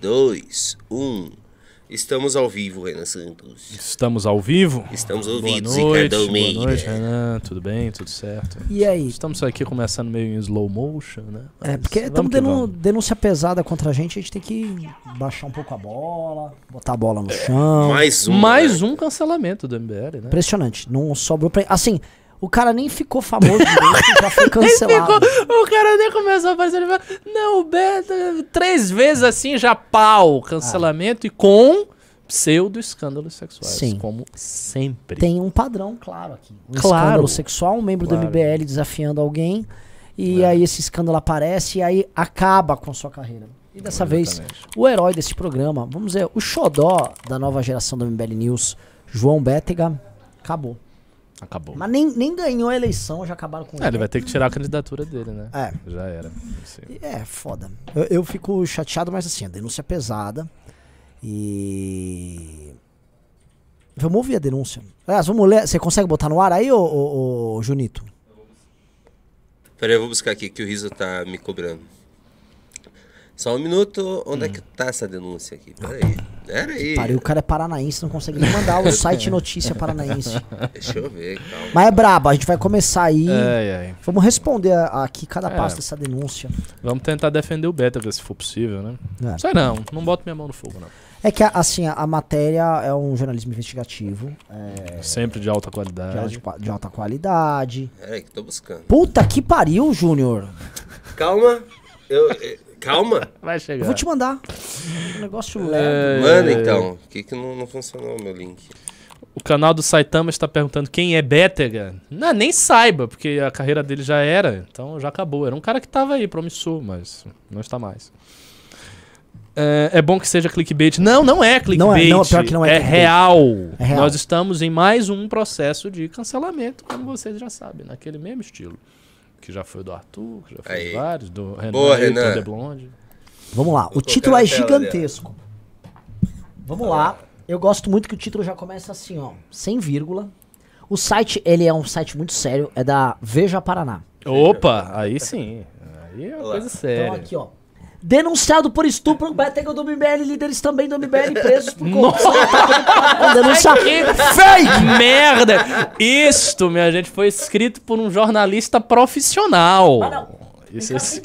2, 1. Estamos ao vivo, Renan Santos. Estamos ao vivo? Estamos Boa ouvidos, noite, Ricardo boa Almeida. noite, Renan. Tudo bem? Tudo certo? E aí? Estamos aqui começando meio em slow motion, né? É, Mas porque vamos estamos vamos. denúncia pesada contra a gente, a gente tem que baixar um pouco a bola, botar a bola no chão. Mais um. Mais né? um cancelamento do MBL, né? Impressionante. Não sobrou pra. Assim, o cara nem ficou famoso direito, já foi cancelado. O cara nem começou a fala, Não, o Beto, três vezes assim já pau. Cancelamento e com pseudo-escândalos sexuais. Sim. Como sempre. Tem um padrão claro aqui. Um Claro. escândalo sexual, um membro Claro. do MBL desafiando alguém. E É. aí esse escândalo aparece e aí acaba com sua carreira. E dessa vez, Exatamente. o herói desse programa, vamos dizer, o xodó da nova geração do MBL News, João Bétega, acabou. Acabou. Mas nem, nem ganhou a eleição, já acabaram com É, ele vai ter que tirar a candidatura dele, né? É. Já era. Sim. É, foda. Eu, eu fico chateado, mas assim, a denúncia é pesada. E. Vamos ouvir a denúncia. Aliás, vamos ler. Você consegue botar no ar aí, ô, ô, ô, Junito? Peraí, eu vou buscar aqui que o Riso tá me cobrando. Só um minuto. Onde Hum. é que tá essa denúncia aqui? Peraí. Peraí. Pariu, o cara é paranaense, não consegue nem mandar o site notícia paranaense. Deixa eu ver, calma. Mas é brabo, a gente vai começar aí. Ai, ai. Vamos responder aqui cada É. passo dessa denúncia. Vamos tentar defender o Beta, ver se for possível, né? É. Sei não, não boto minha mão no fogo, não. É que, assim, a, a matéria é um jornalismo investigativo, é, Sempre de alta de, qualidade. qua- de alta qualidade. Peraí, que tô buscando. Puta que pariu, Júnior. Calma. Eu, eh, calma. Vai chegar. Eu vou te mandar. Um negócio É. leve. Manda então. O que que não, não funcionou o meu link? O canal do Saitama está perguntando quem é Bétega. Não, nem saiba, porque a carreira dele já era, então já acabou. Era um cara que tava aí, promissor, mas não está mais. É, é bom que seja clickbait. Não, não é clickbait. Não é- não, pior que não é é clickbait. real. É real. Nós estamos em mais um processo de cancelamento, como vocês já sabem, naquele mesmo estilo. Que já foi do Arthur, que já foi Aí. de vários, do Renan, Boa, Renan. de Blonde. Vamos lá. O título é gigantesco. Vamos lá. Eu gosto muito que o título já começa assim, ó. Sem vírgula. O site, ele é um site muito sério. É da Veja Paraná. Opa, aí sim. Aí é uma coisa séria. Então aqui, ó. Denunciado por estupro, Betega do MBL, líderes também do MBL presos por corrupção. Denúncia fake! Merda! Isto, minha gente, foi escrito por um jornalista profissional. Ah, não. Isso, cá, isso.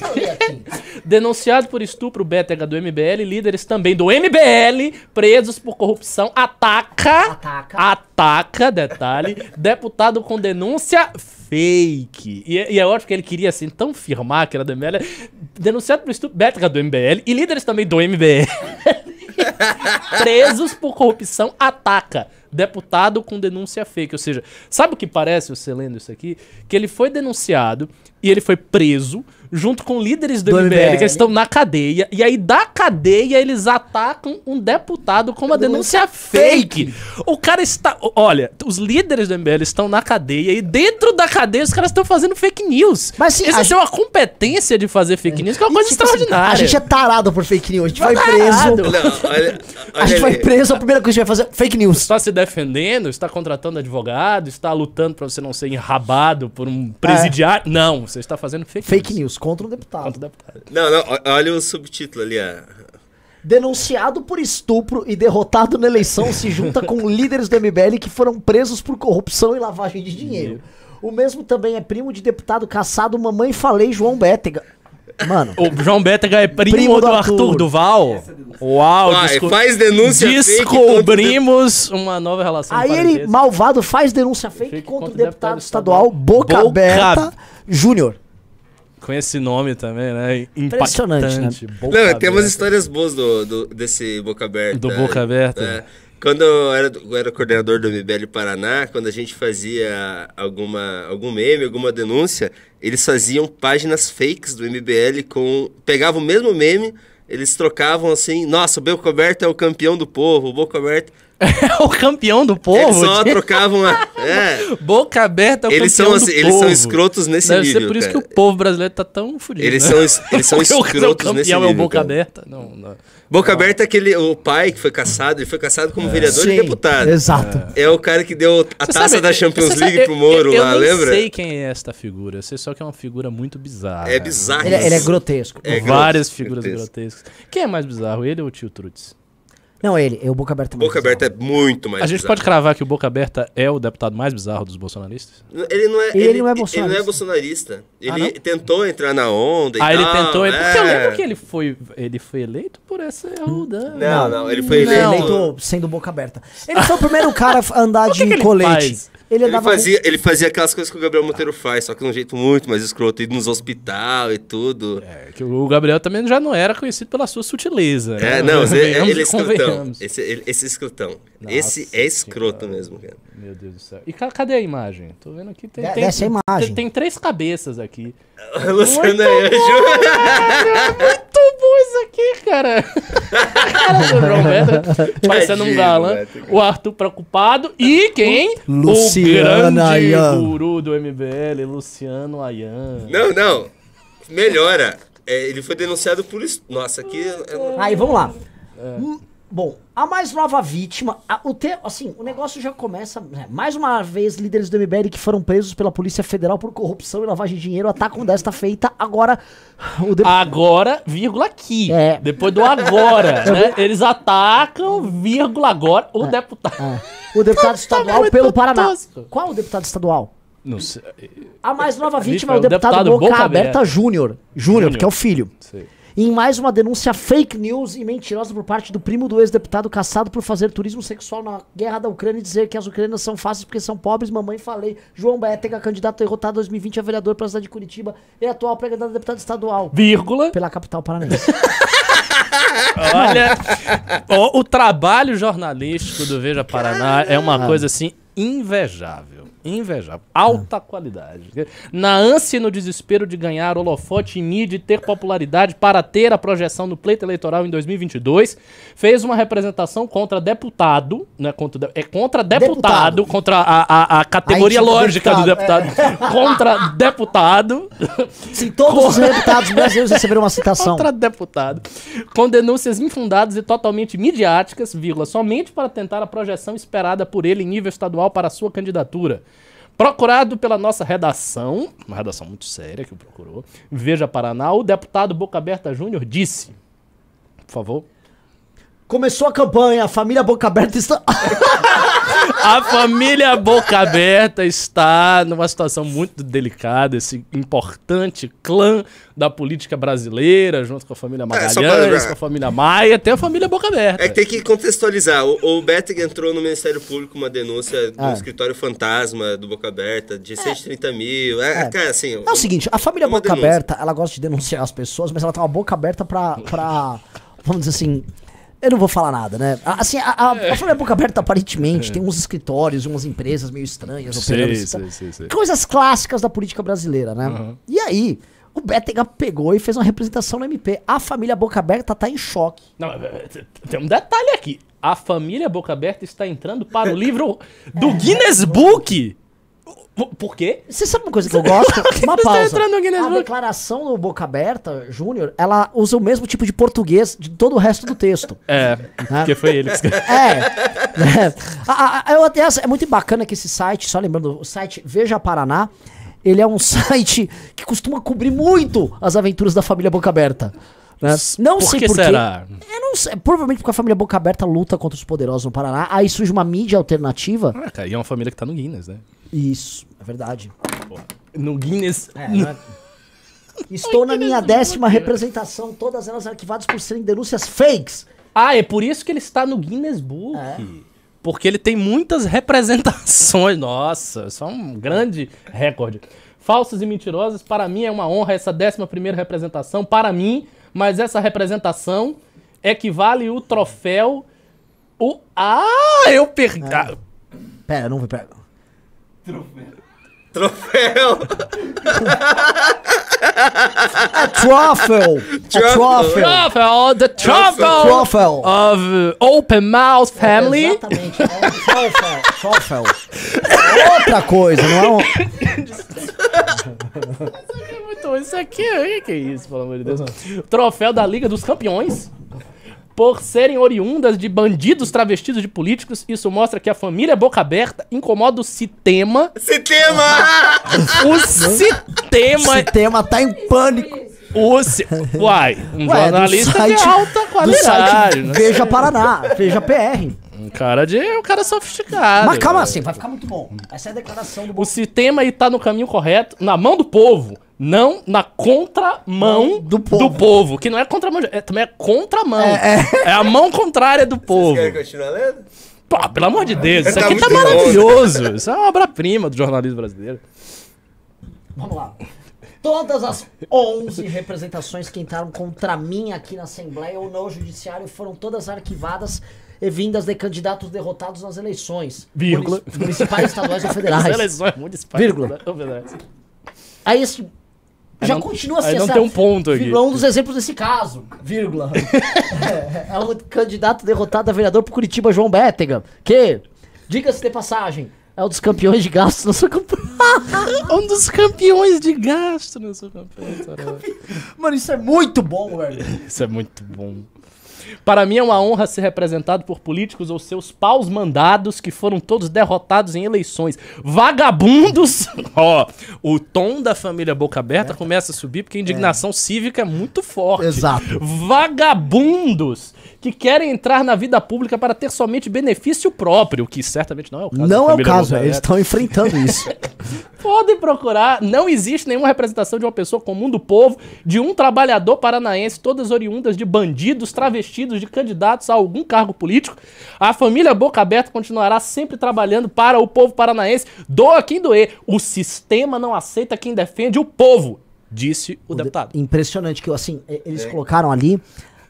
Denunciado por estupro, Bétega do MBL, líderes também do MBL, presos por corrupção, ataca, Ataca. ataca, detalhe, deputado com denúncia fake. E, é- e é ótimo que ele queria, assim, tão firmar que era do MBL. Denunciado por estupro, Bétega do MBL, e líderes também do MBL, presos por corrupção, ataca. Deputado com denúncia fake. Ou seja, sabe o que parece, você lendo isso aqui? Que ele foi denunciado e ele foi preso junto com líderes do, Do MBL, MBL. que estão na cadeia. E aí, da cadeia, eles atacam um deputado com uma denúncia, Denúncia fake. O cara está. Olha, os líderes do MBL estão na cadeia e dentro da cadeia os caras estão fazendo fake news. Mas, sim, a Existe uma competência de fazer fake news que é uma coisa Tipo assim, extraordinária. a gente é tarado por fake news. A gente vai preso. Não, olha, A gente olha vai preso, a primeira coisa que a gente vai fazer fake news. está se defendendo, está contratando advogado, está lutando pra você não ser enrabado por um presidiário. Não, você está fazendo fake, Fake news. news contra um deputado. Contra o deputado. Não, não, olha o subtítulo ali, ó. Denunciado por estupro e derrotado na eleição se junta com líderes do MBL que foram presos por corrupção e lavagem de dinheiro. O mesmo também é primo de deputado caçado Mamãe Falei João Bétega. Mano, O João Bétega é primo, Primo do, do Arthur, Arthur. Duval. Uau, Vai, desco- faz denúncia fake descobrimos uma nova relação aí ele, malvado, faz denúncia fake, Fake contra, contra o deputado estadual Boca, Boca- Aberta Júnior. Com esse nome também, né? Impressionante, né? Impactante. Boca Não, tem umas histórias boas do, do- desse Boca Aberta. Do Boca Aberta. É. Quando eu era, eu era coordenador do MBL Paraná, quando a gente fazia alguma, algum meme, alguma denúncia, eles faziam páginas fakes do MBL com. Pegavam o mesmo meme, eles trocavam assim, nossa, o Boca Aberta é o campeão do povo, o Boca Aberta. É o campeão do povo. Eles só tio. trocavam a. É. Boca aberta é o Eles campeão são, do assim, eles são povo. escrotos nesse Deve nível. ser por isso cara. que o povo brasileiro tá tão fudido. Eles né? são, es- eles são o- escrotos o nesse campeão nível. é o boca cara. aberta? Não, não. Boca aberta é aquele. O pai que foi caçado, ele foi caçado como vereador e Sim, deputado. Exato. É o cara que deu a Você taça sabe, da Champions League sabe, pro Moro eu, eu lá, nem lembra? sei quem é esta figura. Eu sei só que é uma figura muito bizarra. É bizarro. Ele, é- ele é grotesco. É Várias figuras grotescas. Quem é mais bizarro, ele ou o tio Trutz? Não, ele. É o Boca Aberta. Boca aberta é muito mais A gente bizarro. pode cravar que o Boca Aberta é o deputado mais bizarro dos bolsonaristas? Ele não é, Ele ele, não é Ele não bolsonarista. é bolsonarista. Ele não? tentou entrar na onda e Ah, ele tal, tentou. Ele... é. Porque eu lembro que ele foi, ele foi eleito por essa arruda. Não, não, ele foi Ele é eleito. eleito sendo boca aberta. Ele foi o primeiro cara a andar de que ele colete. faz? Ele Ele fazia, ele fazia aquelas coisas que o Gabriel Monteiro faz, só que de um jeito muito mais escroto, ir nos hospital e tudo. É, que o Gabriel também já não era conhecido pela sua sutileza. É, né? não, mas ele, Venhamos ele é escrotão. Esse, ele- esse é escrotão. Nossa esse é escroto senhora. mesmo, cara. Meu Deus do céu. E ca- cadê a imagem? Tô vendo aqui. Tem, De- tem, imagem. Tem, tem três cabeças aqui. Luciano é anjo. Muito bom isso aqui, cara. cara do João parecendo um galã. Beto, cara. O Arthur preocupado. E quem? Luciano o grande Ayan. guru do MBL, Luciano Ayan. Não, não. Melhora. É, ele foi denunciado por. Nossa, aqui. eu Aí, vamos lá. Hum, Bom, a mais nova vítima, a- o te, assim, o negócio já começa. né, mais uma vez, líderes do MBL que foram presos pela Polícia Federal por corrupção e lavagem de dinheiro atacam desta feita. Agora, o de- Agora, vírgula aqui. É. Depois do agora, né? Eles atacam, vírgula agora, o deputado. é, o deputado estadual muito pelo Paraná. Qual o deputado estadual? Não sei. A mais nova vítima é o deputado, Boca, Boca Aberta, Aberta. Júnior. Júnior, Júnior. porque é o filho. sei. Em mais uma denúncia fake news e mentirosa por parte do primo do ex-deputado caçado por fazer turismo sexual na guerra da Ucrânia e dizer que as ucranianas são fáceis porque são pobres, mamãe falei. João Bétega, candidato derrotado 2020 a vereador pela cidade de Curitiba e atual pré-candidato a deputado estadual Vírgula. pela capital paranaense. Olha, o, o trabalho jornalístico do Veja Paraná é uma coisa assim invejável. Invejável. Alta qualidade. Na ânsia e no desespero de ganhar holofote e mídia e ter popularidade para ter a projeção no pleito eleitoral em 2022, fez uma representação contra deputado, né, contra, é contra deputado, Deputado. contra a, a, a categoria A íntima lógica do deputado, deputado, contra deputado. Sim, todos os deputados brasileiros receberam uma citação. Contra deputado. Com denúncias infundadas e totalmente midiáticas, vírgula, somente para tentar a projeção esperada por ele em nível estadual para a sua candidatura. Procurado pela nossa redação, uma redação muito séria que o procurou, Veja Paraná, o deputado Boca Aberta Júnior disse, por favor, Começou a campanha, a família Boca Aberta está. A família Boca Aberta está numa situação muito delicada, esse importante clã da política brasileira, junto com a família É, pra Magalhães, lembrar. com a família Maia, tem a família Boca Aberta. É que tem que contextualizar. O, o Bettig entrou no Ministério Público uma denúncia do Ah. escritório fantasma do Boca Aberta de 130 mil. É, É. cara, assim. É o seguinte, a família Boca denúncia. Aberta, ela gosta de denunciar as pessoas, mas ela tem uma boca aberta pra. pra vamos dizer assim. Eu não vou falar nada, né? Assim, a, a, a família Boca Aberta, aparentemente, tem uns escritórios, umas empresas meio estranhas operando. Sei, sei, sei, sei. Coisas clássicas da política brasileira, né? E aí, o Bétega pegou e fez uma representação no MP. A família Boca Aberta tá em choque. Não, é, é, tem um detalhe aqui. A família Boca Aberta está entrando para o livro do Guinness Book. Por- quê? Você sabe uma coisa que eu gosto? Uma tá pausa. entrando no Guinness a Book. declaração do Boca Aberta, Júnior, ela usa o mesmo tipo de português de todo o resto do texto. É, porque foi ele que escreveu. É. é. A- a- eu até- é muito bacana que esse site, só lembrando, o site Veja Paraná, ele é um site que costuma cobrir muito as aventuras da família Boca Aberta. né? Não Por sei que por será? Eu não sei, provavelmente porque a família Boca Aberta luta contra os poderosos no Paraná. Aí surge uma mídia alternativa. Ah, cara, e é uma família que tá no Guinness, né? Isso, é verdade. No Guinness. né? Estou na minha décima representação, todas elas arquivadas por serem denúncias fakes. Ah, é por isso que ele está no Guinness Book. Porque ele tem muitas representações. Nossa, isso é um grande recorde. Falsas e mentirosas, para mim é uma honra essa 11 primeira representação, para mim, mas essa representação equivale o troféu. O... Ah, eu perdi. Ah, Pera, não vou pegar. Troféu. É truffle. É truffle. Truffle, the truffle Truffle. of uh, Open Mouth Family. Exatamente. É um truffle. Truffle. É outra coisa, não é um... É muito- Isso aqui, o que que é isso, pelo amor de Deus? Troféu da Liga dos Campeões. Por serem oriundas de bandidos travestidos de políticos, isso mostra que a família Boca Aberta incomoda o sistema. Sistema! O sistema. Esse tema tá em pânico. O si... Uai, um Ué, do jornalista site- de alta Do qualidade. site né? Veja Paraná, Veja PR. Um cara de. Um cara sofisticado. Mas calma assim, vai ficar muito bom. Essa é a declaração do O sistema aí tá no caminho correto, na mão do povo, não na contramão do do povo. povo. Que não é contramão, é, também é contramão. É, a mão contrária do povo. Quer continuar lendo? Pô, pelo amor de Deus, isso Tá aqui tá muito bom. maravilhoso. Isso é uma obra-prima do jornalismo brasileiro. Vamos lá. Todas as 11 representações que entraram contra mim aqui na Assembleia ou no Judiciário foram todas arquivadas e vindas de candidatos derrotados nas eleições. Vírgula. Munici- Municipais, estaduais ou As federais. eleições municipais. Vírgula. Aí esse. Já não- continua assim. aí não tem um ponto aqui. Um dos exemplos desse caso. Vírgula. é, é um candidato derrotado a vereador por Curitiba, João Bétega. Que, diga-se de passagem, é um dos campeões de gastos na sua campanha. Um dos campeões de gasto na sua campanha. Mano, isso é muito bom, velho. Isso é muito bom. Para mim é uma honra ser representado por políticos ou seus paus mandados que foram todos derrotados em eleições. Vagabundos! Ó, o tom da família Boca Aberta começa a subir porque a indignação cívica é muito forte. Exato. Vagabundos que querem entrar na vida pública para ter somente benefício próprio, que certamente não é o caso. Não é o caso, eles estão enfrentando isso. Podem procurar, não existe nenhuma representação de uma pessoa comum do povo, de um trabalhador paranaense, todas oriundas de bandidos travestidos de candidatos a algum cargo político. A família Boca Aberta continuará sempre trabalhando para o povo paranaense, doa quem doer. O sistema não aceita quem defende o povo, disse o, deputado. Impressionante que, assim, eles colocaram ali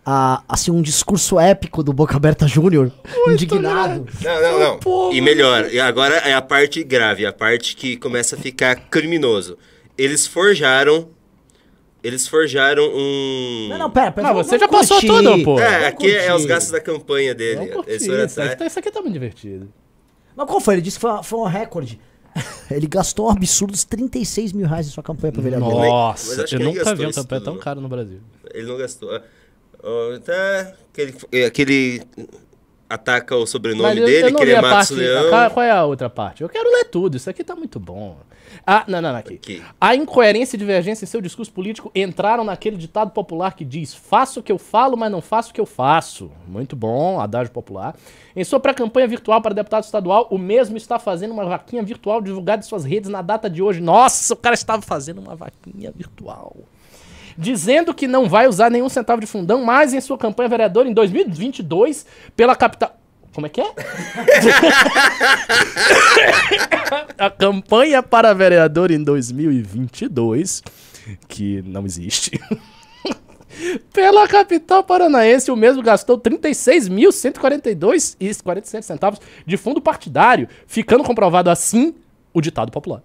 ah, assim, um discurso épico do Boca Aberta Júnior, indignado. Não, não, não. E melhor, e agora é a parte grave, a parte que começa a ficar criminoso. Eles forjaram. Eles forjaram um. Não, não, pera, pera. Não, você já vamos passou tudo, pô. É, aqui é os gastos da campanha dele. Eles foram isso, aqui atrás. tá- isso aqui tá muito divertido. Mas qual foi? Ele disse que foi, foi um recorde. Ele gastou absurdos 36 mil reais em sua campanha para vereador. Nossa, eu nunca vi um campanha tão caro no Brasil. Ele não gastou. Tá, aquele, aquele ataca o sobrenome eu- dele, eu que ele é Matos parte- Leão. Qual, qual é a outra parte? Eu quero ler tudo, isso aqui tá muito bom. Ah, não, não, não, aqui. Aqui. A incoerência e divergência em seu discurso político entraram naquele ditado popular que diz: faço o que eu falo, mas não faço o que eu faço. Muito bom, adágio popular. Em sua pré-campanha virtual para deputado estadual, o mesmo está fazendo uma vaquinha virtual divulgada em suas redes na data de hoje. Nossa, o cara estava fazendo uma vaquinha virtual dizendo que não vai usar nenhum centavo de fundão mais em sua campanha vereadora em 2022 pela capital. Como é que é? A campanha para vereador em 2022, que não existe. Pela capital paranaense, o mesmo gastou 36.142 e 47 centavos de fundo partidário, ficando comprovado assim o ditado popular.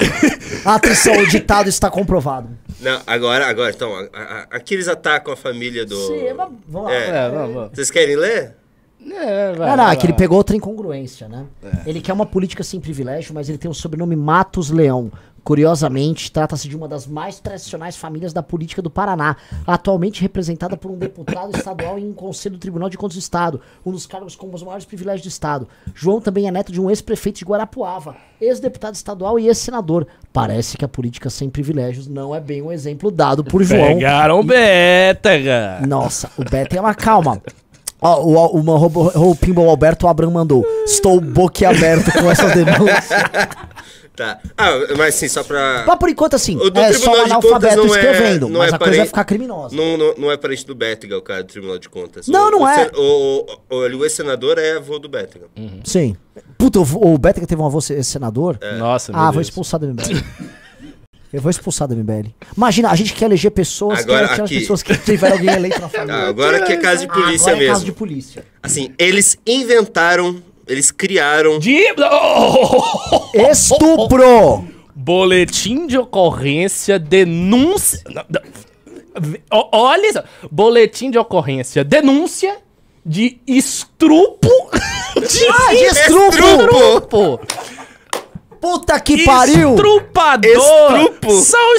Atenção, o ditado está comprovado. Não, agora, agora, então, a- a- aqui eles atacam a família do. Sim, mas vamos lá. É. É, vamos. Vocês querem ler? É, vai, Não, não, vai, é que ele vai. pegou outra incongruência, né? Ele quer uma política sem privilégio, mas ele tem o sobrenome Matos Leão. Curiosamente, trata-se de uma das mais tradicionais famílias da política do Paraná, atualmente representada por um deputado estadual em um conselho do Tribunal de Contas do Estado, um dos cargos com os maiores privilégios do Estado. João também é neto de um ex-prefeito de Guarapuava, ex-deputado estadual e ex-senador. Parece que a política sem privilégios não é bem um exemplo dado por João. Pegaram Bétega. Nossa, o Beto é uma calma. Ó, o, o, o, o Pinball Alberto Abraham mandou. Estou boquiaberto com essas denúncias. Tá. Ah, mas sim, só pra. Mas por enquanto, assim, O do é só um Tribunal de analfabeto Contas não é- escrevendo. não mas é a coisa vai parente- ficar criminosa. Não, não, não é parente do Bétega, o cara do Tribunal de Contas. Não, O- não o é. O, o, o, o ex-senador é avô do Bétega. Sim. Puta, o, o Beto que teve um avô se- senador. Nossa, meu ah, vou Deus. expulsar do MBL. Eu vou expulsar do MBL. Imagina, a gente quer eleger pessoas, Agora, aqui. pessoas que tiveram alguém eleito na família. Ah, agora que é caso de polícia Agora é mesmo. caso de polícia. Assim, eles inventaram, eles criaram. De... Oh! Estupro! Boletim de ocorrência, denúncia. Olha isso. Boletim de ocorrência, denúncia de estrupo. De, Ah, de estrupo! estrupo. Puta que pariu! Estrupador. Estrupo. São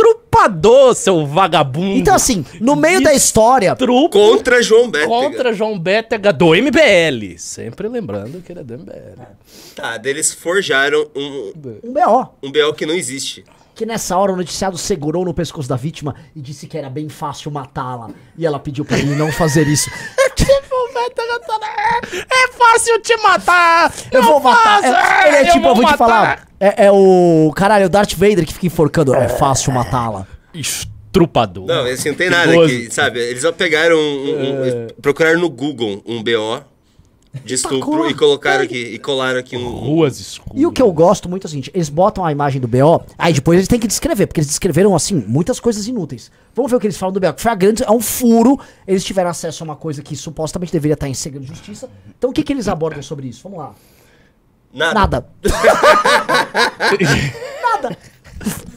estrupador, seu vagabundo. Então, assim, no meio da história, Estrupo Contra João Bétega. contra João Bétega do MBL. Sempre lembrando que ele é do MBL. Tá, daí eles forjaram um, um B.O. um um BO que não existe. Que nessa hora o noticiado segurou no pescoço da vítima e disse que era bem fácil matá-la. E ela pediu pra ele não fazer isso. Tipo, o Bétega tá... É fácil te matar. Eu vou matar. É, ele é tipo, eu vou te falar. É, é o. Caralho, o Darth Vader que fica enforcando. É fácil matá-la. Estrupador. Não, assim, não tem nada que, sabe? Eles só pegaram um, um- eles procuraram no Google um BO de estupro e colocaram aqui, e colaram aqui um... Ruas escuras. E o que eu gosto muito é o seguinte: eles botam a imagem do BO, aí depois eles têm que descrever, porque eles descreveram, assim, muitas coisas inúteis. Vamos ver o que eles falam do BO. que Foi a grande. É um furo. Eles tiveram acesso a uma coisa que supostamente deveria estar em segredo de justiça. Então o que, que eles abordam sobre isso? Vamos lá. Nada. Nada. Nada.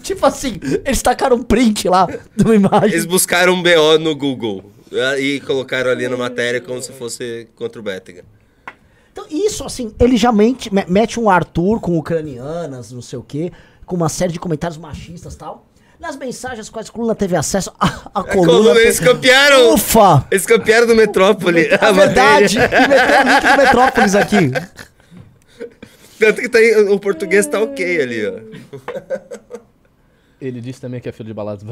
tipo assim, eles tacaram um print lá de uma imagem. Eles buscaram um BO no Google ah, e colocaram ali na matéria como se fosse contra o Bétega. Então, isso, assim, ele já mente, me- mete um Arthur com ucranianas, não sei o quê, com uma série de comentários machistas e tal. Nas mensagens quais a coluna teve acesso, a, a A coluna. coluna, eles copiaram... Ufa! Eles copiaram do Metrópole É verdade! E meteu o link do Metrópolis aqui. Tanto que tá aí, o português tá ok ali, ó. Ele disse também que é filho de balada do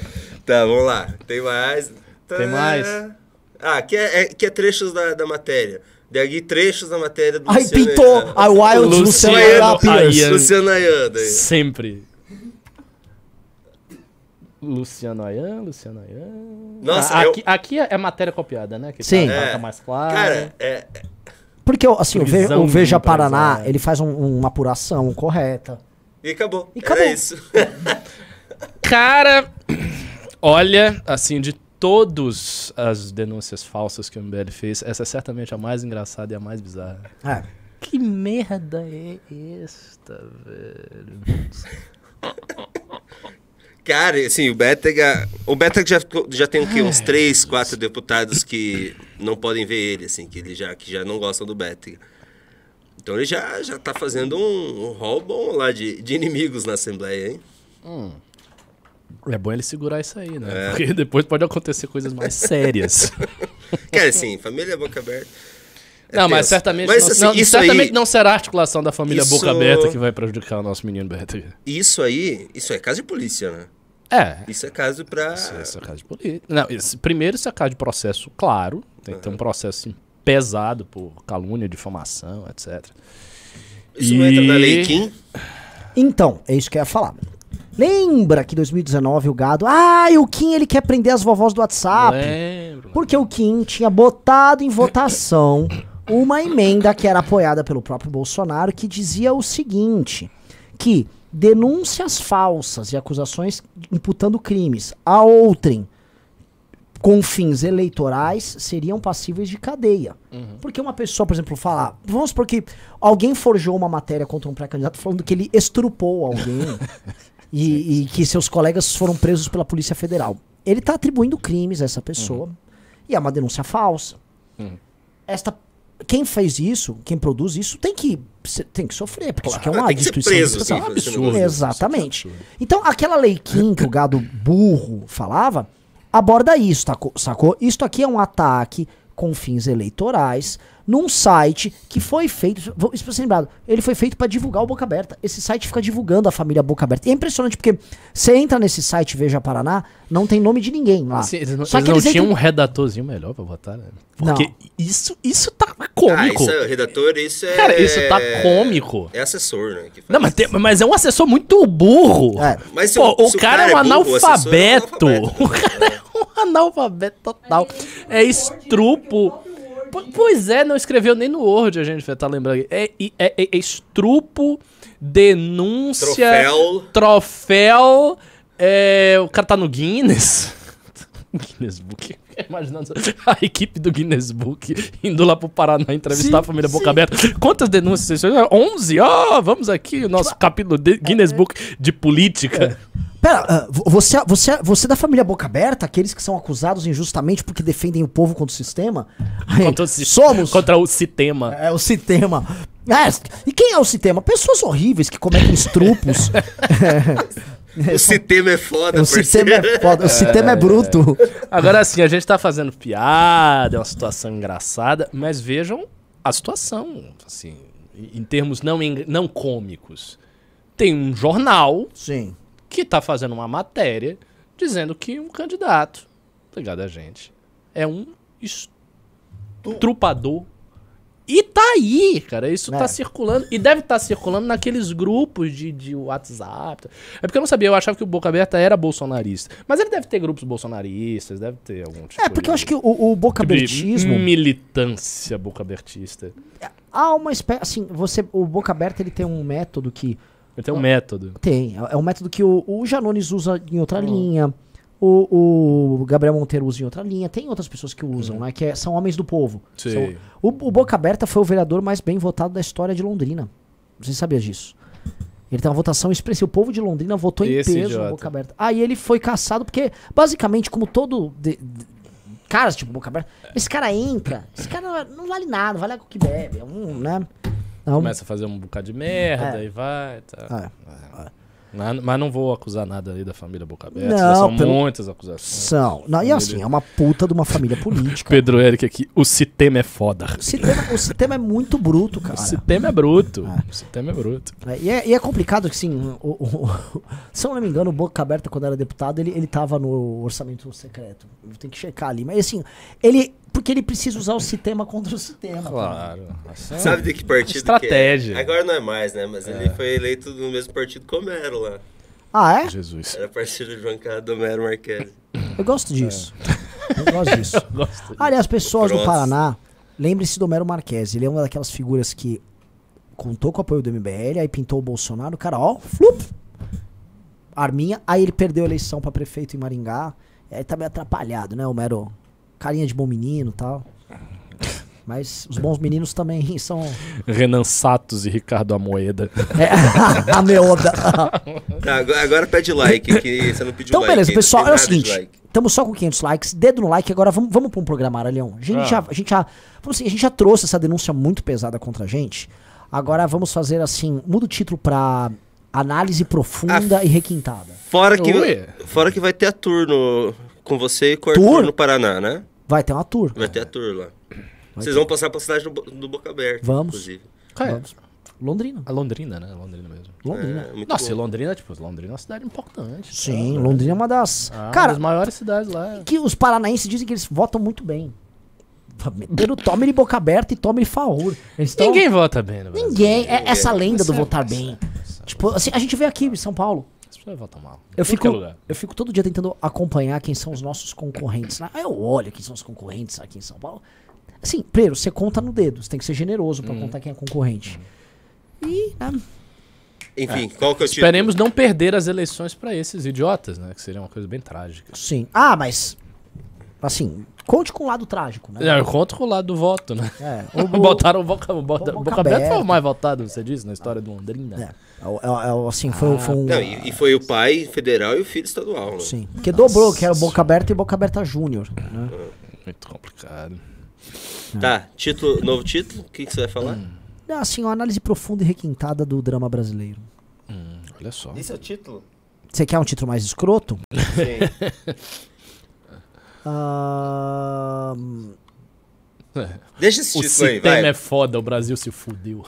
Tá, vamos lá. Tem mais. Tem mais? Ah, aqui é, é- aqui é trechos da, da matéria. Daí trechos da matéria do Aí Luciano pintou Ayan. a Wild Luciano Luciano Ayan. Pierce. Luciano Ayan. daí. Sempre. Luciano Ayan, Luciano Ayan. Nossa, Ah, eu- aqui, aqui é matéria copiada, né? Que Sim. Tá, É. tá mais claro. Cara, é, Porque assim, o, Ve- Prisão o Veja Paraná, ele faz um- uma apuração correta. e acabou. E acabou. Era isso. Cara, olha, assim, de todas as denúncias falsas que o MBL fez, essa é certamente a mais engraçada e a mais bizarra. É. Que merda é esta, velho? Cara, assim, o Bétega. O Bétega já, já tem o quê? Uns três, quatro deputados que não podem ver ele, assim, que, ele já, que já não gostam do Bétega. Então ele já, já tá fazendo um, um rol bom lá de, de inimigos na Assembleia, hein? É bom ele segurar isso aí, né? É. Porque depois pode acontecer coisas mais sérias. Cara, assim, família boca aberta. é não, mas certamente, Mas, não, assim, não- isso certamente aí- não será a articulação da família Isso- Boca Aberta que vai prejudicar o nosso menino Beto. Isso aí, isso é caso de polícia, né? É. Isso é caso pra. Isso, isso é caso de política. Não, isso- primeiro, isso é caso de processo claro. Tem que ter um processo assim, pesado por calúnia, difamação, etc. Isso não entra na lei E- Kim? Então, é isso que eu ia falar. Lembra que em 2019 o gado. Ah, e o Kim ele quer prender as vovós do WhatsApp. Lembro. Porque o Kim tinha botado em votação uma emenda que era apoiada pelo próprio Bolsonaro que dizia o seguinte: que denúncias falsas e acusações imputando crimes a outrem com fins eleitorais seriam passíveis de cadeia. Porque uma pessoa, por exemplo, falar, vamos supor que alguém forjou uma matéria contra um pré-candidato falando que ele estrupou alguém e, e que seus colegas foram presos pela Polícia Federal. Ele está atribuindo crimes a essa pessoa e é uma denúncia falsa. Esta quem fez isso, quem produz isso, tem que, tem que sofrer, porque isso aqui é uma destruição preso, de sim, reputação. esse negócio. Exatamente. Então, aquela lei Kim que o gado burro falava, aborda isso, sacou? Isto aqui é um ataque com fins eleitorais num site que foi feito, isso pra ser lembrado, ele foi feito pra divulgar o Boca Aberta. Esse site fica divulgando a família Boca Aberta. E é impressionante porque você entra nesse site Veja Paraná, não tem nome de ninguém lá. Assim, eles não, Só eles que não eles tinham entram- um redatorzinho melhor pra botar, né? Não. Porque isso, isso tá Ah, cômico. isso é redator, isso é. Cara, isso tá cômico. É assessor, né? que faz Não, mas, tem- mas é um assessor muito burro. É. Mas se Pô, o- o, se o cara, cara é um é burro, o assessor é um analfabeto. analfabeto. O cara é um analfabeto total. É estrupo. Po- Pois é, não escreveu nem no Word, a gente vai estar lembrando. É, é, é- é estrupo, denúncia, Troféu. troféu, é, o cara tá no Guinness. Guinness Book. Imaginando a equipe do Guinness Book indo lá pro Paraná entrevistar Sim, a família sim. Boca Aberta. Quantas denúncias vocês fizeram? 11? Ó, vamos aqui, o nosso capítulo de Guinness Book de política. Pera, ah, vo- você, você, você é da família Boca Aberta, aqueles que são acusados injustamente porque defendem o povo contra o sistema? Contra o, si- somos. Contra o sistema. É o sistema. É, e quem é o sistema? Pessoas horríveis que cometem estrupos. O sistema é foda, o sistema é foda, o sistema é bruto. Agora assim, a gente tá fazendo piada, é uma situação engraçada, mas vejam a situação, assim, em termos não, não cômicos. Tem um jornal Sim. Que tá fazendo uma matéria dizendo que um candidato, ligado a gente, é um estrupador. E tá aí, cara. Isso É. tá circulando. E deve estar circulando naqueles grupos de, de WhatsApp. É porque eu não sabia, eu achava que o Boca Aberta era bolsonarista. Mas ele deve ter grupos bolsonaristas, deve ter algum tipo É, porque eu de- acho que o, o Boca Abertismo. militância boca abertista. Há uma espécie. Assim, você, o Boca Aberta ele tem um método que. Ele tem um método. Tem. É é um método que o, o Janones usa em outra linha. O, o Gabriel Monteiro usa em outra linha. Tem outras pessoas que usam, né? Que é- são homens do povo. Sim. São- o, o Boca Aberta foi o vereador mais bem votado da história de Londrina. Você sabia disso? Ele tem uma votação expressiva. O povo de Londrina votou em peso idiota. no Boca Aberta. Aí ele foi caçado porque, basicamente, como todo. de- de- caras tipo Boca Aberta, esse cara entra. Esse cara não, não vale nada, vale água que bebe. É um, né? Não, Começa a fazer um bocado de merda É. e vai. Tá. É. Mas, mas não vou acusar nada ali da família Boca Aberta. Não, são pelo- muitas acusações. São. Não, e assim, é uma puta de uma família política. Pedro Eric aqui, o sistema é foda. O sistema, o sistema é muito bruto, O cara. sistema é bruto. O sistema é bruto. É, e, é, e é complicado que, assim, o, o- o- se eu não me engano, o Boca Aberta, quando era deputado, ele, ele tava no orçamento secreto. Tenho que checar ali. Mas, assim, ele. Porque ele precisa usar o sistema contra o sistema. Claro. Assim, Sabe de que partido Estratégia. que é? Agora não é mais, né? Mas ele foi eleito no mesmo partido que o Mero lá. Ah, é? Jesus. Era parceiro de bancada do Mero Marques. Eu gosto disso. Eu gosto disso. Gosto. Aliás, pessoas do Pronto. Paraná, lembre-se do Mero Marques. Ele é uma daquelas figuras que contou com o apoio do MBL, aí pintou o Bolsonaro, o cara, ó, flup, arminha, aí ele perdeu a eleição pra prefeito em Maringá, e aí tá meio atrapalhado, né, o Mero, carinha de bom menino e tal. Mas os bons meninos também são... Renan Satos e Ricardo Amoeda. É, a meoda. Tá, agora, agora pede like, que você não pediu Então, like. beleza, ainda, pessoal, é o seguinte. Estamos só com 500 likes, dedo no like. Agora vamos, vamos para um programa, Aralhão. A gente, Ah. já, a, gente já, vamos assim, a gente já trouxe essa denúncia muito pesada contra a gente. Agora vamos fazer assim: muda o título pra análise profunda Ah, e requintada. Fora que, fora que vai ter a tour no, com você e com o? Arthur no Paraná, né? Vai ter uma tour. Vai ter a tour lá. Vocês vão passar pra cidade do, do Boca Aberta, Vamos. inclusive. É? Vamos. Londrina. A Londrina, né? Londrina mesmo. Londrina. É, Nossa, e bom. Londrina, tipo, Londrina é uma cidade importante. Sim, Londrina é uma das. Ah, uma cara, das maiores cidades lá. que os paranaenses dizem que eles votam muito bem. Meteram tome de boca aberta e tome de favor. Eles tão- Ninguém vota bem no Brasil. Ninguém. É essa lenda do é- votar bem. Tipo, assim, a gente vê aqui em São Paulo. As pessoas votam mal. Eu fico, eu fico todo dia tentando acompanhar quem são os nossos concorrentes. né? Aí eu olho quem são os concorrentes aqui em São Paulo. Assim, primeiro, você conta no dedo. Você tem que ser generoso Uhum. pra contar quem é concorrente. E, né, Enfim, qual que é o título? Esperemos não perder as eleições pra esses idiotas, né? Que seria uma coisa bem trágica. sim. Ah, mas. Assim, conte com o lado trágico, né? Eu conto com o lado do voto, né? É, o, o- Botaram o Boca, o Boca, Boca Boca Aberta foi o mais votado, você disse, na história do Londrina. é, é, é o- assim, foi, foi um. Não, e, e foi o pai federal e o filho estadual, né? Sim. Porque dobrou, que era o Boca Aberta e Boca Aberta Júnior. Né? Muito complicado. Tá, título, novo título? O que, que você vai falar? É, Assim, uma análise profunda e requintada do drama brasileiro. Hum, olha só. Esse é o título? Você quer um título mais escroto? Sim. Ahn, Deixa esse O título aí, sistema vai. é foda, o Brasil se fudeu.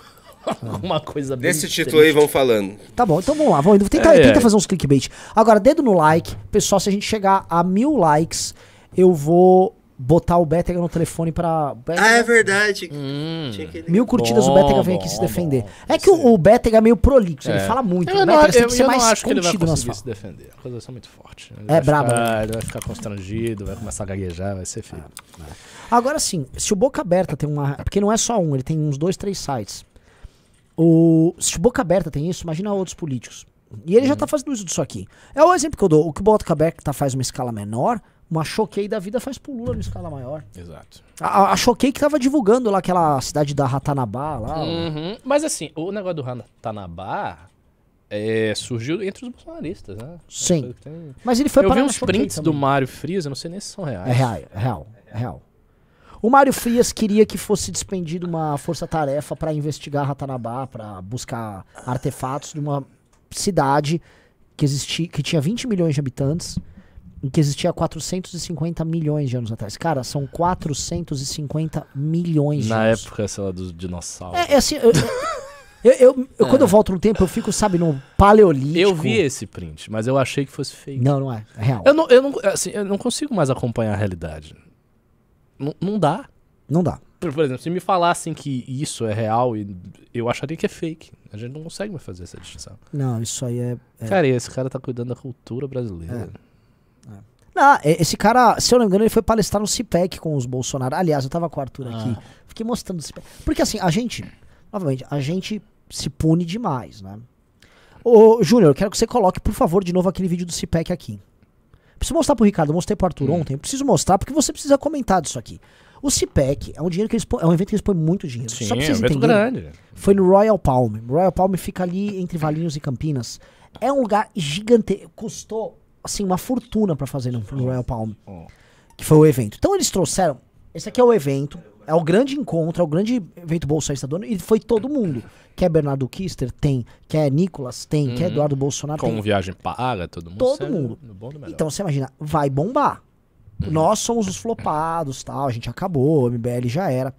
Alguma coisa bem Desse título aí, vão falando. Tá bom, então vamos lá. Vamos tentar, É, tenta é. fazer uns clickbait. Agora, dedo no like. Pessoal, se a gente chegar a mil likes, eu vou botar o Bétega no telefone pra. Ah, é verdade. Hum. Mil curtidas, o Bom, Bétega vem bom, aqui se bom. defender. É que o, o Bétega é meio prolixo, ele É. fala muito. Eu o não, Bétega tem eu, que ser eu mais não acho que ele vai conseguir se defender. A acusação é muito forte. Ele É brabo, Ficar, Ele vai ficar constrangido, vai começar a gaguejar, vai ser feio. Agora sim, se o Boca Aberta tem uma. Porque não é só um, ele tem uns dois, três sites. O, se o Boca Aberta tem isso, imagina outros políticos. E ele já tá fazendo uso disso aqui. É o exemplo que eu dou. O que o Boca Aberta faz uma escala menor, uma choquei da vida faz pro Lula numa escala maior. Exato. A, a, a choquei que tava divulgando lá aquela cidade da Ratanabá lá. Uhum. Mas assim, o negócio do Ratanabá é, surgiu entre os bolsonaristas, né? Sim. Tem- Mas ele foi eu vi uns prints do também. Mário Frias, eu não sei nem se são reais. É real, é real, é real. O Mário Frias queria que fosse despendida uma força-tarefa para investigar Ratanabá, para buscar artefatos de uma cidade que existia, que tinha 20 milhões de habitantes e que existia há 450 milhões de anos atrás. Cara, são 450 milhões de Na anos. época, sei lá, dos dinossauros. É, é assim, eu, eu- eu- eu- quando eu volto no tempo, eu fico, sabe, no paleolítico. Eu vi esse print, mas eu achei que fosse fake. Não, não é. É real. Eu não, eu, não, assim, eu não consigo mais acompanhar a realidade. Não, não dá. Não dá. Por, por exemplo, se me falassem que isso é real, e- eu acharia que é fake. A gente não consegue mais fazer essa distinção. Não, isso aí é. é- Cara, e esse cara tá cuidando da cultura brasileira. Não, e- esse cara, se eu não me engano, ele foi palestrar no CIPEC com os Bolsonaro. Aliás, eu tava com o Arthur aqui. Fiquei mostrando o CIPEC. Porque assim, a gente, novamente, a gente se pune demais, né? Ô, Júnior, eu quero que você coloque, por favor, de novo aquele vídeo do CIPEC aqui. Preciso mostrar pro Ricardo, eu mostrei pro Arthur ontem. Eu preciso mostrar porque você precisa comentar disso aqui. O CIPEC é um dinheiro que eles põem- é um evento que eles põem muito dinheiro. Sim, Só pra é um vocês evento grande. Foi no Royal Palm. Royal Palm fica ali entre Valinhos e Campinas. É um lugar gigante. Custou, assim, uma fortuna pra fazer no, no Royal Palm. Que foi o evento. Então eles trouxeram. Esse aqui é o evento. É o grande encontro, é o grande evento bolsonarista do ano. E foi todo mundo. Quer Bernardo Kister? Tem. Quer Nicolas? Tem. Quer Eduardo Bolsonaro? Com Tem. viagem paga, todo mundo. Todo sai mundo. Então você imagina, vai bombar. Nós somos os flopados, tal, a gente acabou, o MBL já era.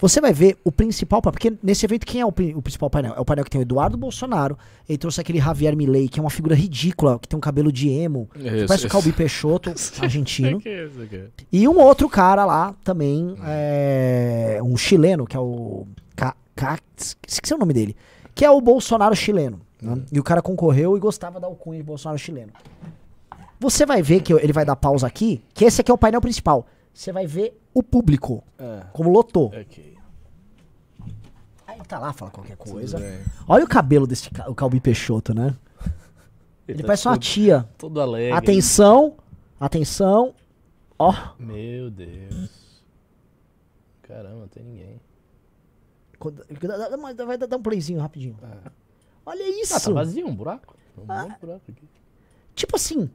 Você vai ver o principal, pa- porque nesse evento quem é o, o principal painel? É o painel que tem o Eduardo Bolsonaro, ele trouxe aquele Javier Milei, que é uma figura ridícula, que tem um cabelo de emo, que Isso, parece o. Calbi Peixoto, argentino. Que isso aqui? E um outro cara lá também, é, um chileno, que é o. Ca, Ca- esqueci o nome dele. Que é o Bolsonaro chileno. né? E o cara concorreu e gostava da alcunha de Bolsonaro chileno. Você vai ver que ele vai dar pausa aqui, que esse aqui é o painel principal. Você vai ver o público, É. como lotou. Ok. Aí ele tá lá, fala qualquer coisa. Olha o cabelo desse o Calbi Peixoto, né? Ele tá parece uma todo- tia. Todo alegre. Atenção, atenção. Ó, Meu Deus. Caramba, não tem ninguém. Vai dar um playzinho rapidinho. Olha isso. Ah, tá vazio um buraco? Um monte de buraco aqui. Tipo assim,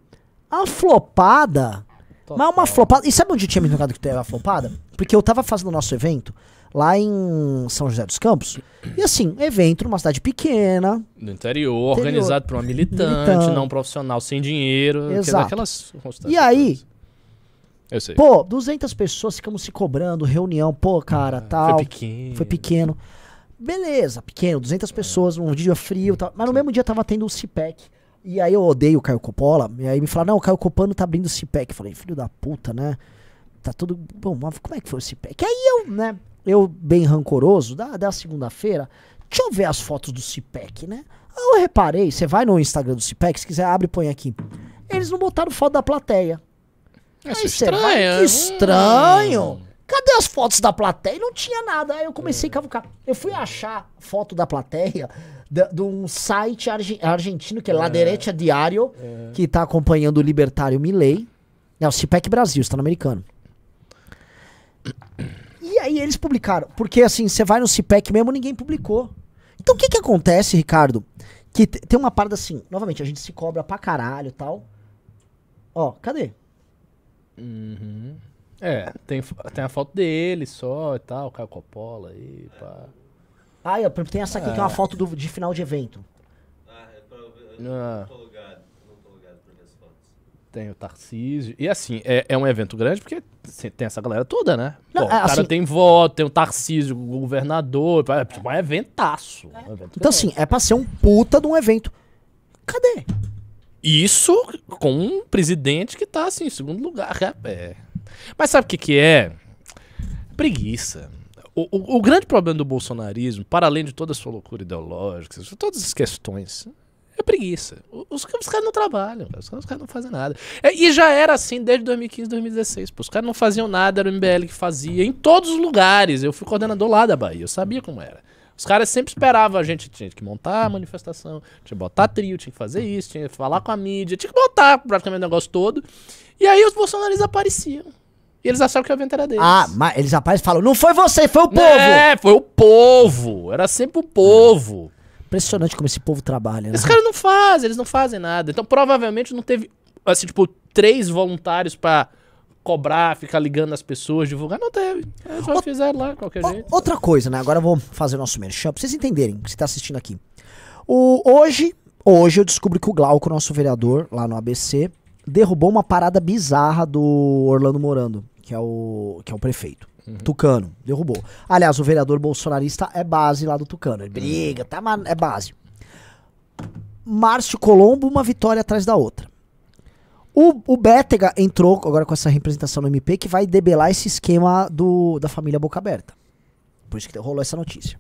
a flopada. Mas uma flopada. E sabe onde tinha me tocado que teve a flopada? Porque eu tava fazendo o nosso evento lá em São José dos Campos. E assim, evento numa cidade pequena. No interior, organizado por uma militante, Militante. não profissional, sem dinheiro. dizer, Exato. Aquelas E aí. Eu sei. pô, 200 pessoas ficamos se cobrando, reunião, pô, cara, tal. Ah, Foi pequeno. Foi pequeno. Beleza, pequeno, 200 pessoas, um dia frio, tal. mas no mesmo dia tava tendo o CIPEC. E aí eu odeio o Caio Coppola, e aí me falaram, não, o Caio Copano tá abrindo o CIPEC. Eu falei, filho da puta, né? Tá tudo. Bom, mas como é que foi o CIPEC? Aí eu, né, eu bem rancoroso, da, da segunda-feira, deixa eu ver as fotos do CIPEC, né? Aí eu reparei, você vai no Instagram do CIPEC, se quiser, abre e põe aqui. Eles não botaram foto da plateia. Isso Aí é vai, estranho. que Hum. estranho. Cadê as fotos da plateia? E não tinha nada. Aí eu comecei a cavucar. Eu fui achar foto da plateia da- de um site arge- argentino, que é La Derecha Diario, que tá acompanhando o libertário Milley. É o CIPEC Brasil, está no americano. E aí eles publicaram. Porque assim, você vai no CIPEC mesmo, ninguém publicou. Então o que que acontece, Ricardo? Que te- tem uma parada assim, novamente, a gente se cobra pra caralho e tal. Ó, cadê? Uhum. É, tem, tem a foto dele só e tal, Caio Coppola aí, pá. Ah, eu- tem essa aqui que é uma foto do- de final de evento. Ah, é pra ver. Ah. Não tô ligado. Não tô ligado pra ver as fotos. tem o Tarcísio. E assim, é, é um evento grande porque tem essa galera toda, né? Não, Pô, é, o cara assim- tem voto, tem o Tarcísio, o governador. É tipo um eventaço. um evento Então, assim, é pra ser um puta de um evento. Cadê? Isso com um presidente que tá assim, em segundo lugar. É. Mas sabe o que, que é? Preguiça. O, o- grande problema do bolsonarismo, para além de toda a sua loucura ideológica, todas as questões, é preguiça. Os, os caras não trabalham, os caras, os caras não fazem nada. É, e já era assim desde 2015, 2016. Pô, os caras não faziam nada, era o MBL que fazia, em todos os lugares. Eu fui coordenador lá da Bahia, eu sabia como era. Os caras sempre esperavam a gente, tinha que montar a manifestação, tinha que botar trio, tinha que fazer isso, tinha que falar com a mídia, tinha que botar praticamente o negócio todo. E aí os bolsonaristas apareciam. E eles achavam que o evento era deles. Ah, mas eles aparecem e falam, não foi você, foi o povo. É, foi o povo. Era sempre o povo. Impressionante como esse povo trabalha, né? Esses caras não fazem, eles não fazem nada. Então provavelmente não teve, assim, tipo, três voluntários pra cobrar, ficar ligando as pessoas, divulgar. Não teve. Eles só fizeram lá, qualquer O- jeito. outra coisa, né? Agora eu vou fazer o nosso merchan, pra vocês entenderem, que você tá assistindo aqui. O, hoje, hoje eu descobri que o Glauco, nosso vereador, lá no ABC, derrubou uma parada bizarra do Orlando Morando, que é o, que é o prefeito. Tucano, derrubou. Aliás, o vereador bolsonarista é base lá do Tucano. Ele briga, tá, mas é base. Márcio Colombo, uma vitória atrás da outra. O, o Bétega entrou agora com essa representação no MP que vai debelar esse esquema do, da família Boca Aberta. Por isso que rolou essa notícia.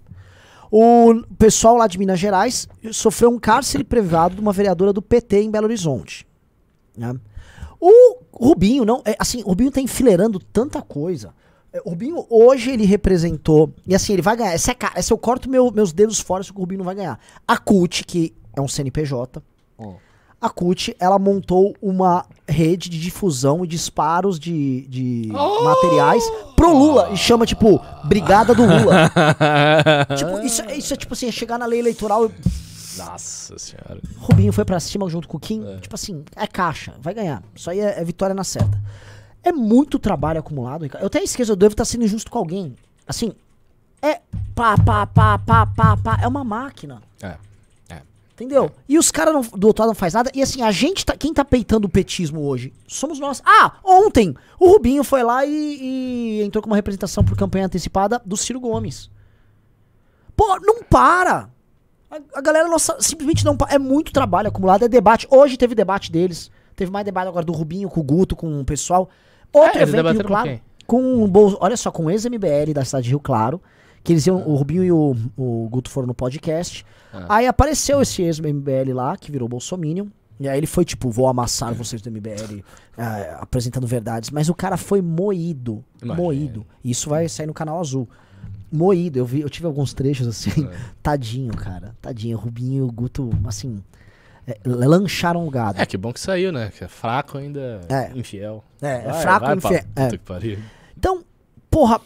O pessoal lá de Minas Gerais sofreu um cárcere privado de uma vereadora do PT em Belo Horizonte. né? O Rubinho, não, é, assim, o Rubinho tá enfileirando tanta coisa. É, O Rubinho, hoje, ele representou. E assim, ele vai ganhar. Essa é, ca- essa eu corto meu- meus dedos fora, se o Rubinho não vai ganhar. A CUT, que é um CNPJ. A CUT, ela montou uma rede de difusão e disparos de, de materiais pro Lula. E chama, tipo, Brigada do Lula. tipo, isso, é- isso é tipo assim, é chegar na lei eleitoral. Nossa senhora. Rubinho foi pra cima junto com o Kim. Tipo assim, é caixa, vai ganhar. Isso aí é, é vitória na certa. É muito trabalho acumulado. Eu até esqueço, eu devo estar sendo injusto com alguém. Assim, é pá, pá, pá, pá, pá, pá. É uma máquina. É. É. Entendeu? E os caras do outro lado não faz nada. E assim, a gente tá. Quem tá peitando o petismo hoje? Somos nós. Ah, ontem o Rubinho foi lá e, e entrou com uma representação por campanha antecipada do Ciro Gomes. Pô, não para! A, a galera nossa, simplesmente não. É muito trabalho acumulado, é debate. Hoje teve debate deles. Teve mais debate agora do Rubinho com o Guto, com o pessoal. Outro É, evento Rio com Claro. Com Bolso, olha só, com o ex-MBL da cidade de Rio Claro. Que eles iam, o Rubinho e o, o Guto foram no podcast. Aí apareceu esse ex-MBL lá, que virou Bolsominion. E aí ele foi tipo, vou amassar vocês do MBL, eh, apresentando verdades. Mas o cara foi moído. Imagina. Moído. Isso vai sair no canal azul. Moído. Eu vi, eu tive alguns trechos assim. Tadinho, cara. Tadinho. O Rubinho e o Guto, assim. eh, lancharam o gado. É, que bom que saiu, né? Que é fraco ainda, É. infiel. É, é Vai, fraco vai pra infiel. puta É. que pariu. Então, porra,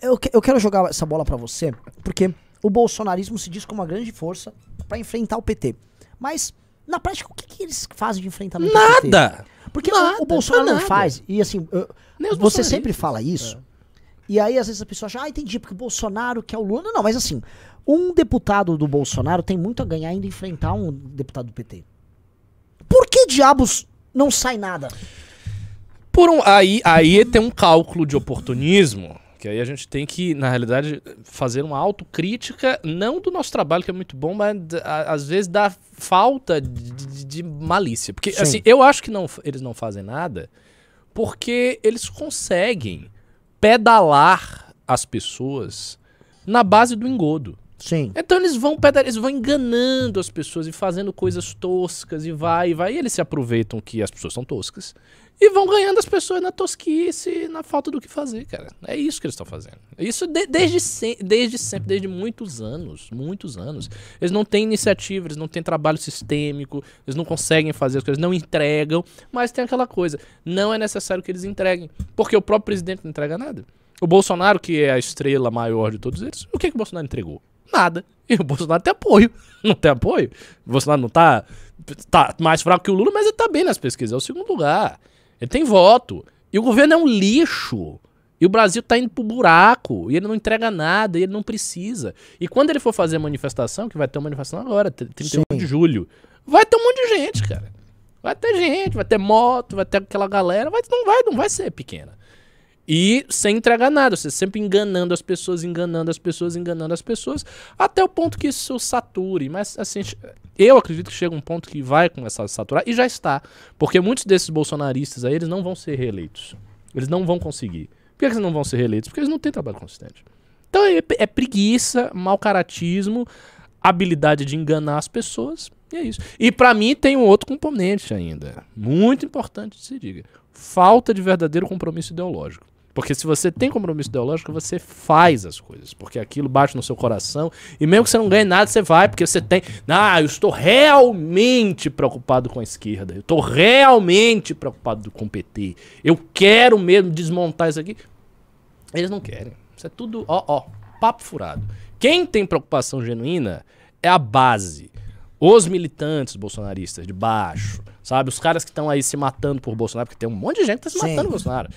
eu, eu quero jogar essa bola pra você, porque o bolsonarismo se diz como uma grande força pra enfrentar o PT. Mas, na prática, o que, que eles fazem de enfrentamento? Nada! Porque o- Nada, o, Bolsonaro não nada. faz. E assim, eu- você sempre fala isso. E aí, às vezes, a pessoa acha, ah, entendi, porque o Bolsonaro quer o Lula. Não, não, mas assim, um deputado do Bolsonaro tem muito a ganhar indo enfrentar um deputado do PT. Por que diabos não sai nada? Por um, aí, aí tem um cálculo de oportunismo, que aí a gente tem que, na realidade, fazer uma autocrítica, não do nosso trabalho, que é muito bom, mas a- às vezes da falta de, de- de malícia. Porque, Sim. assim, eu acho que não, eles não fazem nada porque eles conseguem pedalar as pessoas na base do engodo. Sim. Então eles vão pedal, eles vão enganando as pessoas e fazendo coisas toscas e vai e vai. E eles se aproveitam que as pessoas são toscas e vão ganhando as pessoas na tosquice na falta do que fazer, cara. É isso que eles estão fazendo. Isso de- desde, se- desde sempre, desde muitos anos. Muitos anos. Eles não têm iniciativa, eles não têm trabalho sistêmico, eles não conseguem fazer as coisas, não entregam, mas tem aquela coisa. Não é necessário que eles entreguem. Porque o próprio presidente não entrega nada. O Bolsonaro, que é a estrela maior de todos eles, o que, que o Bolsonaro entregou? Nada. E o Bolsonaro tem apoio. Não tem apoio. O Bolsonaro não tá, tá mais fraco que o Lula, mas ele tá bem nas pesquisas. É o segundo lugar. Ele tem voto. E o governo é um lixo. E o Brasil tá indo pro buraco. E ele não entrega nada. E ele não precisa. E quando ele for fazer a manifestação, que vai ter uma manifestação agora, 31 Sim. de julho, vai ter um monte de gente, cara. Vai ter gente, vai ter moto, vai ter aquela galera, mas não vai, não vai ser pequena. E sem entregar nada, você sempre enganando as pessoas, enganando as pessoas, enganando as pessoas, até o ponto que isso sature. Mas assim, eu acredito que chega um ponto que vai começar a saturar, e já está. Porque muitos desses bolsonaristas aí, eles não vão ser reeleitos. Eles não vão conseguir. Por que eles não vão ser reeleitos? Porque eles não têm trabalho consistente. Então é, é preguiça, mau caratismo, habilidade de enganar as pessoas, e é isso. E pra mim tem um outro componente ainda, muito importante de se diga. Falta de verdadeiro compromisso ideológico. Porque se você tem compromisso ideológico, você faz as coisas. Porque aquilo bate no seu coração. E mesmo que você não ganhe nada, você vai. Porque você tem. Ah, eu estou realmente preocupado com a esquerda. Eu estou realmente preocupado com o PT. Eu quero mesmo desmontar isso aqui. Eles não querem. Isso é tudo, ó, ó, papo furado. Quem tem preocupação genuína é a base. Os militantes bolsonaristas de baixo, sabe? Os caras que estão aí se matando por Bolsonaro, porque tem um monte de gente que tá se matando por Bolsonaro.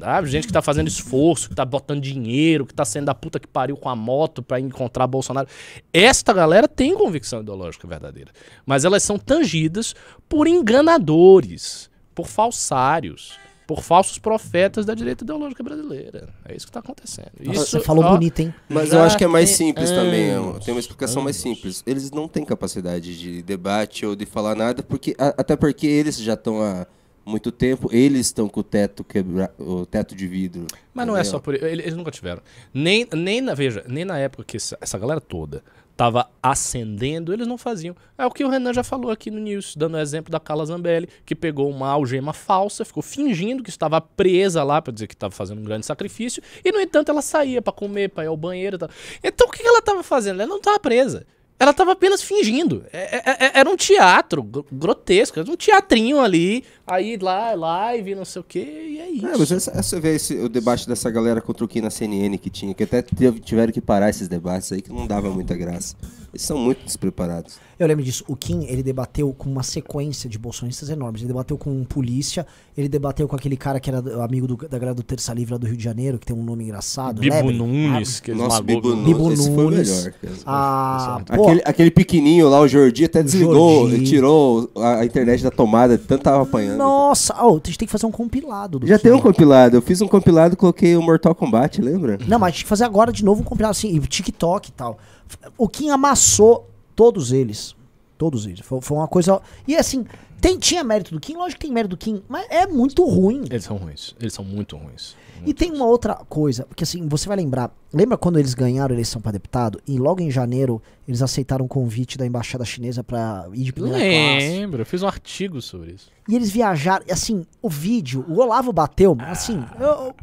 Sabe? Gente que tá fazendo esforço, que tá botando dinheiro, que tá sendo da puta que pariu com a moto pra encontrar Bolsonaro. Esta galera tem convicção ideológica verdadeira. Mas elas são tangidas por enganadores, por falsários, por falsos profetas da direita ideológica brasileira. É isso que tá acontecendo. Nossa, Isso, você falou ó, bonito, hein? Mas eu acho que é mais tem simples também. é uma- anos, Tem uma explicação mais anos. simples. Eles não têm capacidade de debate ou de falar nada, porque a- até porque eles já estão há muito tempo, eles estão com o teto quebra, o teto de vidro. Mas não é entendeu? só por ele- eles nunca tiveram. Nem, nem na, veja, nem na época que essa, essa galera toda tava ascendendo, eles não faziam. É o que o Renan já falou aqui no News, dando o exemplo da Carla Zambelli, que pegou uma algema falsa, ficou fingindo que estava presa lá pra dizer que estava fazendo um grande sacrifício, e no entanto ela saía pra comer, pra ir ao banheiro e tal. Então o que que ela tava fazendo? Ela não tava presa. Ela tava apenas fingindo. É- é- é- era um teatro gr- grotesco, era um teatrinho ali, aí lá, live, não sei o que, e é isso. É, mas essa, você vê esse- o debate dessa galera contra o Kim na CNN que tinha, que até tiveram que parar esses debates aí, que não dava muita graça. Eles são muito despreparados. Eu lembro disso. O Kim, ele debateu com uma sequência de bolsonistas enormes. Ele debateu com um polícia, ele debateu com aquele cara que era amigo do- da galera do Terça Livre lá do Rio de Janeiro, que tem um nome engraçado. Bibo Lebre. Nunes, que Nossa. Bibo viu? Bibo Nunes, esse foi o Nunes. melhor. Ah, Aquele, aquele pequenininho lá, o Jordi, até desligou, Jordi. tirou a, internet da tomada, tanto tava apanhando. Nossa, oh, a gente tem que fazer um compilado do Já Kim. tem um compilado, eu fiz um compilado e coloquei o Mortal Kombat, lembra? Não, mas a gente tem que fazer agora de novo um compilado assim, e TikTok e tal. O Kim amassou todos eles. Todos eles. Foi, foi uma coisa. E assim, tem, tinha mérito do Kim, lógico que tem mérito do Kim, mas é muito ruim. Eles são ruins. Eles são muito ruins. E tem uma outra coisa, porque assim, você vai lembrar, lembra quando eles ganharam a eleição pra deputado e logo em janeiro eles aceitaram um convite da embaixada chinesa pra ir de primeira classe. Lembro, eu fiz um artigo sobre isso. E eles viajaram, e, assim, o vídeo, o Olavo bateu, assim, eu, eu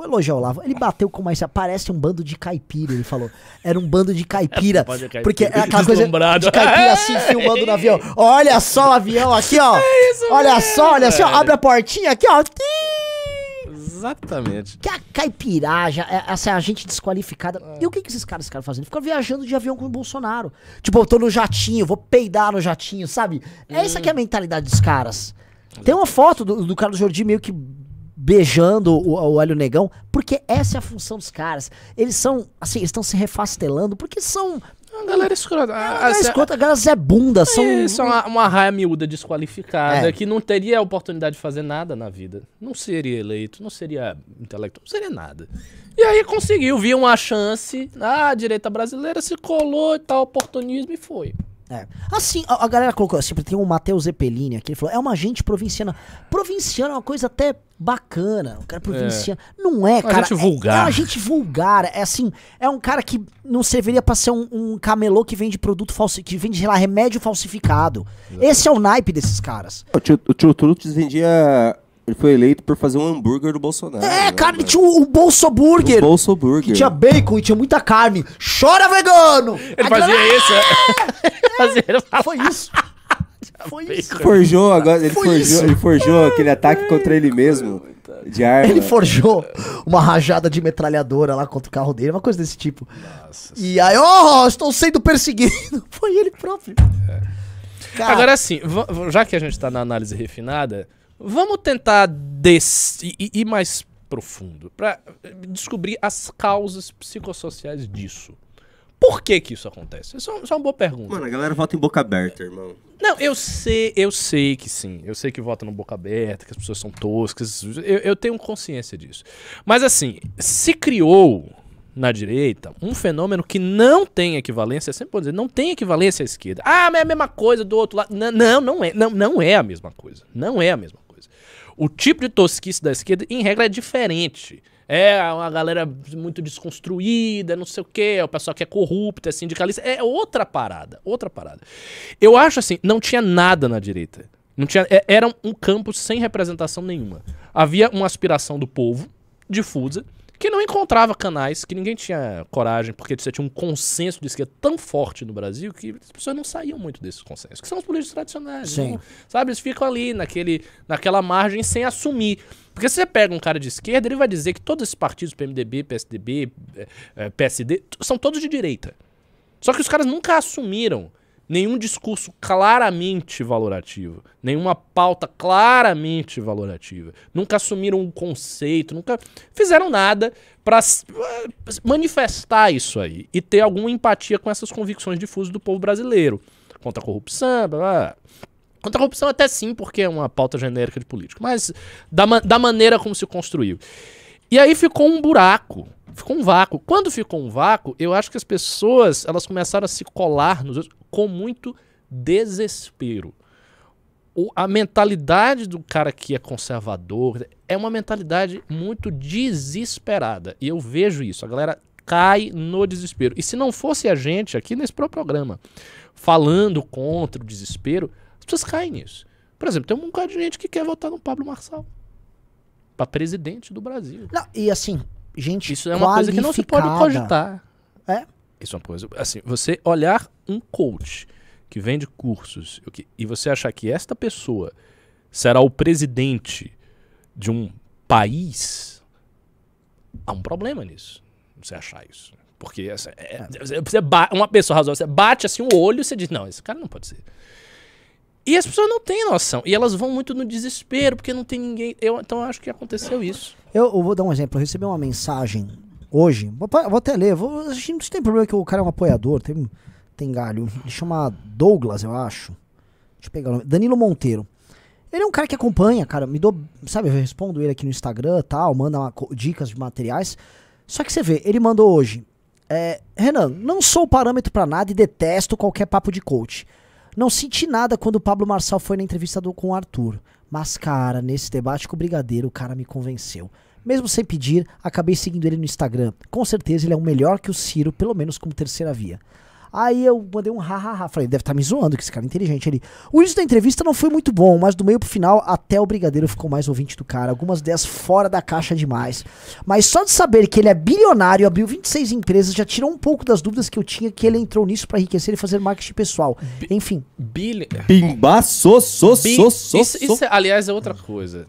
vou elogiar o Olavo, ele bateu com mais, parece um bando de caipira, ele falou. Era um bando de caipira, de caipira. porque é aquela coisa de caipira assim, filmando no avião. Olha só o avião aqui, ó. olha só, olha assim, ó, velho. abre a portinha aqui, ó. Exatamente. Que a caipiragem, é- essa é a gente desqualificada. E o que, que esses caras ficaram fazendo? Ficam viajando de avião com o Bolsonaro. Tipo, eu tô no jatinho, vou peidar no jatinho, sabe? É essa que é a mentalidade dos caras. Tem uma foto do, do Carlos Jordi meio que beijando o, o Hélio Negão, porque essa é a função dos caras. Eles são, assim, eles estão se refastelando, porque são. A galera escrota. A A, galera a, escrota, a galera Zé Bunda, são. é, são uma, uma raia miúda desqualificada É. que não teria a oportunidade de fazer nada na vida. Não seria eleito, não seria intelectual, não seria nada. E aí conseguiu, viu uma chance. Ah, a direita brasileira se colou e tal, oportunismo e foi. É. Assim, a, a galera colocou assim, tem o Matheus Zeppelini aqui, ele falou, é uma gente provinciana. Provinciano é uma coisa até bacana, o cara provinciano. Não é, cara. gente é- vulgar. É, uma gente vulgar, é assim, é um cara que não serviria pra ser um, um camelô que vende produto falso, que vende, sei lá, remédio falsificado. Esse é o naipe desses caras. O tio, o tio vendia. Ele foi eleito por fazer um hambúrguer do Bolsonaro. É, né, cara, ele tinha o, o Bolso Burger, O Bolso Burger. que tinha bacon e tinha muita carne. Chora, vegano! Ele fazia isso, é. fazia, ele falava, Foi isso. Foi isso. Forjou agora, ele Foi forjou, isso. ele forjou aquele ataque contra ele mesmo. De arma. Ele forjou uma rajada de metralhadora lá contra o carro dele, uma coisa desse tipo. E aí, ó, estou sendo perseguido. Foi ele próprio. Cara, Agora assim, va- já que a gente tá na análise refinada, vamos tentar ir mais profundo pra eh, descobrir as causas psicossociais disso. Por que que isso acontece? Isso é uma- isso é uma boa pergunta. Mano, a galera volta em boca aberta, irmão. Não, eu sei, eu sei que sim. Eu sei que vota no boca aberta, que as pessoas são toscas. Eu, eu tenho consciência disso. Mas assim, se criou na direita um fenômeno que não tem equivalência, sempre vou dizer, não tem equivalência à esquerda. Ah, mas é a mesma coisa do outro lado. Não, não, não é, não, não é a mesma coisa. Não é a mesma coisa. O tipo de tosquice da esquerda, em regra, é diferente. É uma galera muito desconstruída, não sei o quê, o pessoal que é corrupto, é sindicalista. É outra parada, outra parada. Eu acho assim, não tinha nada na direita. Não tinha, é- era um campo sem representação nenhuma. Havia uma aspiração do povo, difusa, que não encontrava canais, que ninguém tinha coragem, porque você tinha um consenso de esquerda tão forte no Brasil que as pessoas não saíam muito desses consensos, que são os políticos tradicionais. Sim. não- sabe, eles ficam ali naquele, naquela margem sem assumir. Porque se você pega um cara de esquerda, ele vai dizer que todos esses partidos, PMDB, PSDB, eh, eh, PSD, são todos de direita. Só que os caras nunca assumiram nenhum discurso claramente valorativo, nenhuma pauta claramente valorativa. Nunca assumiram um conceito, nunca fizeram nada para manifestar isso aí e ter alguma empatia com essas convicções difusas do povo brasileiro. Contra a corrupção, blá, blá. Contra a corrupção até sim, porque é uma pauta genérica de político, mas da, ma- da maneira como se construiu. E aí ficou um buraco, ficou um vácuo. Quando ficou um vácuo, eu acho que as pessoas elas começaram a se colar nos outros com muito desespero. O- a mentalidade do cara que é conservador é uma mentalidade muito desesperada. E eu vejo isso. A galera cai no desespero. E se não fosse a gente aqui nesse próprio programa falando contra o desespero, as pessoas caem nisso. Por exemplo, tem um bocado de gente que quer votar no Pablo Marçal para presidente do Brasil. Não, e assim, gente Isso é uma coisa que não se pode cogitar. É? Isso é uma coisa. Assim, você olhar um coach que vende cursos e você achar que esta pessoa será o presidente de um país, há um problema nisso. Você achar isso. Porque essa é, você- uma pessoa razoável, você bate assim o olho e você diz: não, esse cara não pode ser. E as pessoas não têm noção. E elas vão muito no desespero, porque não tem ninguém. Eu, então eu acho que aconteceu isso. Eu, eu vou dar um exemplo. Eu recebi uma mensagem hoje. Vou, até ler. Vou, a gente não tem problema que o cara é um apoiador. Tem, tem galho. Ele chama Douglas, eu acho. Deixa eu pegar o nome. Danilo Monteiro. Ele é um cara que acompanha, cara. Me dou. Sabe, eu respondo ele aqui no Instagram tal. Manda uma dicas de materiais. Só que você vê, ele mandou hoje. é, Renan, não sou parâmetro pra nada e detesto qualquer papo de coach. Não senti nada quando o Pablo Marçal foi na entrevista do, com o Arthur. Mas, cara, nesse debate com o Brigadeiro, o cara me convenceu. Mesmo sem pedir, acabei seguindo ele no Instagram. Com certeza ele é um melhor que o Ciro, pelo menos como terceira via. Aí eu mandei um hahaha. Falei, deve estar me zoando, que esse cara é inteligente ali. O início da entrevista não foi muito bom, mas do meio pro final, até o Brigadeiro ficou mais ouvinte do cara. Algumas ideias fora da caixa demais. Mas só de saber que ele é bilionário, abriu 26 empresas, já tirou um pouco das dúvidas que eu tinha que ele entrou nisso pra enriquecer e fazer marketing pessoal. Enfim, Billy. Pimba, so, so, so, so, isso, so. isso é- aliás, é outra coisa.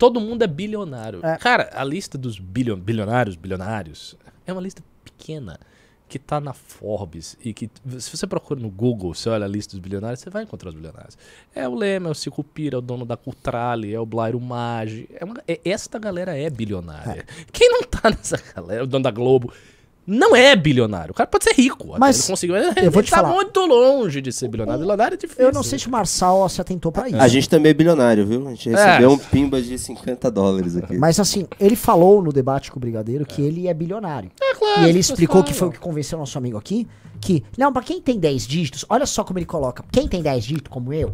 Todo mundo é bilionário. É. Cara, a lista dos bilio- bilionários, bilionários, é uma lista pequena que tá na Forbes e que se você procura no Google, você olha a lista dos bilionários, você vai encontrar os bilionários. É o Lema, é o Cicupira, é o dono da Cultrale, é o Blairo Maggi. É uma, é- esta galera é bilionária. Quem não tá nessa galera, o dono da Globo, não é bilionário. O cara pode ser rico, até Mas ele conseguiu. Ele, eu vou te tá falar. muito longe de ser bilionário. Bilionário é difícil. eu não sei se o Marçal se atentou pra isso. A gente também é bilionário, viu? A gente É. recebeu um pimba de 50 dólares aqui. Mas assim, ele falou no debate com o Brigadeiro que ele é bilionário. É claro, E ele explicou que foi o que convenceu nosso amigo aqui, que, não, pra quem tem 10 dígitos, olha só como ele coloca, quem tem 10 dígitos, como eu,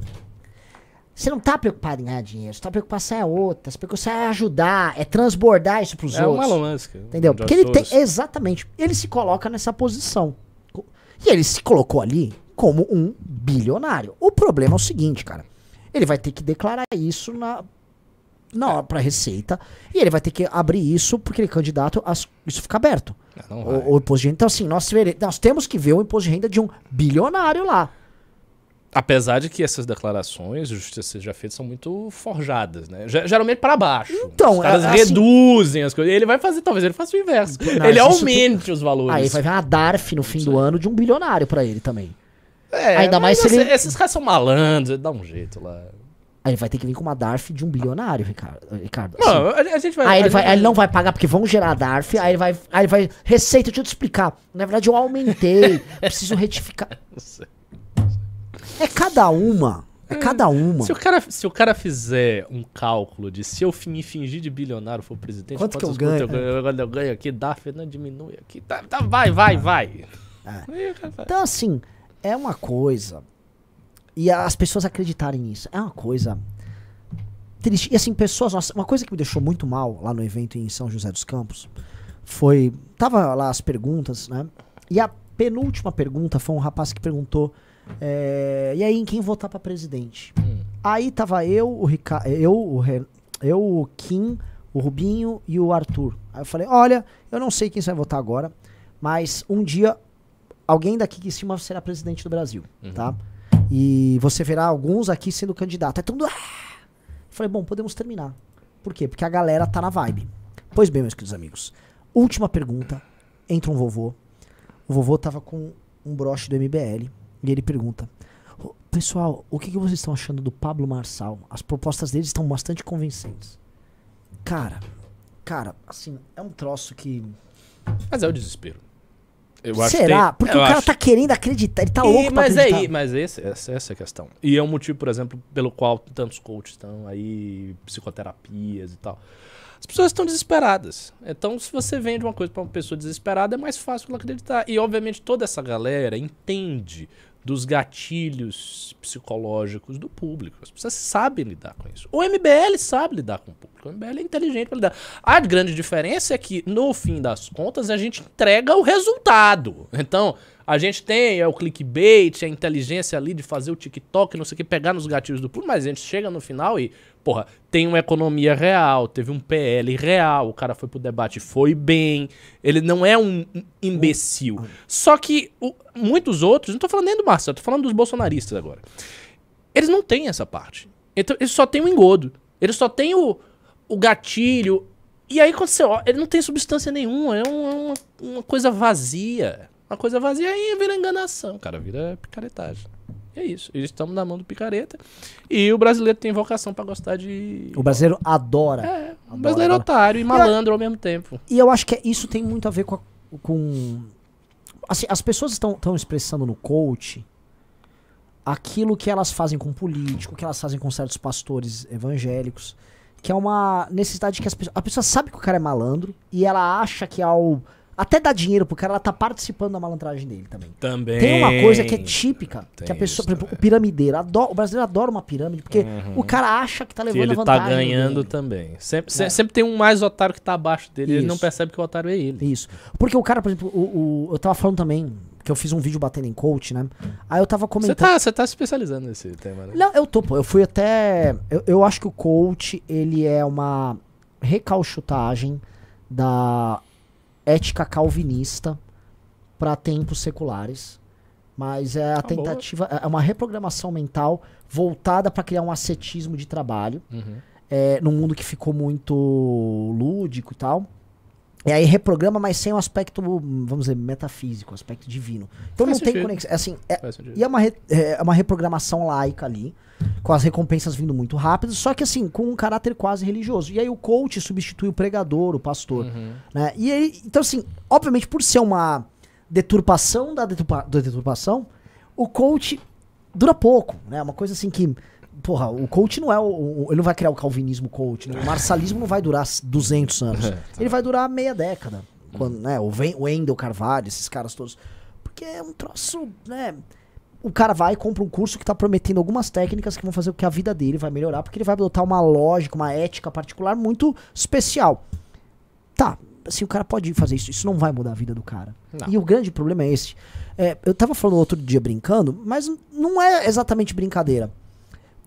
você não tá preocupado em ganhar dinheiro, você tá preocupado em é outra, você preocupado em ajudar, é transbordar isso pros É outros. Elon Musk. Entendeu? Porque ele tem. Exatamente. Ele se coloca nessa posição. E ele se colocou ali como um bilionário. O problema é o seguinte, cara. Ele vai ter que declarar isso na. Na hora pra Receita. E ele vai ter que abrir isso, porque ele é candidato, a, isso fica aberto. Não vai. O, o imposto de renda. Então, assim, nós, nós temos que ver o imposto de renda de um bilionário lá. Apesar de que essas declarações, de justiça seja feita, são muito forjadas, né? Ge- Geralmente para baixo. Então, os caras é, assim- reduzem as coisas. Ele vai fazer, talvez ele faça o inverso. Não, ele aumente os valores. Aí vai ver uma DARF no fim do ano de um bilionário pra ele também. É, ainda mais se ele- esse- Esses caras são malandros, ele dá um jeito lá. Aí ele vai ter que vir com uma DARF de um bilionário, Ricardo. Ricardo assim. Não, a, gente vai. Aí ele, vai, gente- aí ele não vai pagar porque vão gerar DARF, aí ele vai. Aí ele vai. Receita, deixa eu te explicar. Na verdade, eu aumentei. preciso retificar. É cada uma. É cada uma. Se o, cara, se o cara fizer um cálculo de se eu me fingir de bilionário for presidente, Quanto que eu ganho? Eu, eu, eu ganho aqui, dá, Fernando diminui aqui. Tá, tá, vai, vai, vai. É. Então, assim, é uma coisa. E as pessoas acreditarem nisso. É uma coisa triste. E assim, pessoas. Nossa, uma coisa que me deixou muito mal lá no evento em São José dos Campos foi. Tava lá as perguntas, né? E a penúltima pergunta foi um rapaz que perguntou. É, e aí, em quem votar pra presidente? Hum. Aí tava eu, o Ricardo. Eu, o Ren- eu, o Kim, o Rubinho e o Arthur. Aí eu falei: olha, eu não sei quem você vai votar agora, mas um dia alguém daqui que estima será presidente do Brasil, tá? E você verá alguns aqui sendo candidato. É todo mundo. "Ah!" Falei, bom, podemos terminar. Por quê? Porque a galera tá na vibe. Pois bem, meus queridos amigos. Última pergunta. Entra um vovô. O vovô tava com um broche do MBL. E ele pergunta: "Ô, Pessoal, o que, que vocês estão achando do Pablo Marçal? As propostas dele estão bastante convincentes. Cara, cara, assim, é um troço que. Mas é o desespero. Eu acho que Será? tem- Porque eu o cara acho- tá querendo acreditar. Ele tá E- louco pra mas é acreditar. aí, mas esse, essa, essa é a questão. E é um motivo, por exemplo, pelo qual tantos coaches estão aí, psicoterapias e tal. As pessoas estão desesperadas. Então, se você vende uma coisa pra uma pessoa desesperada, é mais fácil ela acreditar. E, obviamente, toda essa galera entende dos gatilhos psicológicos do público. As pessoas sabem lidar com isso. O MBL sabe lidar com o público. O MBL é inteligente para lidar. A grande diferença é que, no fim das contas, a gente entrega o resultado. Então, a gente tem é, o clickbait, a inteligência ali de fazer o TikTok, não sei o que, pegar nos gatilhos do público, mas a gente chega no final e, porra, tem uma economia real, teve um PL real, o cara foi pro debate, foi bem, ele não é um imbecil. Só que o- muitos outros, não tô falando nem do Marcelo, tô falando dos bolsonaristas agora. Eles não têm essa parte. Então, eles só têm o engodo. Eles só têm o, o gatilho. E aí, quando você olha, ele não tem substância nenhuma. É uma, uma, uma coisa vazia. Uma coisa vazia aí vira enganação, cara. Vira picaretagem. E é isso. Eles estamos na mão do picareta. E o brasileiro tem vocação pra gostar de. O brasileiro adora. É, Adora, brasileiro adora. otário e malandro ao mesmo tempo. E eu acho que isso tem muito a ver com. a- com assim, as pessoas estão, estão expressando no coach aquilo que elas fazem com político, que elas fazem com certos pastores evangélicos, que é uma necessidade que as pessoas, a pessoa sabe que o cara é malandro e ela acha que ao até dar dinheiro pro cara, ela tá participando da malandragem dele também. Também. Tem uma coisa que é típica, Tem que a pessoa, isso por exemplo, o piramideiro, adora, o brasileiro adora uma pirâmide, porque o cara acha que tá Que levando ele a tá vantagem. ganhando dele. também. Sempre, se- É. sempre tem um mais otário que tá abaixo dele. Ele não Isso. percebe que o otário é ele. Isso. Porque o cara, por exemplo, o, o- eu tava falando também, que eu fiz um vídeo batendo em coach, né? Aí eu tava Você comentando. tá, você tá se especializando nesse tema, né? Não, eu tô, pô. Eu fui até. Eu, eu acho que o coach, ele é uma recalchutagem da ética calvinista para tempos seculares. Mas é a boa. tentativa. É uma reprogramação mental voltada para criar um ascetismo de trabalho. Uhum. É, num mundo que ficou muito lúdico e tal. E aí reprograma, mas sem o aspecto, vamos dizer, metafísico, aspecto divino. Então Faz não tem sentido. conexão. Assim, é, Faz sentido. e é uma, re- é uma reprogramação laica ali, com as recompensas vindo muito rápido, só que assim, com um caráter quase religioso. E aí o coach substitui o pregador, o pastor. Uhum. Né? E ele, então assim, obviamente por ser uma deturpação da, deturpa, da deturpação, o coach dura pouco, né? Uma coisa assim que, porra, o coach não é o, o- ele não vai criar o calvinismo coach, né? o marçalismo não vai durar 200 anos. É, tá. Ele vai durar meia década. Quando, né, o Wendel Carvalho, esses caras todos. Porque é um troço, né? O cara vai e compra um curso que tá prometendo algumas técnicas que vão fazer com que a vida dele vai melhorar, porque ele vai adotar uma lógica, uma ética particular muito especial. Tá, assim, o cara pode fazer isso, isso não vai mudar a vida do cara. Não. E o grande problema é esse. É, eu tava falando outro dia brincando, mas não é exatamente brincadeira.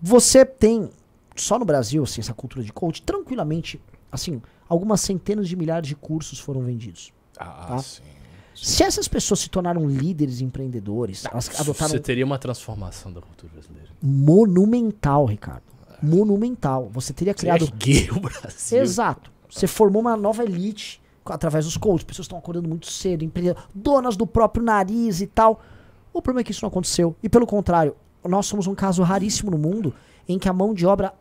Você tem, só no Brasil, assim, essa cultura de coach, tranquilamente, assim, algumas centenas de milhares de cursos foram vendidos. Ah, Tá. sim. Se essas pessoas se tornaram líderes empreendedores, elas adotaram Você teria uma transformação da cultura brasileira. monumental, Ricardo. Monumental. Você teria criado. Erguer o Brasil. Exato. Você formou uma nova elite através dos coaches. Pessoas estão acordando muito cedo, empre- donas do próprio nariz e tal. O problema é que isso não aconteceu. E pelo contrário, nós somos um caso raríssimo no mundo em que a mão de obra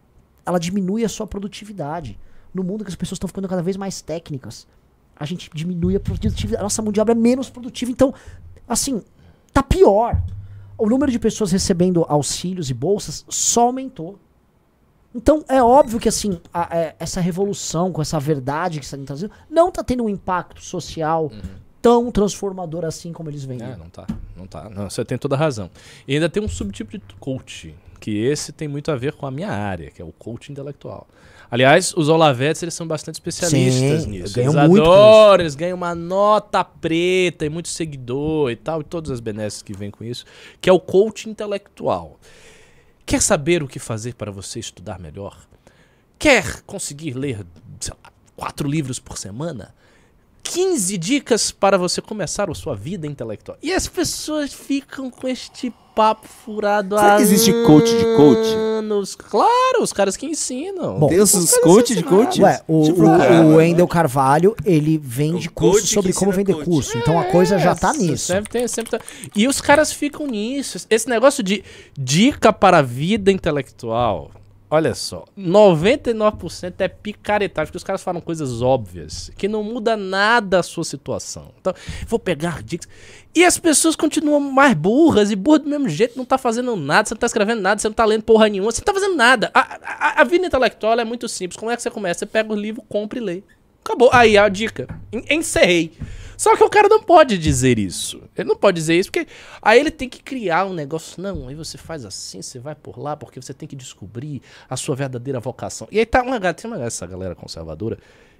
ela diminui a sua produtividade. No mundo que as pessoas estão ficando cada vez mais técnicas, a gente diminui a produtividade. A nossa mão de obra é menos produtiva. Então, assim, tá pior. o número de pessoas recebendo auxílios e bolsas só aumentou. Então é óbvio que assim, a- é, essa revolução com essa verdade que está trazindo não está tendo um impacto social tão transformador assim como eles vendem. É, não tá. Não tá. Não, você tem toda a razão. E ainda tem um subtipo de coach, que esse tem muito a ver com a minha área, que é o coach intelectual. Aliás, os Olavetes, eles são bastante especialistas Sim, nisso. ganham eles muito adoram, eles ganham uma nota preta e muito seguidor e tal, e todas as benesses que vêm com isso, que é o coach intelectual. Quer saber o que fazer para você estudar melhor? Quer conseguir ler, sei lá, quatro livros por semana? 15 dicas para você começar a sua vida intelectual. E as pessoas ficam com este papo furado Será há que existe coach de coach? anos. Claro, os caras que ensinam. Bom, Tem os, os coach de coach? Ué, o, o, o. Wendel Carvalho, ele vende curso sobre como vender coach. curso. Então a coisa já tá nisso. Sempre tem, sempre tá- E os caras ficam nisso. Esse negócio de dica para a vida intelectual. Olha só, 99% é picaretagem, porque os caras falam coisas óbvias, que não muda nada a sua situação. Então, vou pegar dicas. E as pessoas continuam mais burras, e burras do mesmo jeito, não tá fazendo nada, você não tá escrevendo nada, você não tá lendo porra nenhuma, você não tá fazendo nada. A, a- a vida intelectual é muito simples. Como é que você começa? Você pega o livro, compra e lê. Acabou. Aí a dica. En- Encerrei. Só que o cara não pode dizer isso. Ele não pode dizer isso porque aí ele tem que criar um negócio. Não, aí você faz assim, você vai por lá, porque você tem que descobrir a sua verdadeira vocação. E aí tá uma, tem uma essa galera conservadora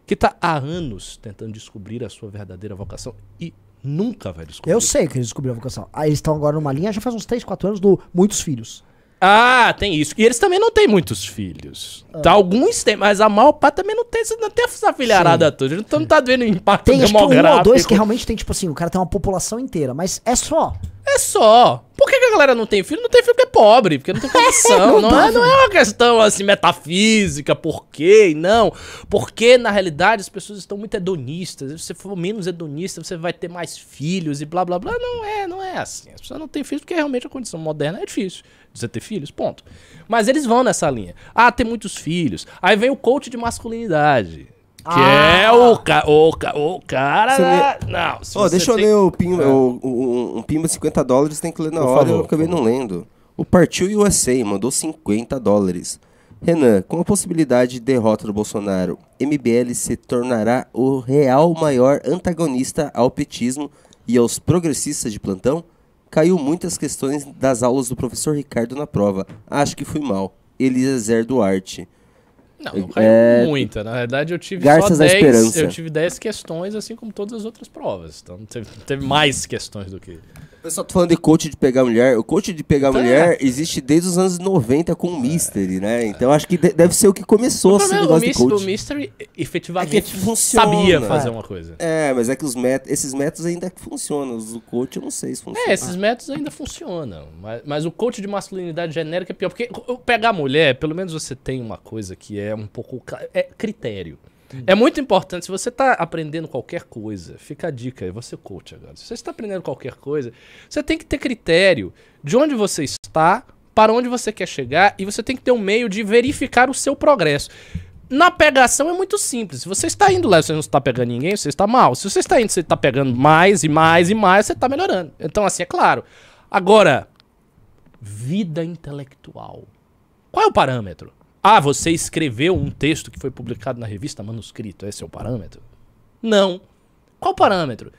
que tá há anos tentando descobrir a sua verdadeira vocação e nunca vai descobrir. Eu sei que eles descobriram a vocação. Aí eles estão agora numa linha já faz uns 3, 4 anos do muitos filhos. Ah, tem isso. E eles também não têm muitos filhos. Tá, alguns têm, mas a maior parte também não tem, não tem essa filharada toda. Então não tá vendo impacto Tem acho que um demográfico. ou dois que realmente tem, tipo assim, o cara tem uma população inteira, mas é só. É só. Por que, a galera não tem filho? Não tem filho porque é pobre, porque não tem condição. Não não, é, não é uma questão assim metafísica, por quê? Não. Porque, na realidade, as pessoas estão muito hedonistas. Se você for menos hedonista, você vai ter mais filhos e blá blá blá. Não é, não é assim. As pessoas não têm filhos porque realmente a condição moderna é difícil você ter filhos, ponto. Mas eles vão nessa linha. Ah, tem muitos filhos. Aí vem o coach de masculinidade. Que Ah. é o, ca o, ca o cara. Da- Não, você deixa eu tem- ler o Pimba, o, o- um Pimba 50 dólares, tem que ler na Por hora, favor, eu acabei não lendo. O Partiu USA mandou 50 dólares. Renan, com a possibilidade de derrota do Bolsonaro, MBL se tornará o real maior antagonista ao petismo e aos progressistas de plantão? Caiu muitas questões das aulas do professor Ricardo na prova. Acho que fui mal. Eliezer Duarte. Não, não caiu É, muita. Na verdade, eu tive Garças só da 10. Esperança. Eu tive 10 questões, assim como todas as outras provas. Então teve, teve mais questões do que. O pessoal tá falando de coach de pegar mulher. O coach de pegar Tá. mulher existe desde os anos 90 com o Mystery, né? Então acho que de- deve ser o que começou O, esse problema, o, negócio de Mis- o. Mystery efetivamente É que funciona. sabia fazer uma coisa. É, mas é que os met esses métodos ainda funcionam. Os do coach eu não sei se funcionam. É, esses métodos ainda funcionam. Mas, mas o coach de masculinidade genérica é pior. Porque o- o pegar mulher, pelo menos você tem uma coisa que é um pouco. É critério. É muito importante, se você está aprendendo qualquer coisa, fica a dica, eu vou ser coach agora. Se você está aprendendo qualquer coisa, você tem que ter critério de onde você está, para onde você quer chegar, e você tem que ter um meio de verificar o seu progresso. Na pegação é muito simples. Se você está indo lá você não está pegando ninguém, você está mal. Se você está indo você está pegando mais e mais e mais, você está melhorando. Então, assim, é claro. Agora, vida intelectual. Qual é o parâmetro? Ah, você escreveu um texto que foi publicado na revista Manuscrito. Esse é o parâmetro? Não. Qual parâmetro?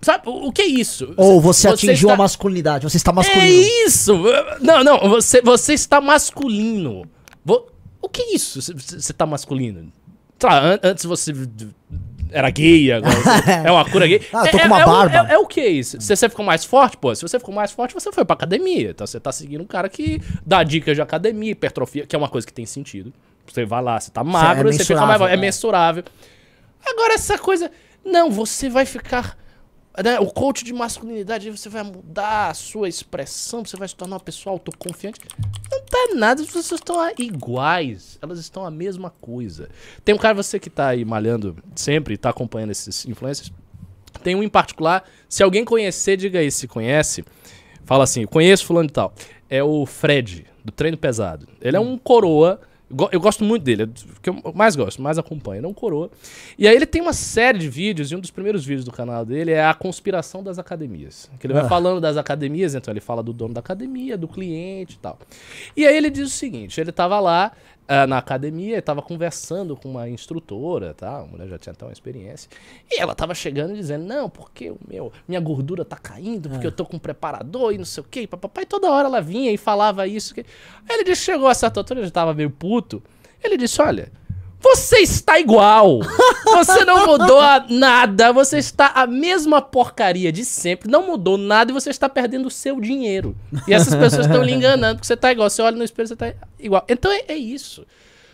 Sabe, o, que é isso? Ou você, atingiu está- a masculinidade, você está é masculino. isso! Não, não, você, você está masculino. O que é isso? Você- Você está masculino? Tá, an- antes você era gay, agora é uma cura gay. Ah, tô é, com uma é- é o- barba. É, é o que isso? Se você ficou mais forte, pô, se você ficou mais forte, você foi pra academia. Então você tá seguindo um cara que dá dicas de academia, hipertrofia, que é uma coisa que tem sentido. Você vai lá, você tá magro, é você fica mais É é. mensurável. Agora, essa coisa. Não, você vai ficar. Né, o coach de masculinidade, você vai mudar a sua expressão, você vai se tornar uma pessoa autoconfiante. Não tá nada, as pessoas estão iguais. Elas estão a mesma coisa. Tem um cara, você que tá aí malhando sempre tá acompanhando esses influencers. Tem um em particular, se alguém conhecer, diga aí se conhece. Fala assim, conheço fulano e tal. É o Fred, do treino pesado. Ele é um coroa, Eu gosto muito dele, é o que eu mais gosto, mais acompanho, não coroa. E aí ele tem uma série de vídeos, e um dos primeiros vídeos do canal dele é a conspiração das academias. Que ele vai Ah. falando das academias, então ele fala do dono da academia, do cliente e tal. E aí ele diz o seguinte, ele tava lá ah, na academia, ele tava conversando com uma instrutora, tá? A mulher já tinha até uma experiência. E ela tava chegando e dizendo, não, porque o meu, minha gordura tá caindo, porque eu tô com um preparador e não sei o quê, papai. Toda hora ela vinha e falava isso. Que... Aí ele disse, chegou a certa altura, ele já tava meio puto. Ele disse, olha, você está igual. Você não mudou nada. Você está a mesma porcaria de sempre. Não mudou nada e você está perdendo o seu dinheiro. E essas pessoas estão lhe enganando porque você está igual. Você olha no espelho, você está igual. Então é, é isso.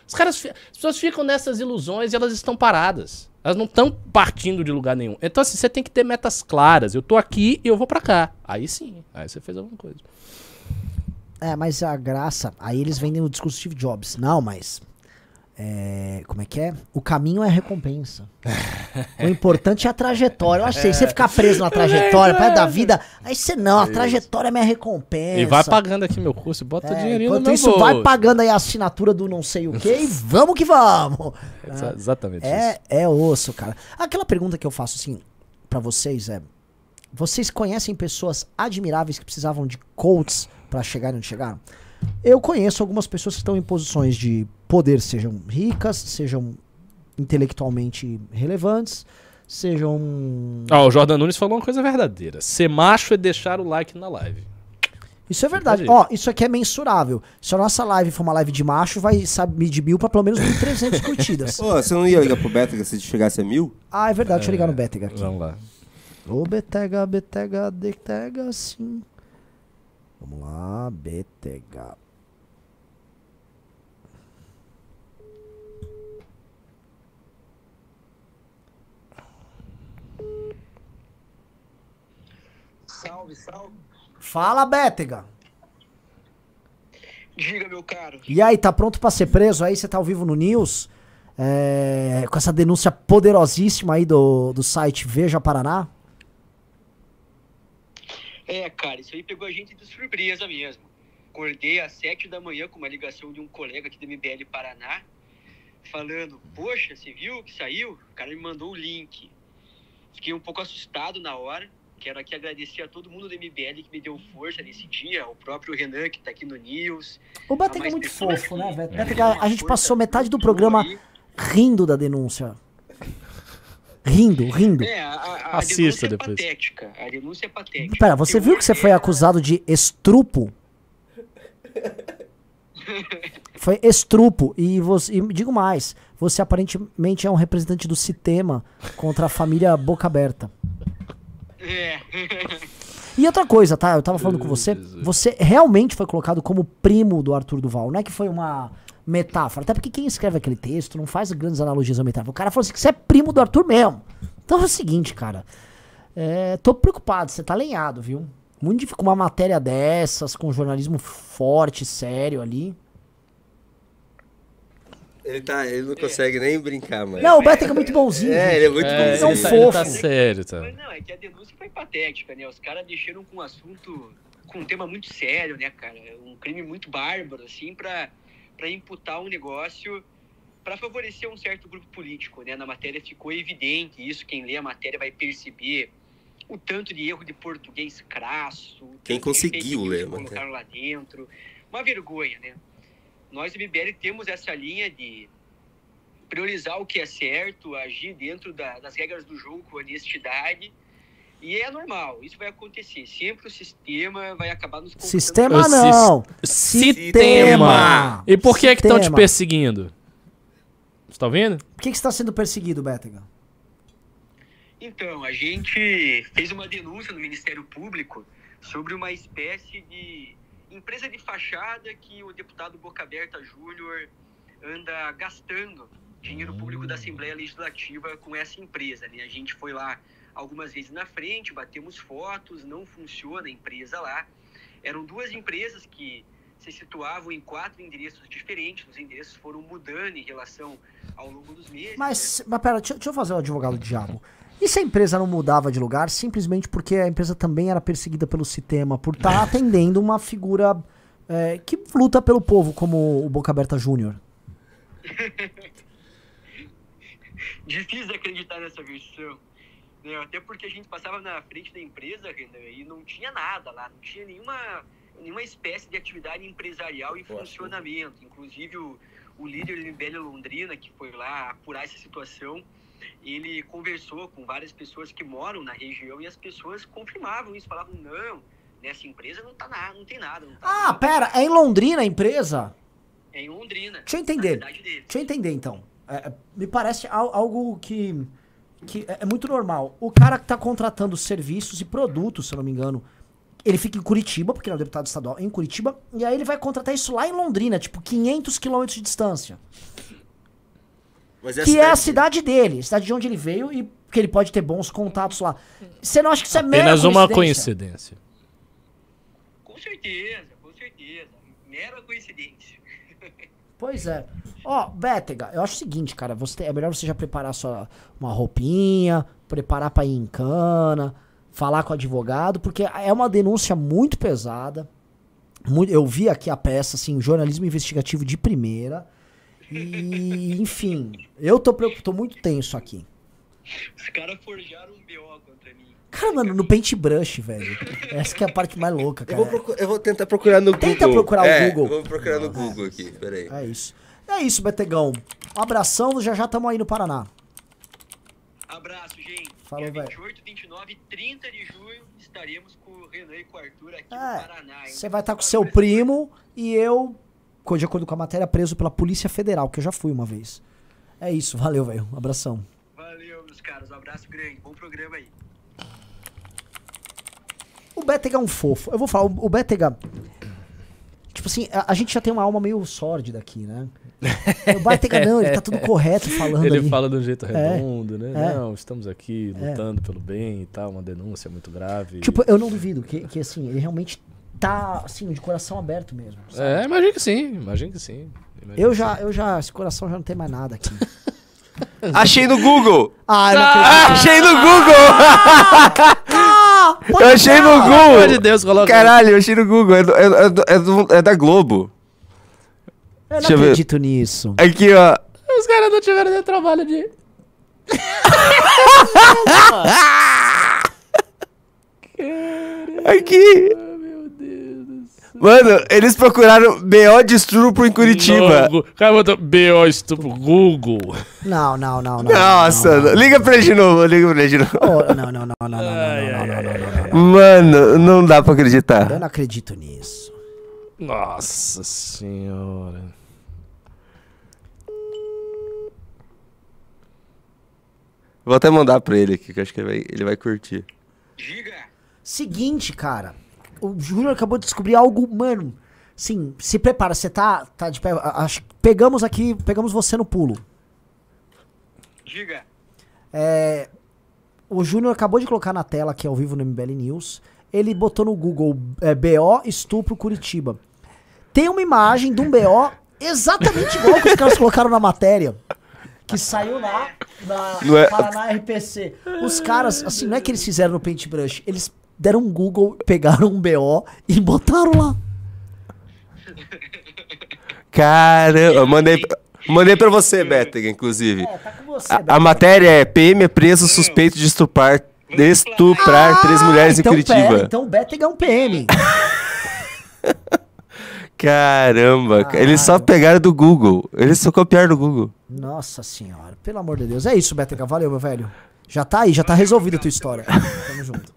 Os caras, as pessoas ficam nessas ilusões e elas estão paradas. Elas não estão partindo de lugar nenhum. Então assim, você tem que ter metas claras. Eu tô aqui e eu vou pra cá. Aí sim. Aí você fez alguma coisa. É, mas a graça. Aí eles vendem o discurso Steve Jobs. Não, mas. É, como é que é? O caminho é a recompensa. o importante é a trajetória. Eu acho que você ficar preso na trajetória, perto da vida. Aí você não, a trajetória é minha recompensa. E vai pagando aqui meu curso e bota É, dinheirinho no enquanto meu isso, bolso. vai pagando aí a assinatura do não sei o que e vamos que vamos. Exa- Exatamente isso. É, é osso, cara. Aquela pergunta que eu faço assim pra vocês é: vocês conhecem pessoas admiráveis que precisavam de coaches pra chegar onde chegaram? Eu conheço algumas pessoas que estão em posições de poder, sejam ricas, sejam intelectualmente relevantes, sejam Ó, o Jordan Nunes falou uma coisa verdadeira. Ser macho é deixar o like na live. Isso é verdade. Ó, isso aqui é mensurável. Se a nossa live for uma live de macho, vai sabe, medir mil pra pelo menos 1.300 curtidas. Ô, você não ia ligar pro Betega se chegasse a mil? Ah, é verdade. Deixa eu ligar no Betega aqui. Vamos lá. Ô, Betega, Betega, Betega, sim. Vamos lá, Betega. Salve, salve. Fala, Betega. Diga, meu caro. E aí, tá pronto pra ser preso? Aí você tá ao vivo no News? É, com essa denúncia poderosíssima aí do, do site Veja Paraná? É, cara, isso aí pegou a gente de surpresa mesmo. Acordei às sete da manhã com uma ligação de um colega aqui do MBL Paraná, falando, poxa, você viu que saiu? O cara me mandou o link. Fiquei um pouco assustado na hora. Quero aqui agradecer a todo mundo do MBL que me deu força nesse dia, o próprio Renan que tá aqui no News. O Betega é muito fofo, né, Betega, dão a uma gente passou metade do programa aí. rindo da denúncia. Rindo, rindo. É, a, a, a Assista denúncia é depois. patética. A denúncia é patética. Pera, você Eu viu que você foi é- acusado de estrupo? Foi estrupo. E, você, e digo mais, você aparentemente é um representante do Citema contra a família Boca Aberta. É. E outra coisa, tá? Eu tava falando com você. Você realmente foi colocado como primo do Arthur Duval. Não é que foi uma metáfora. Até porque quem escreve aquele texto não faz grandes analogias à metáfora. O cara falou assim que você é primo do Arthur mesmo. Então é o seguinte, cara. É, tô preocupado, você tá alinhado, viu? Muito difícil com uma matéria dessas, com jornalismo forte, sério ali. Ele, tá, ele não consegue nem brincar, mano. Não, o Betega é muito bonzinho. É, ele é muito É, são ele, bonzinho. tá, ele tá sério, tá? Mas não, é que a denúncia foi patética, né? Os caras deixaram com um assunto, com um tema muito sério, né, cara? Um crime muito bárbaro, assim, pra, pra imputar um negócio pra favorecer um certo grupo político, né? Na matéria ficou evidente isso, quem lê a matéria vai perceber o tanto de erro de português crasso. Quem conseguiu ler matéria. colocaram lá dentro. Uma vergonha, né? Nós, do MBL, temos essa linha de priorizar o que é certo, agir dentro da- das regras do jogo com honestidade. E é normal, isso vai acontecer. Sempre o sistema vai acabar nos Sistema não. Citema! E por que que estão te perseguindo? Você tá ouvindo? Por que, que você tá sendo perseguido, Betega? Então, a gente fez uma denúncia no Ministério Público sobre uma espécie de empresa de fachada que o deputado Boca Aberta Júnior anda gastando dinheiro público da Assembleia Legislativa com essa empresa. Né? A gente foi lá algumas vezes na frente, batemos fotos, não funciona a empresa lá. Eram duas empresas que se situavam em quatro endereços diferentes, os endereços foram mudando em relação ao longo dos meses. né? Mas, mas pera, deixa, deixa eu fazer o advogado do diabo. E se a empresa não mudava de lugar simplesmente porque a empresa também era perseguida pelo sistema, por estar atendendo uma figura é, que luta pelo povo, como o Boca Aberta Júnior? Difícil acreditar nessa versão. né? Até porque a gente passava na frente da empresa, Renan, e não tinha nada lá, não tinha nenhuma, nenhuma espécie de atividade empresarial em funcionamento. Inclusive o, o líder do MBL Londrina, que foi lá apurar essa situação, ele conversou com várias pessoas que moram na região e as pessoas confirmavam isso, falavam, não, nessa empresa não, tá nada, não tem nada. Não tá Ah, nada." pera, é em Londrina a empresa? É em Londrina. Deixa eu entender. Deixa eu entender então. É, é, me parece al- algo que, que é é muito normal. O cara que tá contratando serviços e produtos, se eu não me engano, ele fica em Curitiba, porque ele é um deputado estadual em Curitiba, e aí ele vai contratar isso lá em Londrina, tipo 500 quilômetros de distância. Mas que é a cidade dele, cidade de onde ele veio e que ele pode ter bons contatos lá. Você não acha que isso é mera Apenas uma coincidência? Com certeza, com certeza. Mera coincidência. Pois é. Ó, Bétega, eu acho o seguinte, cara, você, é melhor você já preparar sua, uma roupinha, preparar pra ir em cana, falar com o advogado, porque é uma denúncia muito pesada. Muito- eu vi aqui a peça, assim, jornalismo investigativo de primeira. E, enfim, eu tô, tô muito tenso aqui. Os caras forjaram um BO contra mim. Cara, mano, no paintbrush, velho. Essa que é a parte mais louca, Eu cara. vou, procu- eu vou tentar procurar no Tenta Google. procurar o É, Google. eu Vou procurar no Google aqui, peraí. É isso. É isso, Betegão. Um abração, já já estamos aí no Paraná. Abraço, gente. Falou, velho. 28, 29 e 30 de junho estaremos com o Renan e com o Arthur aqui É, no Paraná. Você vai estar com seu primo e eu, de acordo com a matéria, preso pela Polícia Federal, que eu já fui uma vez. É isso, valeu, velho. Um abração. Valeu, meus caros. Um abraço grande. Bom programa aí. O Bétega é um fofo. Eu vou falar, o, Bétega. Tipo assim, a, a gente já tem uma alma meio sórdida aqui, né? O Bétega não, ele tá tudo correto falando Ele ali. fala de um jeito É, redondo, né? é. Não, estamos aqui lutando pelo bem e tal, uma denúncia muito grave. Tipo, eu não duvido que, que assim, ele realmente tá, assim, de coração aberto mesmo. sabe? é, imagino que sim, imagino que sim. Imagino Eu que já, eu já, esse coração já não tem mais nada aqui. Achei no Google! Ah, eu não acredito. Achei no Google! Pode Eu achei no falar. sim. Pelo amor de Google! Deus, coloca. Caralho, eu achei no Google. É, do- é, é do- é do- é da Globo. Eu não Deixa eu ver. acredito nisso. Aqui, ó. Os caras não tiveram nem trabalho de. Aqui. Mano, eles procuraram BO de estupro em Curitiba. O cara botou BO estupro, Google. Não, não, não, não. Nossa, não, não, não. liga pra ele de novo, liga pra ele de novo. Oh, não, não, não, não, não, não, não, Mano, não dá pra acreditar. Eu não acredito nisso. Nossa senhora. Vou até mandar pra ele aqui, que eu acho que ele vai, ele vai curtir. Giga. Seguinte, cara. O Júnior acabou de descobrir algo, mano. Sim, se prepara, você tá, tá de pé. a- acho- pegamos aqui, pegamos você no pulo. Diga. É, o Júnior acabou de colocar na tela aqui ao vivo no MBL News. Ele botou no Google é, BO Estupro Curitiba. Tem uma imagem de um BO exatamente igual que os caras colocaram na matéria. Que saiu lá na Não é- Paraná RPC. Os caras, assim, não é que eles fizeram no Paintbrush. Eles deram um Google, pegaram um BO e botaram lá. Caramba, eu mandei, mandei pra você, Betega, inclusive. É, tá com você, A, a matéria é PM é preso suspeito de estuprar, estuprar três mulheres então, em Curitiba. Pera, então o Betega é um PM. Caramba, cara, eles só pegaram do Google. Eles só copiaram do Google. Nossa senhora, pelo amor de Deus. É isso, Betega. Valeu, meu velho. Já tá aí, já tá resolvida a tua história. Tamo junto.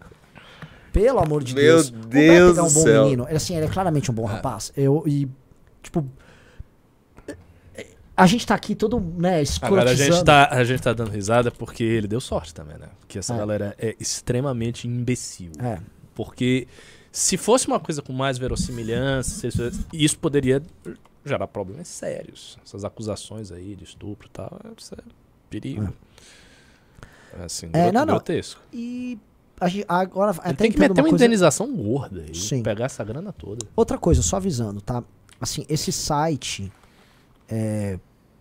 Pelo amor de Meu Deus. Deus o Betega é um bom céu. menino. Ele, assim, ele é claramente um bom rapaz. Eu, e, tipo... A gente tá aqui todo, né, Agora a gente, tá, a gente tá dando risada porque ele deu sorte também, né? Porque essa É. galera é extremamente imbecil. É. Porque se fosse uma coisa com mais verossimilhança, isso- poderia gerar problemas sérios. Essas acusações aí de estupro e tal, isso é perigo. É assim, É, gro- não, não. grotesco. E agora, Ele tem que meter uma coisa... indenização gorda e Sim. pegar essa grana toda. Outra coisa, só avisando, tá? Assim, esse site, é,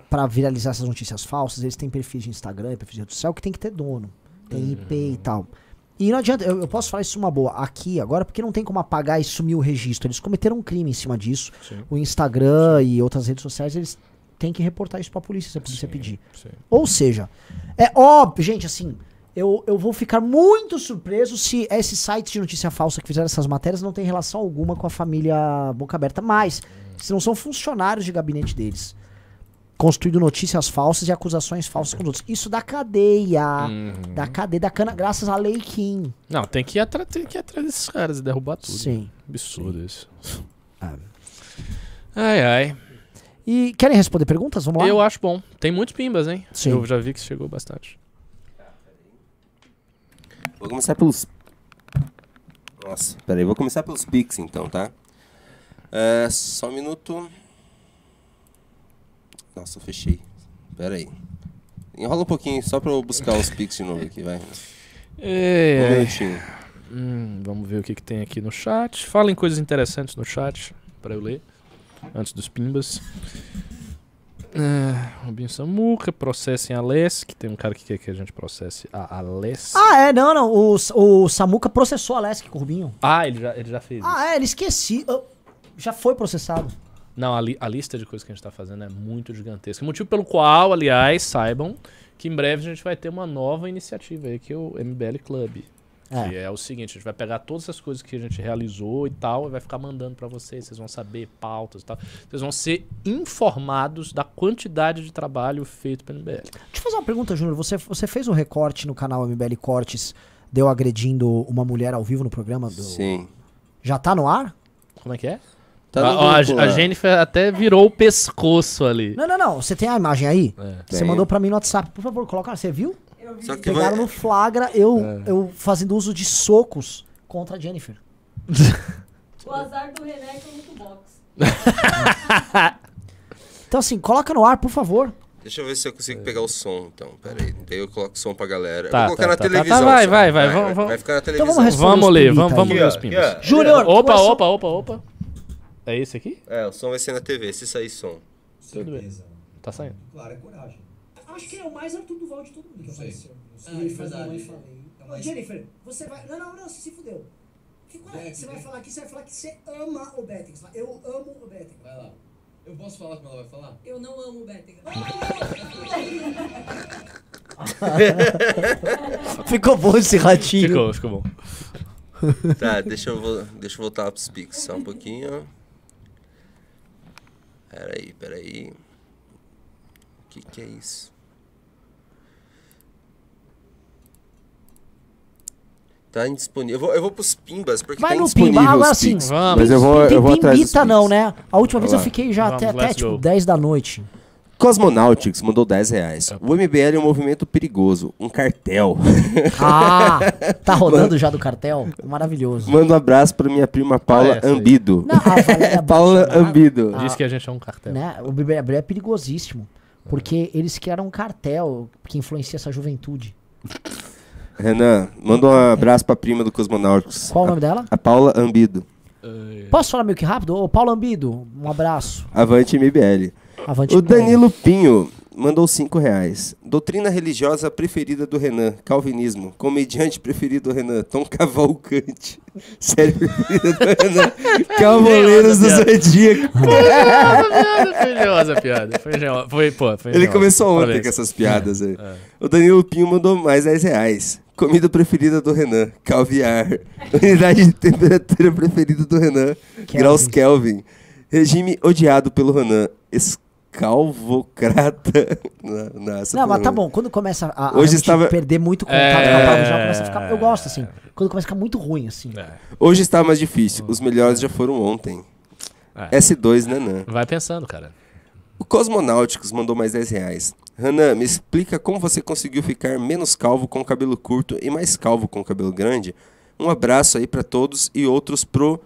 para viralizar essas notícias falsas, eles têm perfis de Instagram, perfis de rede social que tem que ter dono. Tem IP e tal. E não adianta, eu, eu posso falar isso uma boa aqui agora, porque não tem como apagar e sumir o registro. Eles cometeram um crime em cima disso. Sim. O Instagram e outras redes sociais, eles tem que reportar isso pra polícia se a polícia Sim, pedir. sim. Ou seja, é óbvio, gente, assim, eu, eu vou ficar muito surpreso se esses sites de notícia falsa que fizeram essas matérias não tem relação alguma com a família Boca Aberta, mas se não são funcionários de gabinete deles. Construindo notícias falsas e acusações falsas com os outros. Isso da cadeia. Uhum. Da cadeia, da cana, graças à Lei Kim. Não, tem que, ir atra- tem que ir atrás desses caras e derrubar tudo. Sim. Absurdo isso. Ah. Ai, ai. E querem responder perguntas? Vamos lá? Eu acho bom. Tem muitos pimbas, hein? Sim. Eu já vi que chegou bastante. Vou começar pelos. Nossa, peraí, vou começar pelos Pix então, tá? É, só um minuto. Nossa, eu fechei. Pera aí. Enrola um pouquinho só pra eu buscar os Pix de novo aqui, vai. Um É, minutinho. hum, vamos ver o que, que tem aqui no chat. Falem coisas interessantes no chat pra eu ler. Antes dos pimbas. É, Rubinho Samuca, processem a que tem um cara que quer que a gente processe a Aless. Ah, é, não, não. O, o Samuca processou a Lesk com o Rubinho. Ah, ele já, ele já fez isso. Ah, é, ele esqueci. Já foi processado. Não, a, li- a lista de coisas que a gente tá fazendo é muito gigantesca. Motivo pelo qual, aliás, saibam que em breve a gente vai ter uma nova iniciativa aí, que é o MBL Club. É. Que é o seguinte, a gente vai pegar todas as coisas que a gente realizou e tal, e vai ficar mandando pra vocês. Vocês vão saber pautas e tal. Vocês vão ser informados da quantidade de trabalho feito pelo MBL. Deixa eu fazer uma pergunta, Júnior. Você, você fez um recorte no canal MBL Cortes, deu agredindo uma mulher ao vivo no programa? Do... Sim. Já tá no ar? Como é que é? Tá a, a, a lá. Jennifer até virou o pescoço ali. Não, não, não. Você tem a imagem aí? É. Você mandou pra mim no WhatsApp. Por favor, coloca. Você viu? Só que Pegaram vai... no flagra eu, É. eu fazendo uso de socos contra a Jennifer. O azar do René é que eu luto boxe. Então, assim, coloca no ar, por favor. Deixa eu ver se eu consigo pegar o som, então. Pera aí. Daí eu coloco o som pra galera. Tá, eu vou colocar tá, na tá, tá, televisão. tá, vai, só. vai, vai, vamos, vamos. Vai ficar na Então televisão. vamos responder Vamos os ler, vamos, vamos ler os pimbas. aqui, ó. Júnior, Opa, começou- opa, opa, opa. É esse aqui? É, o som vai ser na TV, se sair som. Tudo bem. Tá saindo. Claro, é coragem. Acho que é o mais Arthur Duval de todo mundo que Não sei. apareceu. Ah, é verdade. Ô, Jennifer, você vai. Não, não, não, você se fudeu. Fica lá, Vem Você vai vem. falar aqui, você vai falar que você ama o Betting. Eu amo o Betting. Vai lá. Eu posso falar como ela vai falar? Eu não amo o Bétega. Ficou bom esse ratinho. Ficou, ficou bom. Tá, deixa eu, deixa eu voltar pros Pix só um pouquinho. Peraí, peraí. O que que é isso? Tá indisponível. Eu vou, eu vou pros Pimbas, porque Vai tá no. Pimba, agora os sim. Vamos. Mas eu vou, Tem eu vou atrás Pimbita não, né? A última vez eu fiquei já Vamos, até, até tipo go. 10 da noite. Cosmonautics mandou 10 reais. O MBL é um movimento perigoso, um cartel. Ah, tá rodando já do cartel? Maravilhoso. Manda um abraço pra minha prima Paula Ah, aí. Ambido. Não, a Paula Bolsonaro, Ambido. Diz que a gente é um cartel. né? O BBB é perigosíssimo. Porque eles criaram um cartel que influencia essa juventude. Renan, manda um abraço pra prima do Cosmonautics. Qual o nome dela? A Paula Ambido. Posso falar meio que rápido? Ô, Paulo Ambido, um abraço. Avante MBL. Avante O. Danilo Pinho mandou 5 reais. Doutrina religiosa preferida do Renan, calvinismo. Comediante preferido do Renan, Tom Cavalcante. Série preferida do Renan, Cavaleiros do Zodíaco. foi piada. Foi engenhosa. Foi, pô, foi Ele começou ontem com essas piadas aí. O Danilo Pinho mandou mais 10 reais. Comida preferida do Renan, calviar. Unidade de temperatura preferida do Renan, graus Kelvin. Regime odiado pelo Renan, escalvocrata. Não, não, mas tá bom. Quando começa a, a Hoje estava- perder muito contato É. com a palavra, já começa a ficar. Eu gosto, assim. Quando começa a ficar muito ruim, assim. É. Hoje está mais difícil. Os melhores já foram ontem. É. S2, Nanã. Vai pensando, cara. O Cosmonáuticos mandou mais 10 reais. Renan, me explica como você conseguiu ficar menos calvo com cabelo curto e mais calvo com cabelo grande. Um abraço aí pra todos e outros pro.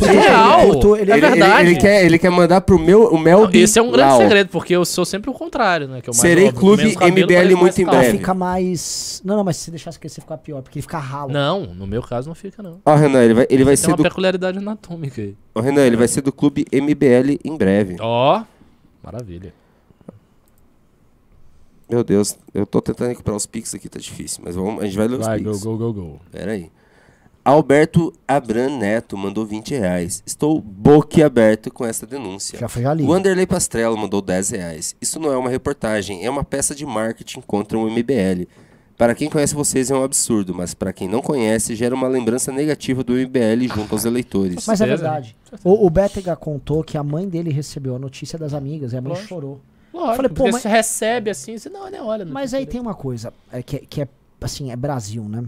Real. ele ele- É ele, verdade. Ele, ele quer, ele quer mandar pro meu, o Mel Não, esse é um grande Lau. segredo, porque eu sou sempre o contrário, né? Que eu mais Serei óbvio, clube cabelo, MBL muito em breve. ficar mais. Não, não, mas se deixasse crescer ficar pior, porque ele fica ralo. Não, no meu caso não fica, não. Ó, Renan, ele vai, ele vai Tem ser uma do. peculiaridade anatômica aí. Ó, Renan, ele vai ser do clube MBL em breve. Ó, maravilha. Meu Deus, eu tô tentando recuperar os pics aqui, tá difícil. Mas vamos, a gente vai ler os Vai, pics. go, go, go, go. Pera aí. Alberto Abran Neto mandou 20 reais. Estou boquiaberto com essa denúncia. Já foi já li. O Anderley Pastrello mandou 10 reais. Isso não é uma reportagem, é uma peça de marketing contra o MBL. Para quem conhece vocês é um absurdo, mas para quem não conhece, gera uma lembrança negativa do MBL junto aos eleitores. Mas é verdade. O, o Bétega contou que a mãe dele recebeu a notícia das amigas e a mãe Lógico. chorou. Lógico, Falei, pô, mas- você recebe assim, você não, nem olha. Mas aí tem uma coisa, é, que, é- que é assim, é Brasil, né?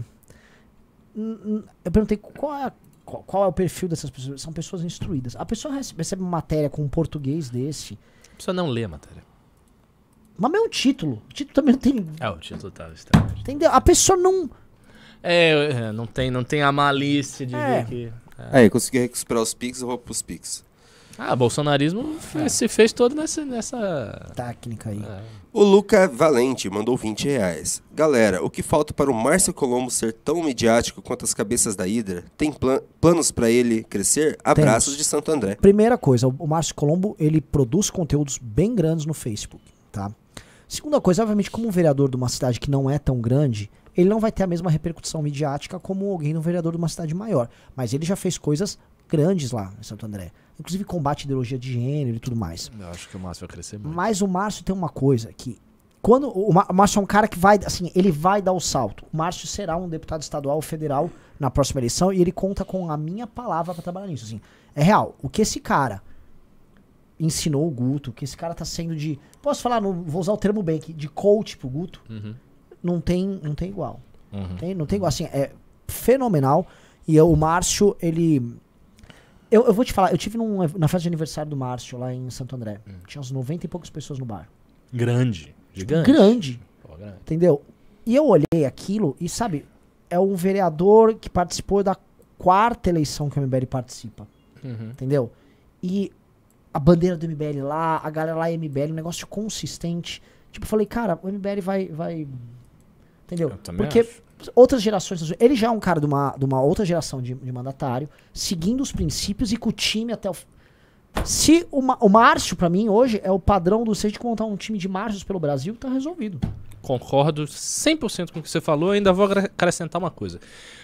Eu perguntei qual é, a- qual, qual é o perfil dessas pessoas. São pessoas instruídas. A pessoa rece- recebe uma matéria com um português desse. A pessoa não lê a matéria. Mas é um título. O título também não tem. É, o título tá estranho. Entendeu? A pessoa não. É, é, não tem, não tem a malícia de É. ver que... Aí, consegui recuperar os Pix, eu vou pros Pix. Ah, bolsonarismo fe- se fez todo nessa... nessa... Técnica aí. É. O Luca Valente mandou 20 reais. Galera, o que falta para o Márcio Colombo ser tão midiático quanto as cabeças da Hidra? Tem plan- planos para ele crescer? Abraços Temos. de Santo André. Primeira coisa, o- Márcio Colombo, ele produz conteúdos bem grandes no Facebook, tá? Segunda coisa, obviamente, como um vereador de uma cidade que não é tão grande, ele não vai ter a mesma repercussão midiática como alguém um vereador de uma cidade maior. Mas ele já fez coisas grandes lá em Santo André. Inclusive combate ideologia de gênero e tudo mais. Eu acho que o Márcio vai crescer muito. Mas o Márcio tem uma coisa que. Quando o Márcio é um cara que vai, assim, ele vai dar o salto. O Márcio será um deputado estadual ou federal na próxima eleição e ele conta com a minha palavra pra trabalhar nisso. Assim, é real. O que esse cara ensinou o Guto, que esse cara tá sendo de. Posso falar, não, vou usar o termo bem aqui, de coach pro Guto, Uhum. não tem, não tem igual. Uhum. Tem, não tem igual. Assim, é fenomenal. E eu- o Márcio, ele. Eu, eu vou te falar, eu tive num- na festa de aniversário do Márcio lá em Santo André. Tinha uns 90 e poucas pessoas no bar. Grande. Gigante. Grande, Pô, grande. entendeu? E eu olhei aquilo e, sabe, é um vereador que participou da quarta eleição que o MBL participa, Uhum. entendeu? E a bandeira do MBL lá, a galera lá é MBL, um negócio consistente. Tipo, eu falei, cara, o MBL vai. vai entendeu? Porque acho. Outras gerações. Ele já é um cara de uma, de uma outra geração de, de mandatário, seguindo os princípios e com o time até o. Se o, Márcio, pra mim, hoje, é o padrão do. Se a gente contar um time de Márcios pelo Brasil, tá resolvido. Concordo 100% com o que você falou. Ainda vou acre- acrescentar uma coisa.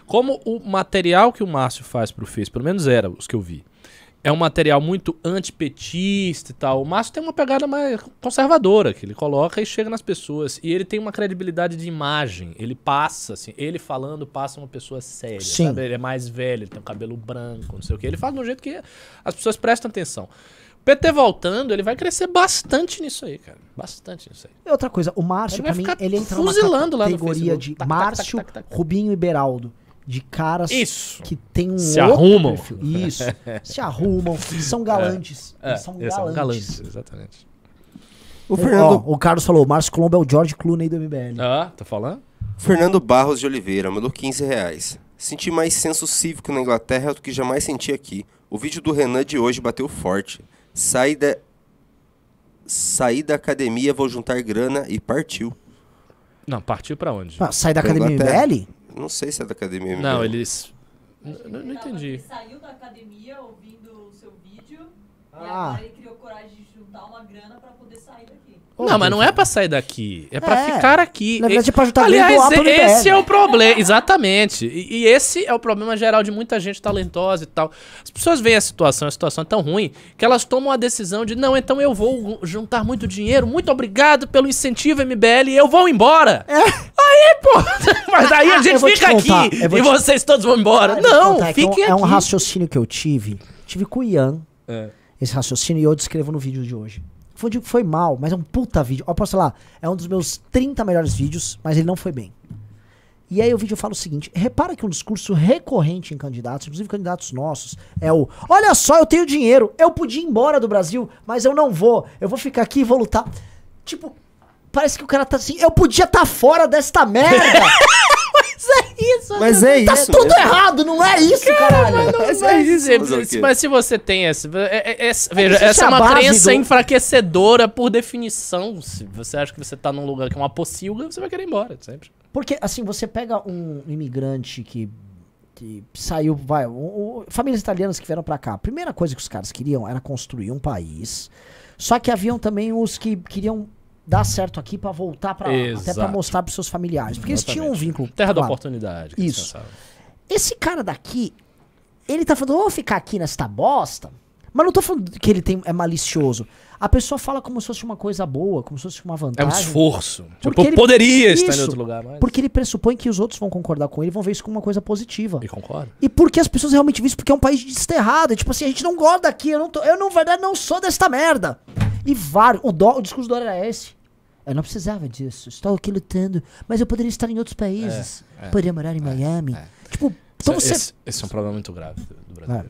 Como o material que o Márcio faz pro Face, pelo menos era os que eu vi, é um material muito antipetista e tal. O Márcio tem uma pegada mais conservadora, que ele coloca e chega nas pessoas. E ele tem uma credibilidade de imagem. Ele passa, assim, ele falando passa uma pessoa séria, Sim. sabe? Ele é mais velho, ele tem um cabelo branco, não sei o que. Ele fala de um jeito que as pessoas prestam atenção. O PT voltando, ele vai crescer bastante nisso aí, cara. Bastante nisso aí. E outra coisa, o Márcio, Ele pra mim, ele entra numa fuzilando lá no categoria de Márcio. Rubinho e Beraldo. De caras Isso. que tem um Se outro arrumam. perfil. Isso. se arrumam, são galantes. É, Eles são eles são galantes. galantes, exatamente. O Ó, Fernando, o Carlos falou, o Márcio Colombo é o George Clooney do MBL. Ah, tá falando? Fernando Barros de Oliveira mandou 15 reais. Senti mais senso cívico na Inglaterra do que jamais senti aqui. O vídeo do Renan de hoje bateu forte. Saí da, saí da academia, vou juntar grana e partiu. Não, partiu pra onde? Ah, sai da Pra academia Inglaterra. MBL? Não sei se é da academia. Não, MBL. eles. Não, não entendi. Ele saiu da academia ouvindo o seu vídeo e Ah. agora ele criou coragem de juntar uma grana pra poder sair daqui. Não, mas não é pra sair daqui. É pra É. ficar aqui. Na verdade, E- é pra e Aliás, esse é o problema. Exatamente. E, e esse é o problema geral de muita gente talentosa e tal. As pessoas veem a situação, a situação é tão ruim, que elas tomam a decisão de, não, então eu vou juntar muito dinheiro, muito obrigado pelo incentivo MBL e eu vou embora. Aí, pô. Mas daí a Eu gente te fica contar, aqui e te- vocês todos vão embora. Ah, te não, contar, é fiquem é um, aqui. É um raciocínio que eu tive. Tive com o Ian, É. esse raciocínio, e eu descrevo no vídeo de hoje. Foi, foi mal, mas é um puta vídeo. Eu posso falar, é um dos meus 30 melhores vídeos, mas ele não foi bem. E aí o vídeo fala o seguinte: repara que um discurso recorrente em candidatos, inclusive candidatos nossos, é o: olha só, eu tenho dinheiro, eu podia ir embora do Brasil, mas eu não vou, eu vou ficar aqui e vou lutar. Tipo, parece que o cara tá assim, eu podia estar fora desta merda. mas é isso, Mas é tá isso tudo mesmo. errado, não é isso, caralho. Mas, é isso, se- fazer o quê? mas se você tem essa. é- é- é- veja, isso essa é é uma crença do- enfraquecedora por definição. Se você acha que você tá num lugar que é uma pocilga, você vai querer ir embora, sempre. Porque, assim, você pega um imigrante que, que saiu, vai, o- o- famílias italianas que vieram pra cá. A primeira coisa que os caras queriam era construir um país. Só que haviam também os que queriam dar certo aqui pra voltar pra lá, até Exato. mostrar pros seus familiares. Porque eles tinham um Exatamente. vínculo. Terra da claro. oportunidade. que eles Isso. Esse cara daqui, ele tá falando, vou ficar aqui nesta bosta. Mas não tô falando que ele tem, é malicioso. A pessoa fala como se fosse uma coisa boa, como se fosse uma É vantagem. um esforço. Tipo, Porque ele- poderia estar em Isso. outro lugar, mas... Porque ele pressupõe que os outros vão concordar com ele e vão ver isso como uma coisa positiva. E concordo. E porque as pessoas realmente veem isso porque é um país desterrado. É tipo assim, a gente não gosta daqui, eu não tô, eu, na verdade, não sou desta merda. E vários. O, Dó- o discurso do Dória era esse. Eu não precisava disso. Estou aqui lutando. Mas eu poderia estar em outros países. É, é. poderia morar em Miami. Tipo, Esse, então você. esse- esse é um problema muito grave do Brasil.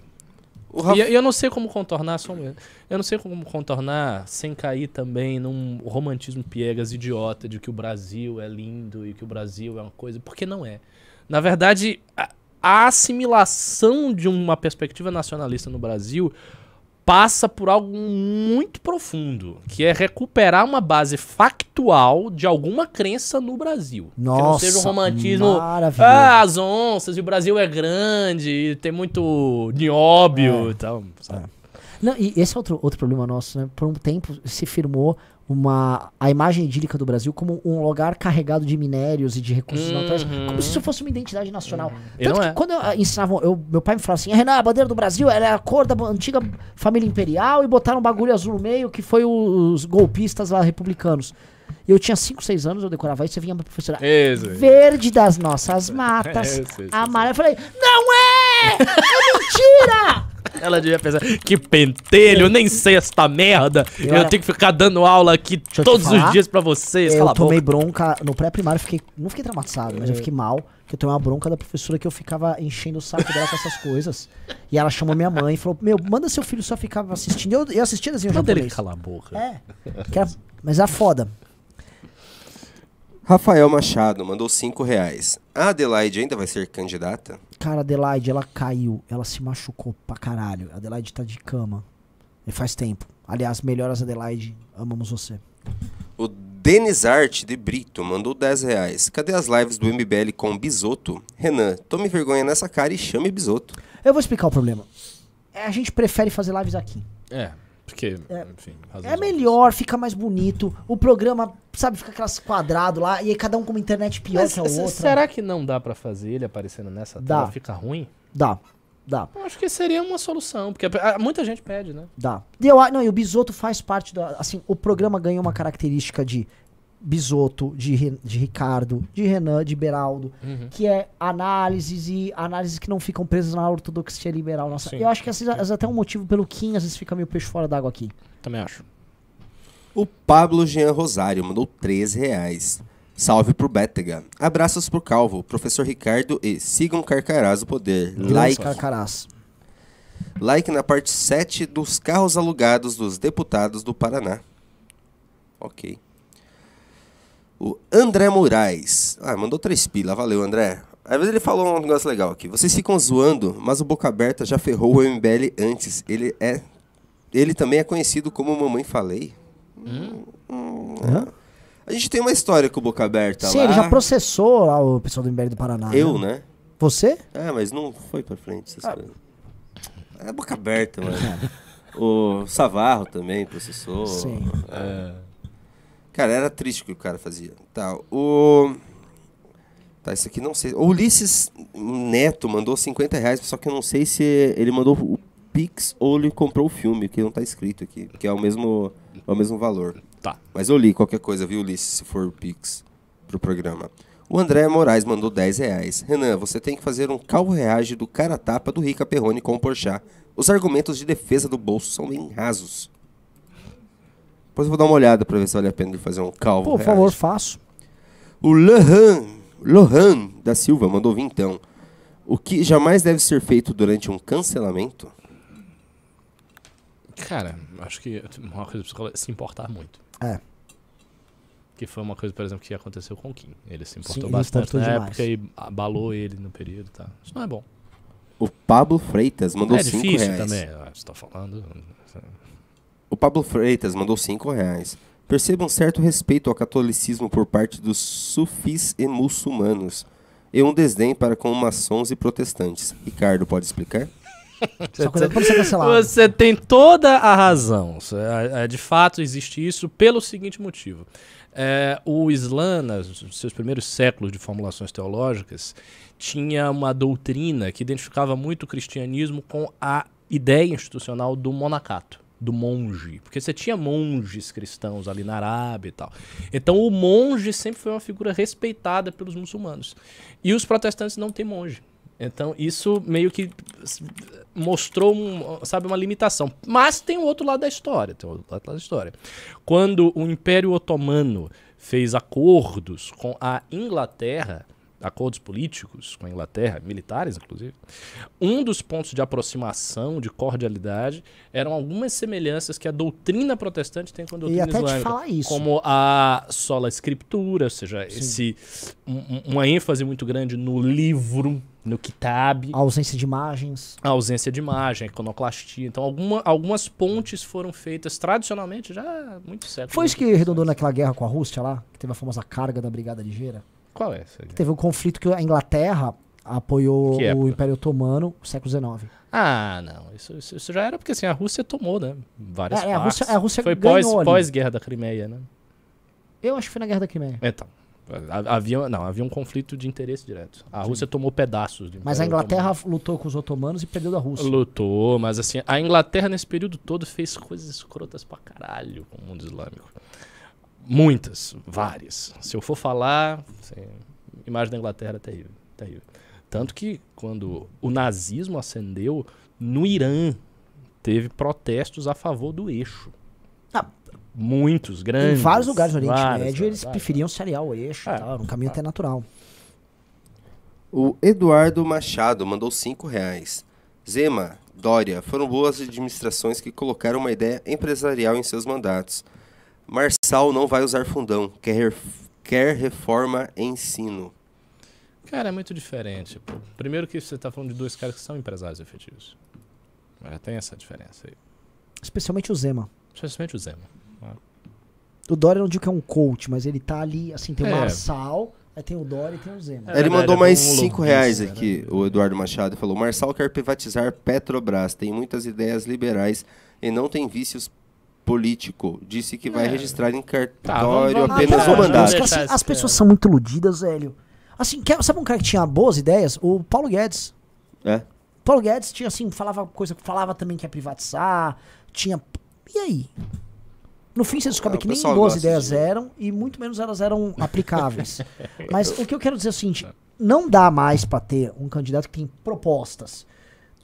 Rafa- E, eu não sei como contornar, só um momento. Eu não sei como contornar sem cair também num romantismo piegas idiota de que o Brasil é lindo e que o Brasil é uma coisa. Porque não é. Na verdade, a, a assimilação de uma perspectiva nacionalista no Brasil passa por algo muito profundo, que é recuperar uma base factual de alguma crença no Brasil. que não Nossa, seja um romantismo ah, as onças, e o Brasil é grande, e tem muito nióbio É. e tal, sabe? Não, e esse é outro, outro problema nosso, né? Por um tempo se firmou uma, a imagem idílica do Brasil como um lugar carregado de minérios e de recursos naturais, como se isso fosse uma identidade nacional. E Tanto que é. quando eu, ah, ensinavam, eu, meu pai me falava assim, Renan, a bandeira do Brasil era a cor da antiga família imperial e botaram um bagulho azul no meio que foi os golpistas lá republicanos. Eu tinha 5, 6 anos, eu decorava isso, e vinha a professora, Isso. verde das nossas matas, Isso, isso, isso. amarelo. Eu falei, não é! É mentira! Ela devia pensar, que pentelho, eu nem sei essa merda. Eu Eu, era- tenho que ficar dando aula aqui todos os dias pra vocês. Eu Cala a tomei boca. bronca no pré-primário, fiquei, não fiquei traumatizado, mas eu fiquei mal, porque eu tomei uma bronca da professora que eu ficava enchendo o saco dela com essas coisas. E ela chamou minha mãe e falou: Meu, manda seu filho só ficar assistindo. Eu, eu assistia desenho Manda ele calar a boca. É. que era- mas era foda. Rafael Machado mandou 5 reais. A Adelaide ainda vai ser candidata? Cara, a Adelaide, ela caiu, ela se machucou pra caralho. A Adelaide tá de cama. E faz tempo. Aliás, melhoras Adelaide, amamos você. O Denis Art de Brito mandou 10 reais. Cadê as lives do MBL com Bisoto? Renan, tome vergonha nessa cara e chame Bisoto. Eu vou explicar o problema. É, a gente prefere fazer lives aqui. É, porque, É. enfim. É melhor, fica mais bonito. O programa, sabe, fica aquelas quadrado lá e aí cada um com uma internet pior Mas que a outra. será que não dá pra fazer ele aparecendo nessa Dá. tela? Fica ruim? Dá, dá, Eu acho que seria uma solução, porque muita gente pede, né? dá. E eu, não, e o Bisoto faz parte da. Assim, o programa ganha uma característica de Bisoto, de, de Ricardo, de Renan, de Beraldo, Uhum. que é análises e análises que não ficam presas na ortodoxia liberal. Nossa, Sim. eu acho que às vezes, até um motivo pelo Kim às vezes fica meio peixe fora d'água aqui. Também acho. O Pablo Jean Rosário mandou 13 reais. Salve pro Bétega. Abraços pro Calvo, professor Ricardo e sigam Carcarás o Poder. Like, Carcarás. like na parte 7 dos carros alugados dos deputados do Paraná. Ok. O André Moraes. Ah, mandou três pila. Valeu, André. Às vezes ele falou um negócio legal aqui. Vocês ficam zoando, mas o Boca Aberta já ferrou o MBL antes. Ele é. Ele também é conhecido como Mamãe Falei. Hum, é. A gente tem uma história com o Boca Aberta Sim, lá. ele já processou lá o pessoal do MBL do Paraná. Eu, né? Você? Ah, mas não foi pra frente essas Ah. coisas. É boca aberta, mano. o Savarro também processou. Sim. Cara, era triste o que o cara fazia. Tá, o. Tá, isso aqui não sei. O Ulisses Neto mandou 50 reais, só que eu não sei se ele mandou o Pix ou ele comprou o filme, que não tá escrito aqui. Que é o mesmo, é o mesmo valor. Tá. Mas eu li qualquer coisa, viu, Ulisses, se for o Pix pro programa. O André Moraes mandou 10 reais. Renan, você tem que fazer um calvo reage do cara tapa do Rica Perrone com o Porchat. Os argumentos de defesa do bolso são bem rasos. Depois eu vou dar uma olhada pra ver se vale a pena ele fazer um calvo por reage. favor, faço. O Lohan, Lohan da Silva mandou vintão. O que jamais deve ser feito durante um cancelamento? Cara, acho que uma coisa pra se importar muito. É. Que foi uma coisa, por exemplo, que aconteceu com o Kim. Ele se importou Sim, ele bastante importou na demais. época e abalou ele no período, tá? Isso não é bom. O Pablo Freitas mandou é 5 difícil reais. também, ah, você tá falando. O Pablo Freitas mandou 5 reais. Perceba um certo respeito ao catolicismo por parte dos sufis e muçulmanos. E um desdém para com maçons e protestantes. Ricardo, pode explicar? Você tem toda a razão. É, é, De fato, existe isso pelo seguinte motivo. É, o Islã, nos seus primeiros séculos de formulações teológicas, tinha uma doutrina que identificava muito o cristianismo com a ideia institucional do monacato, do monge. Porque você tinha monges cristãos ali na Arábia e tal. Então o monge sempre foi uma figura respeitada pelos muçulmanos. E os protestantes não têm monge. Então isso meio que mostrou, um, sabe, uma limitação. Mas tem o outro lado da história, tem outro lado da história. Quando o Império Otomano fez acordos com a Inglaterra, acordos políticos com a Inglaterra, militares inclusive, um dos pontos de aproximação, de cordialidade, eram algumas semelhanças que a doutrina protestante tem com a E doutrina até te islâmica. falar isso. Como a sola escritura, ou seja, esse, um- um- uma ênfase muito grande no livro, no kitab, A ausência de imagens. a ausência de imagem, a iconoclastia. Então, alguma- algumas pontes foram feitas tradicionalmente já há muito séculos. Foi isso que arredondou naquela guerra com a Rússia lá? Que teve a famosa carga da Brigada Ligeira? Qual é essa? Teve um conflito que a Inglaterra apoiou o? Império Otomano no século XIX. Ah, não. Isso, isso- isso já era porque assim, a Rússia tomou, né? Várias É, é, a. Rússia- a Rússia Foi ganhou pós, pós-guerra da Crimeia, né? Eu acho que foi na Guerra da Crimeia. Então. ha- Havia, não, havia um conflito de interesse direto. A Rússia tomou pedaços. Mas a Inglaterra lutou com os otomanos e perdeu da Rússia. Otomano. Lutou, mas assim, a Inglaterra nesse período todo fez coisas escrotas pra caralho com o mundo islâmico. Muitas, várias. Se eu for falar, assim, imagem da Inglaterra é terrível, terrível. Tanto que quando o nazismo ascendeu, no Irã teve protestos a favor do eixo. Ah, Muitos, Em grandes. vários lugares do Oriente várias, Médio, eles várias. preferiam se aliar ao eixo É, e tal. Era um caminho até natural. O Eduardo Machado mandou 5 reais. Zema, Dória, foram boas administrações que colocaram uma ideia empresarial em seus mandatos. Marçal não vai usar fundão, quer, ref- quer reforma em ensino. Cara, é muito diferente. pô. Primeiro que você tá falando de dois caras que são empresários efetivos. É, tem essa diferença aí. Especialmente o Zema. Especialmente o Zema. O Dória não digo que é um coach, mas ele tá ali, assim, tem o É. Marçal, aí tem o Dória e tem o Zema. É Ele verdade, mandou é mais um 5 lobista, reais aqui, o Eduardo Machado. Falou, Marçal quer privatizar Petrobras, tem muitas ideias liberais e não tem vícios político. Disse que vai É. registrar em Tá, cartório vamos- apenas o mandato. assim, as pessoas cara. são muito iludidas, velho. Assim, quer- sabe um cara que tinha boas ideias? O Paulo Guedes. É. Paulo Guedes tinha assim, falava coisa, falava também que ia privatizar, tinha. E aí? No fim você descobre Ah, que nem boas ideias de- eram e muito menos elas eram aplicáveis. Mas o que eu quero dizer é o seguinte: não dá mais pra ter um candidato que tem propostas.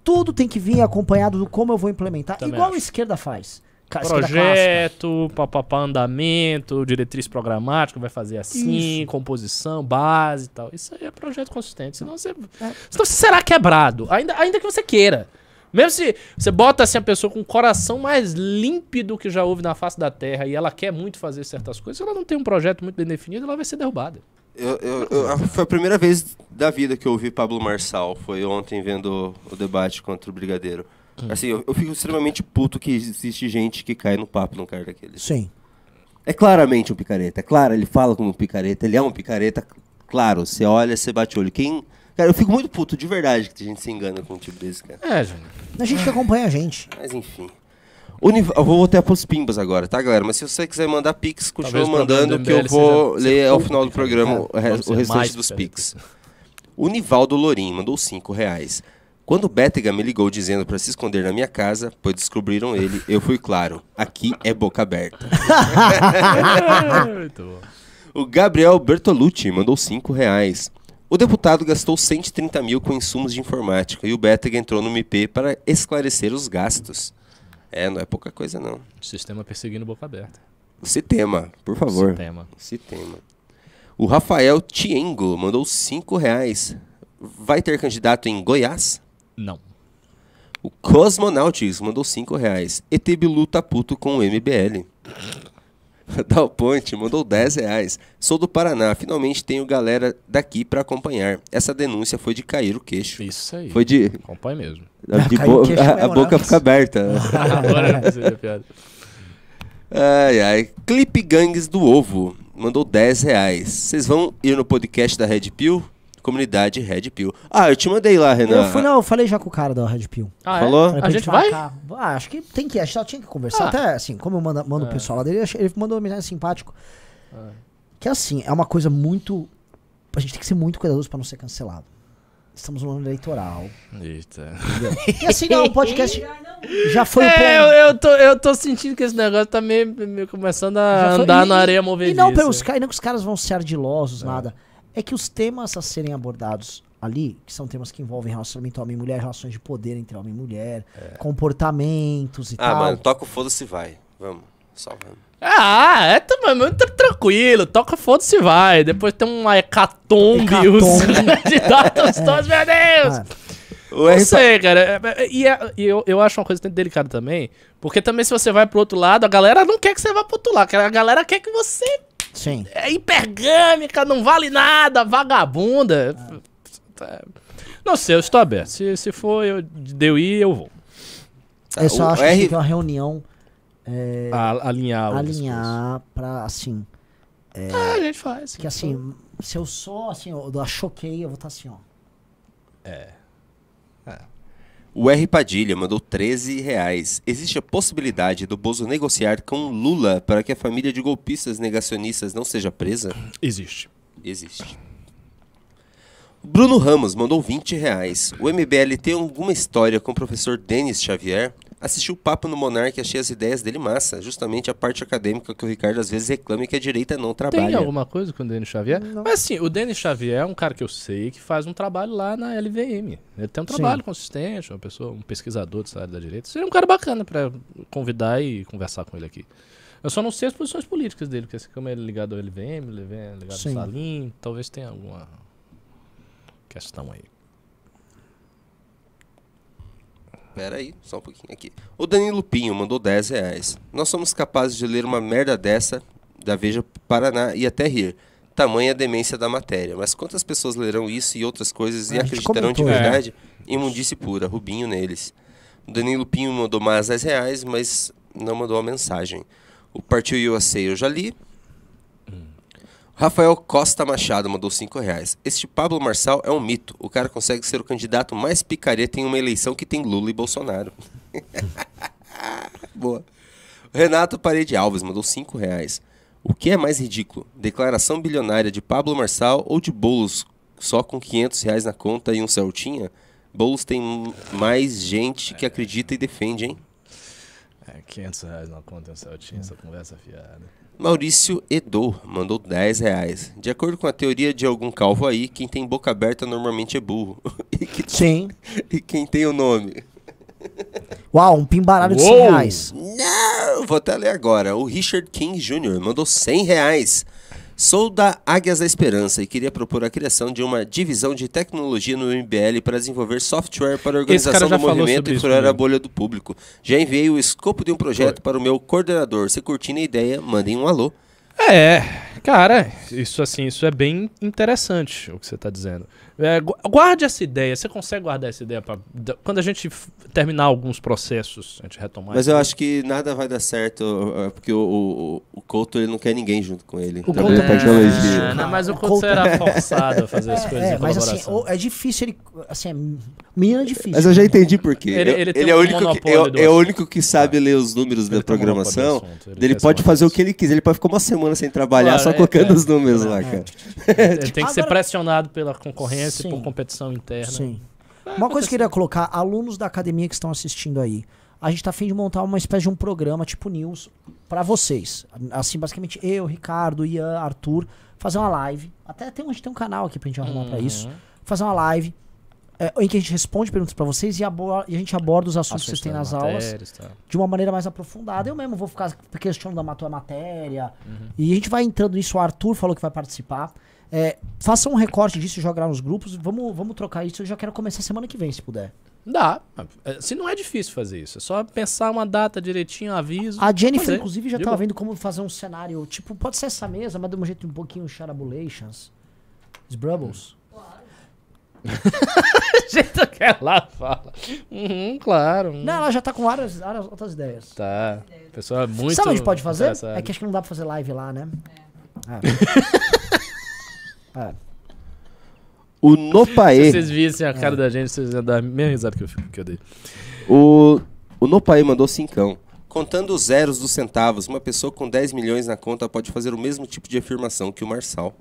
Tudo tem que vir acompanhado do como eu vou implementar, Também igual acho. a esquerda faz. Projeto, papapá, andamento, diretriz programática, vai fazer assim, composição, base e tal. Isso aí é projeto consistente. Senão você, senão você será quebrado, ainda, ainda que você queira. Mesmo se você bota assim a pessoa com o coração mais límpido que já houve na face da Terra e ela quer muito fazer certas coisas, se ela não tem um projeto muito bem definido, ela vai ser derrubada. Eu, eu- eu- foi a primeira vez da vida que eu ouvi Pablo Marçal. Foi ontem vendo o debate contra o Brigadeiro. Assim, eu, eu fico extremamente puto que existe gente que cai no papo num cara daquele. Sim. É claramente um picareta. É claro, ele fala como um picareta. Ele é um picareta. Claro, você olha, você bate o olho. Quem. Cara, eu fico muito puto de verdade que a gente se engana com um tipo desse, cara. É, gente. A gente que acompanha a gente. Mas enfim. Univ- Eu vou até pros pimbas agora, tá, galera? Mas se você quiser mandar pix, continua Talvez mandando do que eu vou seja ler ao final do picareta. programa o, re- o restante mais dos pix. O Nivaldo Lorim mandou 5 reais. Quando o Bétega me ligou dizendo pra se esconder na minha casa, pois descobriram ele, eu fui claro. Aqui é boca aberta. Muito bom. O Gabriel Bertolucci mandou 5 reais. O deputado gastou 130 mil com insumos de informática e o Bétega entrou no MP para esclarecer os gastos. É, não é pouca coisa não. Sistema perseguindo boca aberta. Se tema, por favor. Sistema. Se tema. O Rafael Tiengo mandou 5 reais. Vai ter candidato em Goiás? Não. O Cosmonautics mandou 5 reais. ET Bilu tá puto com o MBL. Dal Ponte mandou 10 reais. Sou do Paraná, finalmente tenho galera daqui pra acompanhar. Essa denúncia foi de cair o queixo. Isso aí. Foi de. Acompanhe mesmo. de bo- queixo a, a boca fica aberta. Agora piada. Ai, ai. Clipe Gangues do Ovo mandou 10 reais. Vocês vão ir no podcast da Red Pill? Comunidade Red Pill. Ah, eu te mandei lá, Renan. Eu fui, não, eu falei já com o cara da Red Pill. Ah, é? Falou? A gente vai? marcar. Ah, acho que tem que. A gente só tinha que conversar. Ah. Até assim, como eu mando, mando o pessoal lá dele, eu ele mandou uma mensagem simpático. Que assim, é uma coisa muito. A gente tem que ser muito cuidadoso pra não ser cancelado. Estamos no ano eleitoral. Eita. E assim, não, o podcast já foi o É, eu, ponto. eu, tô, eu tô sentindo que esse negócio tá meio, meio começando a Já foi- andar e- na areia E movediça. não, pelos, ca- e não que os caras vão ser ardilosos, nada. É que os temas a serem abordados ali, que são temas que envolvem relacionamento homem e mulher, relações de poder entre homem e mulher, comportamentos e Ah, tal. mano, toca o foda-se vai. Vamos, só vamos. Ah, é também muito tranquilo. Toca foda-se vai. Depois tem uma hecatombe. Os candidatos todos, meu Deus. Ah, Não sei, cara. É, é, E, é- e eu, eu acho uma coisa delicada também. Porque também se você vai pro outro lado, a galera não quer que você vá pro outro lado. A galera quer que você sim. é hipergâmica, não vale nada, vagabunda. É. Não sei, eu estou aberto. Se, se for eu, de eu ir, eu vou. Tá, eu só o acho que R- tem que ter uma reunião é, A- alinhar. o discurso. alinhar pra, assim, Ah, a gente faz. que assim, se eu sou, assim, eu a choquei, eu vou estar assim, ó. O R Padilha mandou 13 reais. Existe a possibilidade do Bozo negociar com Lula para que a família de golpistas negacionistas não seja presa? Existe. Existe. Bruno Ramos mandou 20 reais. O MBL tem alguma história com o professor Denis Xavier? Assisti o papo no Monark e achei as ideias dele massa. Justamente a parte acadêmica que o Ricardo às vezes reclama que a direita não Tem trabalha. alguma coisa com o Denis Xavier? Mas assim, o Denis Xavier é um cara que eu sei que faz um trabalho lá na LVM. Ele tem um trabalho consistente, uma pessoa, um pesquisador dessa área da direita. Seria um cara bacana pra convidar e conversar com ele aqui. Eu só não sei as posições políticas dele, porque assim, como ele é ligado ao LVM, ele é ligado Sim. ao Salim, talvez tenha alguma questão aí. Pera aí, só um pouquinho aqui. O Danilo Pinho mandou 10 reais. Nós somos capazes de ler uma merda dessa da Veja Paraná e até rir. Tamanha demência da matéria. Mas quantas pessoas lerão isso e outras coisas e É, acreditarão de é. verdade? Imundice pura, Rubinho neles. O Danilo Pinho mandou mais 10 reais, mas não mandou a mensagem. O Partiu USA eu já li. Rafael Costa Machado mandou 5 reais. Este Pablo Marçal é um mito. O cara consegue ser o candidato mais picareta em uma eleição que tem Lula e Bolsonaro. Boa. Renato Parede Alves mandou 5 reais. O que é mais ridículo? Declaração bilionária de Pablo Marçal ou de Boulos só com 500 reais na conta e um Celtinha? Boulos tem mais gente que acredita e defende, hein? É, 500 reais na conta, um Celtinha, essa conversa fiada. Maurício Edo mandou 10 reais. De acordo com a teoria de algum calvo aí, quem tem boca aberta normalmente é burro. e, que- Sim. e quem tem o nome? Uau, um pimbaralho de 100 Uou! reais. Não, vou até ler agora. O Richard King Jr. mandou 100 reais. Sou da Águias da Esperança e queria propor a criação de uma divisão de tecnologia no MBL para desenvolver software para a organização do movimento e furar a bolha do público. Já enviei o escopo de um projeto para o meu coordenador. Se curtindo a ideia, mandem um alô. É, cara, isso assim, isso é bem interessante o que você tá dizendo. É, gu- guarde essa ideia, você consegue guardar essa ideia pra, da- quando a gente terminar alguns processos, a gente retomar. Mas isso. eu acho que nada vai dar certo, uh, porque o, o, o- o Couto ele não quer ninguém junto com ele. O Trabalha Couto- com É, né, mas o O Couto Couto- será forçado a fazer as coisas É, em mas assim, colaboração. o- é difícil ele. Assim, é, menino é difícil. Mas eu já entendi por quê. Ele- ele tem é, um o único que, é, é o único que sabe ler os números da Ele do programação. assunto, ele Ele pode fazer o honesto. que ele quiser. Ele pode ficar uma semana sem trabalhar Claro, só é, colocando é. os números lá, cara. Ele tem que ser pressionado pela concorrência e Sim. por competição interna. Sim. Uma coisa que eu queria colocar, alunos da academia que estão assistindo aí. A gente tá afim de montar uma espécie de um programa tipo news pra vocês. Assim, basicamente eu, Ricardo, Ian, Arthur, fazer uma live. Até tem, a gente tem um canal aqui pra gente arrumar pra isso. Uhum. Fazer uma live é, em que a gente responde perguntas pra vocês e, e a gente aborda os assuntos que vocês têm nas aulas matérias, tá. de uma maneira mais aprofundada. Eu mesmo vou ficar questionando a tua matéria. E a gente vai entrando nisso. O Arthur falou que vai participar. É, faça um recorte disso e jogar nos grupos. Vamos, vamos trocar isso. Eu já quero começar semana que vem, se puder. Dá. Se não é difícil fazer isso. É só pensar uma data direitinho, aviso. A Jennifer, fazer. inclusive, já De tava boa. vendo como fazer um cenário. Tipo, pode ser essa mesa, mas de um jeito um pouquinho charabulations. Sbrubbles. Jeito que ela fala. Uhum, claro. Não, ela já tá com várias, várias outras ideias. Tá. É muito. Sabe onde pode fazer? É que acho que não dá pra fazer live lá, né? É. É. O Se Nopaê. vocês vissem a cara da gente, vocês iam dar a mesma risada que eu, que eu dei. O, o Nopaê mandou cincão. Contando os zeros dos centavos, uma pessoa com 10 milhões na conta pode fazer o mesmo tipo de afirmação que o Marçal.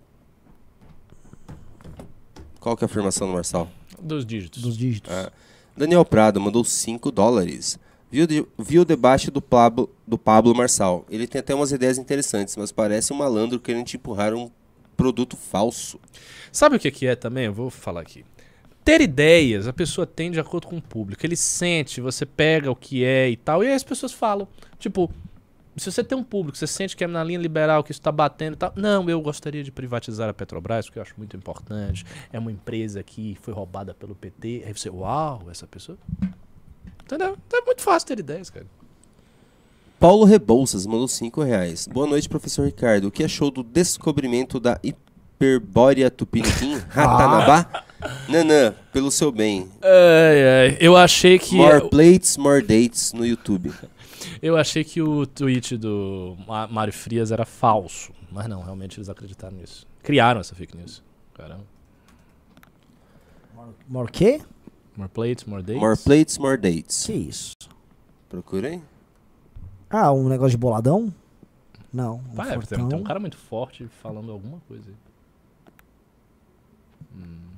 Qual que é a afirmação do Marçal? Dos dígitos. Dos dígitos. Ah, Daniel Prado mandou 5 dólares. Viu, de- viu o debate do Pablo, do Pablo Marçal. Ele tem até umas ideias interessantes, mas parece um malandro querendo te empurrar um produto falso. Sabe o que, que é também? Eu vou falar aqui. Ter ideias, a pessoa tem de acordo com o público. Ele sente, você pega o que é e tal, e aí as pessoas falam. Tipo, se você tem um público, você sente que é na linha liberal, que isso tá batendo e tal. Não, eu gostaria de privatizar a Petrobras, porque eu acho muito importante. É uma empresa que foi roubada pelo PT. Aí você, uau, essa pessoa. Entendeu? Então é muito fácil ter ideias, cara. Paulo Rebouças mandou 5 reais. Boa noite, professor Ricardo. O que achou do descobrimento da hiperbórea tupiniquim, Ratanabá? Nanã, pelo seu bem. Ai, ai, eu achei que. More plates, more dates no YouTube. Eu achei que o tweet do Mário Frias era falso. Mas não, realmente eles acreditaram nisso. Criaram essa fake news. Caramba. More quê? More plates, more dates. More plates, more dates. Que isso? Procurem. Ah, um negócio de boladão? Não. Um Pá, é, tem, tem um cara muito forte falando alguma coisa aí.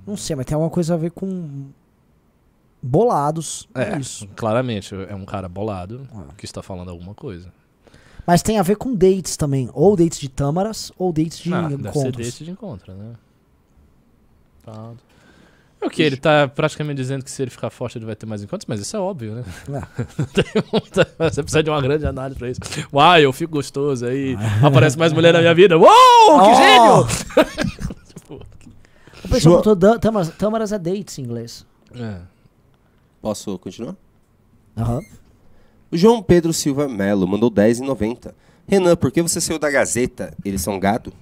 Não sei, mas tem alguma coisa a ver com bolados. É, É, isso. claramente, é um cara bolado Ah. que está falando alguma coisa. Mas tem a ver com dates também. Ou dates de tâmaras, ou dates de ah, deve ser encontros. date de encontro, né? Tá. É o que? Ele tá praticamente dizendo que se ele ficar forte ele vai ter mais encontros, mas isso é óbvio, né? É. Você precisa de uma grande análise pra isso. Uau, eu fico gostoso aí. Aparece mais mulher na minha vida. Uou, que Oh! gênio! O pessoal botou tâmaras, tâmaras é dates em inglês. É. Posso continuar? Aham. O João Pedro Silva Melo mandou 10,90. Renan, por que você saiu da Gazeta? Eles são gado?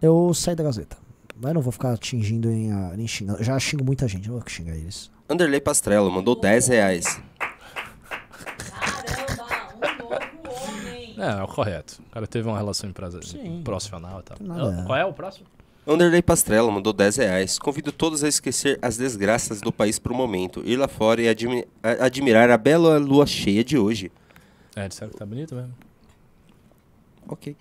Eu saí da Gazeta. Mas não vou ficar atingindo nem, nem xingando. Eu Já xingo muita gente, não vou xingar eles. Anderley Pastrello mandou 10 reais. Caramba, um novo homem. É, é o correto. O cara teve uma relação empresa Sim. profissional e tal. Nada. Qual é o próximo? Anderley Pastrello mandou 10 reais. Convido todos a esquecer as desgraças do país por um momento, ir lá fora e admi- a- admirar a bela lua cheia de hoje. É, disseram que tá bonito mesmo. Ok.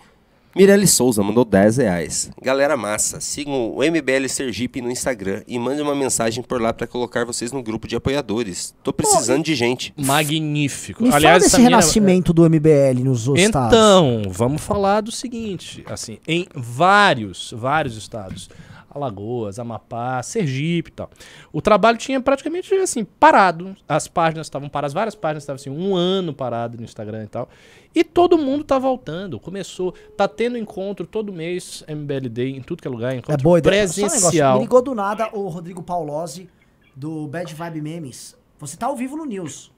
Mirelle Souza mandou 10 reais. Galera massa, sigam o MBL Sergipe no Instagram e mandem uma mensagem por lá pra colocar vocês no grupo de apoiadores. Tô precisando de gente. Magnífico. Me fala Aliás, desse essa mina- renascimento do MBL nos estados. Então, vamos falar do seguinte, assim, em vários, vários estados, Alagoas, Amapá, Sergipe e tal, o trabalho tinha praticamente, assim, parado, as páginas estavam paradas, várias páginas estavam, assim, um ano parado no Instagram e tal, e todo mundo tá voltando, começou, tá tendo encontro todo mês, MBL Day, em tudo que é lugar, É encontro boa ideia. Só um presencial. Me ligou do nada o Rodrigo Paulozzi, do Bad Vibe Memes. Você tá ao vivo no News.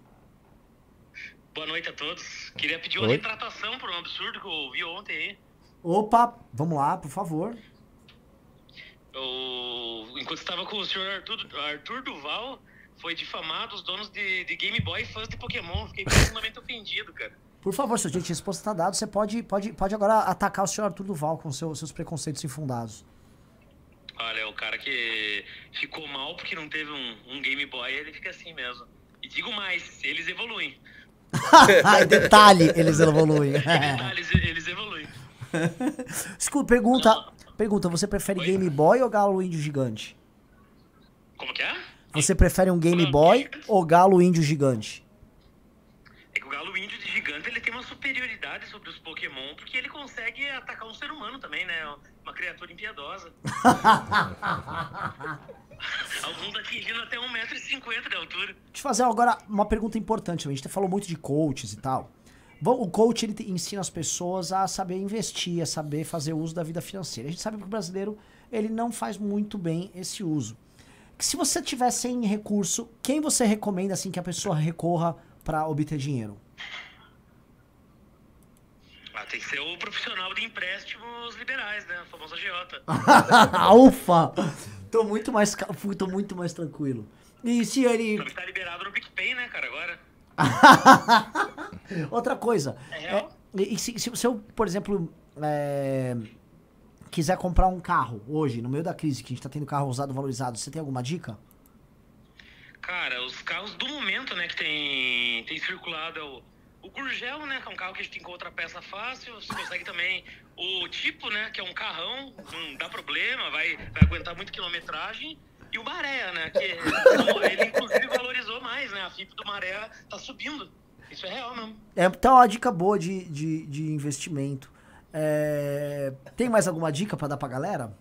Boa noite a todos. Queria pedir uma Oi. retratação por um absurdo que eu ouvi ontem aí. Opa, vamos lá, por favor. Eu, enquanto estava com o senhor Arthur, Arthur Duval, foi difamado os donos de, de Game Boy fãs de Pokémon. Fiquei profundamente ofendido, cara. Por favor, seu gente, a resposta está dado. Você pode, pode, pode agora atacar o senhor Arthur Duval com seu- seus preconceitos infundados. Olha, o cara que ficou mal porque não teve um, um Game Boy, ele fica assim mesmo. E digo mais, eles evoluem. Detalhe, eles evoluem. Detalhes, eles evoluem. Escuta, pergunta, pergunta, você prefere Oi? Game Boy ou Galo Índio Gigante? Como que é? Você prefere um Game Boy ou Galo Índio Gigante? É que o galo índio gigante ele tem uma superioridade sobre os Pokémon, porque ele consegue atacar um ser humano também, né? Uma criatura impiedosa. Alguns atingindo até 1,50m de altura. Deixa eu fazer agora uma pergunta importante. A gente falou muito de coaches e tal. O coach ele ensina as pessoas a saber investir, a saber fazer uso da vida financeira. A gente sabe que o brasileiro ele não faz muito bem esse uso. Que se você tiver sem recurso, quem você recomenda assim que a pessoa recorra para obter dinheiro? Ah, tem que ser o profissional de empréstimos liberais, né? O famoso agiota. Ufa! Tô muito mais, tô muito mais tranquilo. E se ele Só que tá liberado no PicPay, né, cara, agora. Outra coisa. É é, e se, se- se eu, por exemplo, é, quiser comprar um carro hoje, no meio da crise, que a gente tá tendo carro usado valorizado, você tem alguma dica? Cara, os carros do momento, né, que tem, tem circulado é o, o Gurgel, né, que é um carro que a gente encontra peça fácil. Você consegue também o tipo, né, que é um carrão, não dá problema, vai, vai aguentar muito quilometragem. E o Maré, né, que ele inclusive valorizou mais, né, a FIP do Maré tá subindo. Isso é real mesmo. É, então, uma dica boa de, de, de investimento. É, tem mais alguma dica pra dar pra galera?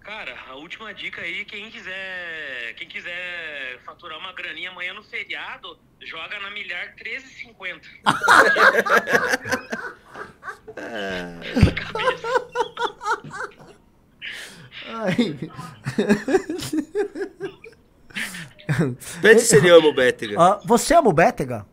Cara, a última dica aí, quem quiser, quem quiser faturar uma graninha amanhã no feriado, joga na milhar 13,50. Na cabeça. Ai. Pede se ele ama o Bétega. Ah, você ama o Bétega?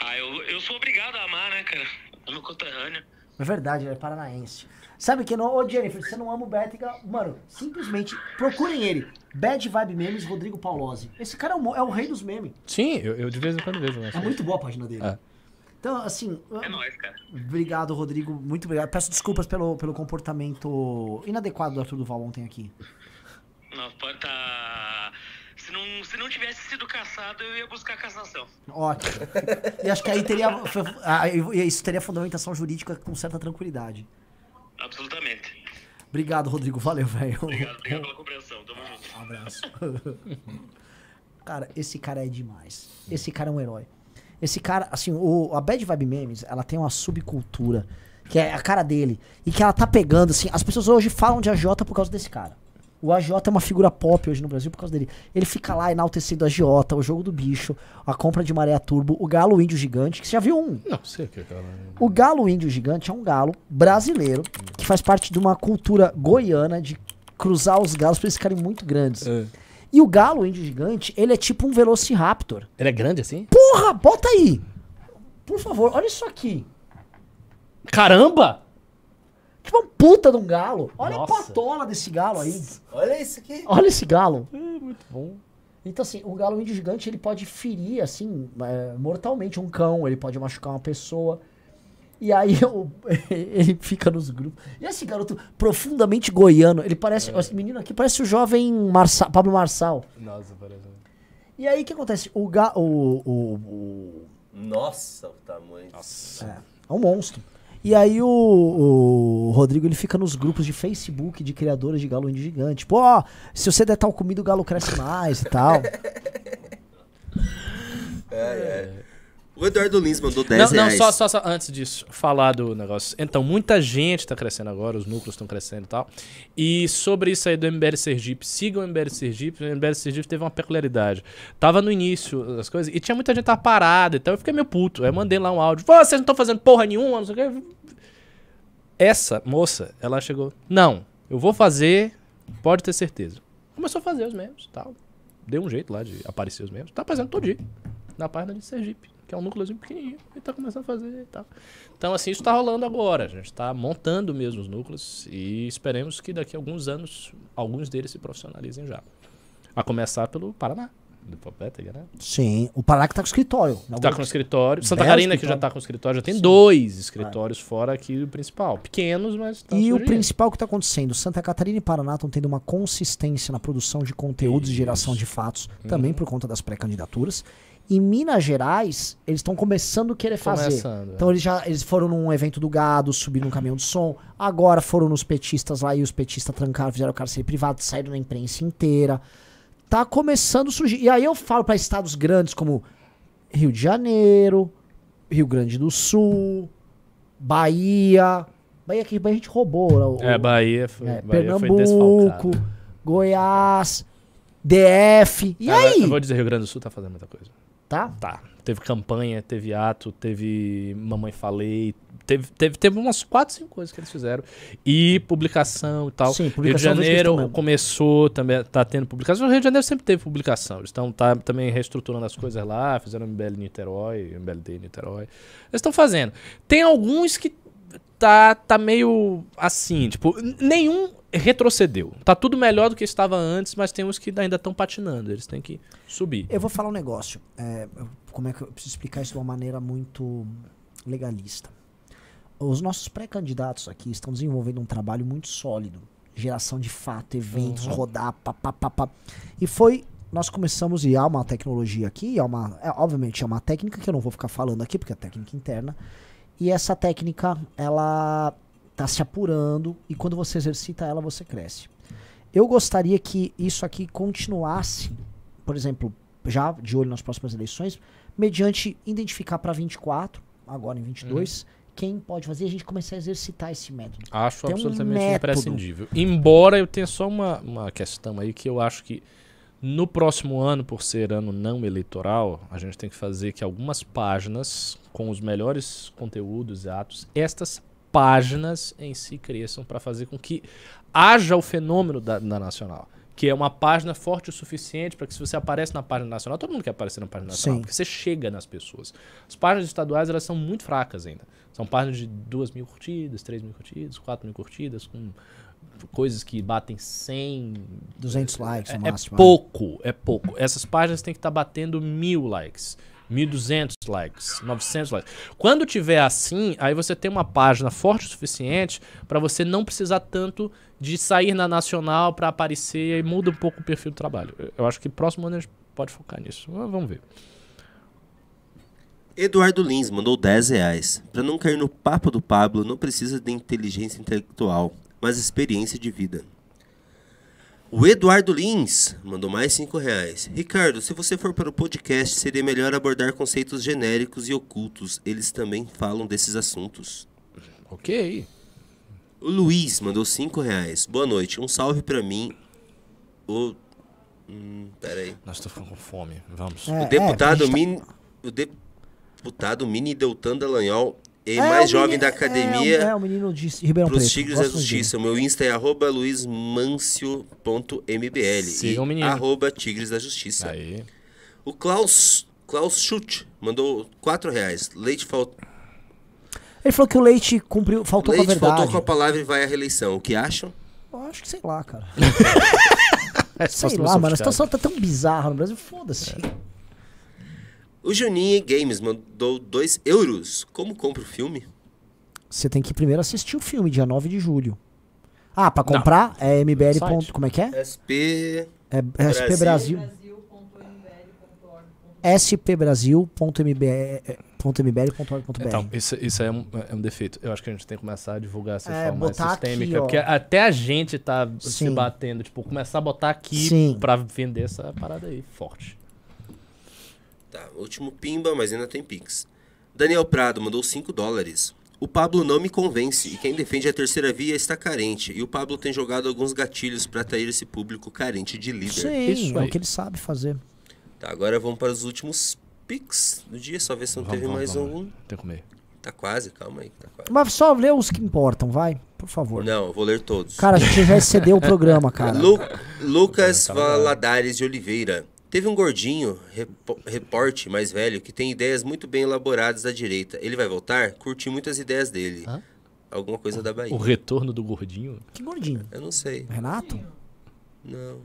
Ah, eu, eu sou obrigado a amar, né, cara? É meu conterrâneo. É verdade, ele é paranaense. Sabe que não? Ô Jennifer, você não ama o Bétega? Mano, simplesmente procurem ele. Bad Vibe Memes, Rodrigo Paulozzi. Esse cara é o, é o rei dos memes. Sim, eu, eu de vez em quando vejo. Né? É muito boa a página dele. É. Então, assim, É nóis, cara. obrigado, Rodrigo. Muito obrigado. Peço desculpas pelo, pelo comportamento inadequado do Arthur Duval ontem aqui. Não, pode tá... Se não, se não tivesse sido caçado, eu ia buscar cassação. Ótimo. E acho que aí teria. aí Isso teria fundamentação jurídica com certa tranquilidade. Absolutamente. Obrigado, Rodrigo. Valeu, velho. Obrigado, obrigado pela compreensão. Tamo junto. Um abraço. cara, esse cara é demais. Esse cara é um herói. Esse cara, assim, o, a Bad Vibe Memes, ela tem uma subcultura que é a cara dele. E que ela tá pegando, assim, as pessoas hoje falam de AJ por causa desse cara. O AJ é uma figura pop hoje no Brasil por causa dele. Ele fica lá enaltecendo a Agiota, o jogo do bicho, a compra de maré turbo, o galo índio gigante, que você já viu um. Não, sei o que, cara. O galo índio gigante é um galo brasileiro que faz parte de uma cultura goiana de cruzar os galos pra eles ficarem muito grandes. É. E o galo índio gigante, ele é tipo um velociraptor. Ele é grande assim? Porra, bota aí! Por favor, olha isso aqui. Caramba! Tipo um puta de um galo. Olha Nossa. a patola desse galo aí. Olha isso aqui. Olha esse galo. muito bom. Então, assim, o galo índio gigante, ele pode ferir, assim, é, mortalmente um cão, ele pode machucar uma pessoa. E aí o- ele fica nos grupos. E esse garoto profundamente goiano, ele parece. Esse menino aqui parece o jovem Marça- Pablo Marçal. Nossa, parece. E aí o que acontece? O, ga, o, o, o- Nossa, o tamanho. É, é um monstro. E aí o, o Rodrigo ele fica nos grupos de Facebook de criadores de galo gigante. Tipo, ó, se você der tal comida, o galo cresce mais e tal. O Eduardo Lins mandou 10 Não, não, reais. só, só, só antes disso, falar do negócio. Então, muita gente está crescendo agora, os núcleos estão crescendo e tal. E sobre isso aí do MBL Sergipe, sigam o MBL Sergipe. O MBL Sergipe teve uma peculiaridade. Tava no início das coisas e tinha muita gente tava parada, então eu fiquei meio puto. Aí eu mandei lá um áudio. "Pô, vocês não estão fazendo porra nenhuma, não sei o quê. Essa moça, ela chegou. Não, eu vou fazer, pode ter certeza. Começou a fazer os memes tal. Deu um jeito lá de aparecer os memes. Tá fazendo todo dia. Na página de Sergipe, que é um núcleozinho pequenininho. E tá começando a fazer e tal. Então, assim, isso tá rolando agora. A gente tá montando mesmo os núcleos e esperemos que daqui a alguns anos, alguns deles se profissionalizem já. A começar pelo Paraná. Do Popétega, né? Sim, o Paraná que tá com escritório. Na Tá UFRGS. com escritório. Santa Belo Catarina, que já escritório. tá com escritório, já tem Sim. dois escritórios fora aqui do principal. Pequenos, mas. tá E o surgindo. principal que tá acontecendo, Santa Catarina e Paraná estão tendo uma consistência na produção de conteúdos e geração de fatos, também por conta das pré-candidaturas. Em Minas Gerais, eles estão começando a querer fazer. Começando, é. Então eles já eles foram num evento do gado, subiram um caminhão de som. Agora foram nos petistas lá e os petistas trancaram, fizeram o cárcere privado, saíram na imprensa inteira. Tá começando a surgir. E aí eu falo para estados grandes como Rio de Janeiro, Rio Grande do Sul, Bahia. Bahia que Bahia a gente roubou. lá, o- É, Bahia foi, é, Bahia foi Pernambuco, desfalcada. Goiás, DF. E Ah, aí? Eu vou dizer, Rio Grande do Sul tá fazendo muita coisa. Tá? Tá. Teve campanha, teve ato, teve Mamãe Falei. Teve, teve, teve umas 4, 5 coisas que eles fizeram. E publicação e tal. Sim, Rio de publicação que eles Janeiro começou, também tá tendo publicação. O Rio de Janeiro sempre teve publicação. Eles estão tá, também reestruturando as coisas lá, fizeram MBL Niterói, MBLD Niterói. Eles estão fazendo. Tem alguns que tá, tá meio assim, tipo, nenhum retrocedeu. Tá tudo melhor do que estava antes, mas tem uns que ainda estão patinando. Eles têm que subir. Eu vou falar um negócio. É, como é que eu preciso explicar isso de uma maneira muito legalista? os nossos pré-candidatos aqui estão desenvolvendo um trabalho muito sólido. Geração de fato, eventos, rodar, pá, pá, pá, pá. E foi. Nós começamos, e há uma tecnologia aqui, há uma, é, obviamente é uma técnica que eu não vou ficar falando aqui, porque é técnica interna. E essa técnica, ela tá se apurando, e quando você exercita ela, você cresce. Eu gostaria que isso aqui continuasse, por exemplo, já de olho nas próximas eleições, mediante identificar para 24, agora em 22, quem pode fazer, e a gente começar a exercitar esse método. Acho Tem um absolutamente método. imprescindível. Embora eu tenha só uma, uma questão aí que eu acho que no próximo ano, por ser ano não eleitoral, a gente tem que fazer que algumas páginas com os melhores conteúdos e atos, estas páginas em si cresçam para fazer com que haja o fenômeno da, da nacional. Que é uma página forte o suficiente para que se você aparece na página nacional, todo mundo quer aparecer na página nacional, Sim. porque você chega nas pessoas. As páginas estaduais elas são muito fracas ainda. São páginas de 2 mil curtidas, 3 mil curtidas, 4 mil curtidas, com coisas que batem 100, 200 likes é, no é máximo. pouco, é pouco. Essas páginas têm que estar batendo mil likes, 1.200 likes, 900 likes. Quando tiver assim, aí você tem uma página forte o suficiente para você não precisar tanto de sair na nacional para aparecer e muda um pouco o perfil do trabalho. Eu- acho que próximo ano a gente pode focar nisso. Vamos ver. Eduardo Lins mandou 10 reais. Pra não cair no papo do Pablo, não precisa de inteligência intelectual, mas experiência de vida. O Eduardo Lins mandou mais 5 reais. Ricardo, se você for para o podcast, seria melhor abordar conceitos genéricos e ocultos. Eles também falam desses assuntos. Ok. O Luiz mandou 5 reais. Boa noite. Um salve pra mim. O. Hum, peraí. Nós estamos com fome. Vamos. É, O deputado a gente tá- Mini. O deputado Mini Deltan Dallagnol, e É, mais o jovem menino- da academia. É, é o menino de Ribeirão Pros Preto. Tigres da Justiça. O meu Insta é arroba luizmancio.mbl Sigam e o menino. arroba Tigres da Justiça. Aí. O Klaus, Klaus Schutt mandou 4 reais. Leite, fal... dele. Ele falou que o leite cumpriu, faltou com a Leite verdade. faltou com a palavra e vai à reeleição. O que acham? Eu acho que sei lá, cara. É Sei se lá, mano. A situação tá tão bizarra no Brasil. Foda-se. O Juninho Games mandou 2 euros. Como compra o filme? Você tem que primeiro assistir o filme, dia 9 de julho. Ah, pra comprar é mbl. Ponto- Como é que é? SP. É, é SP Brasil. spbrasil.mbl.mbl.org.br. Então, isso, isso é, um, é um defeito. Eu acho que a gente tem que começar a divulgar essa É, forma aqui, sistêmica. ó. porque até a gente tá se Sim. batendo. Tipo, começar a botar aqui Sim. pra vender essa parada aí, forte. Tá, último pimba, mas ainda tem Pix. Daniel Prado mandou 5 dólares. O Pablo não me convence e quem defende a terceira via está carente. E o Pablo tem jogado alguns gatilhos para atrair esse público carente de líder. Sim, Isso é aí. o que ele sabe fazer. Tá, agora vamos para os últimos Pix do dia, só ver se não Vamos, teve vamos, mais vamos. algum. Tem que comer. Tá quase, calma aí, tá quase. Mas só lê os que importam, vai. Por favor. Não, eu vou ler todos. Cara, a gente já excedeu o programa, cara. Lu- Lucas Valadares de Oliveira. Teve um gordinho, repo- reporte mais velho, que tem ideias muito bem elaboradas da direita. Ele vai voltar? Curti muitas ideias dele. Hã? Alguma coisa da Bahia. O retorno do gordinho. Que gordinho. Eu não sei. Renato? Não.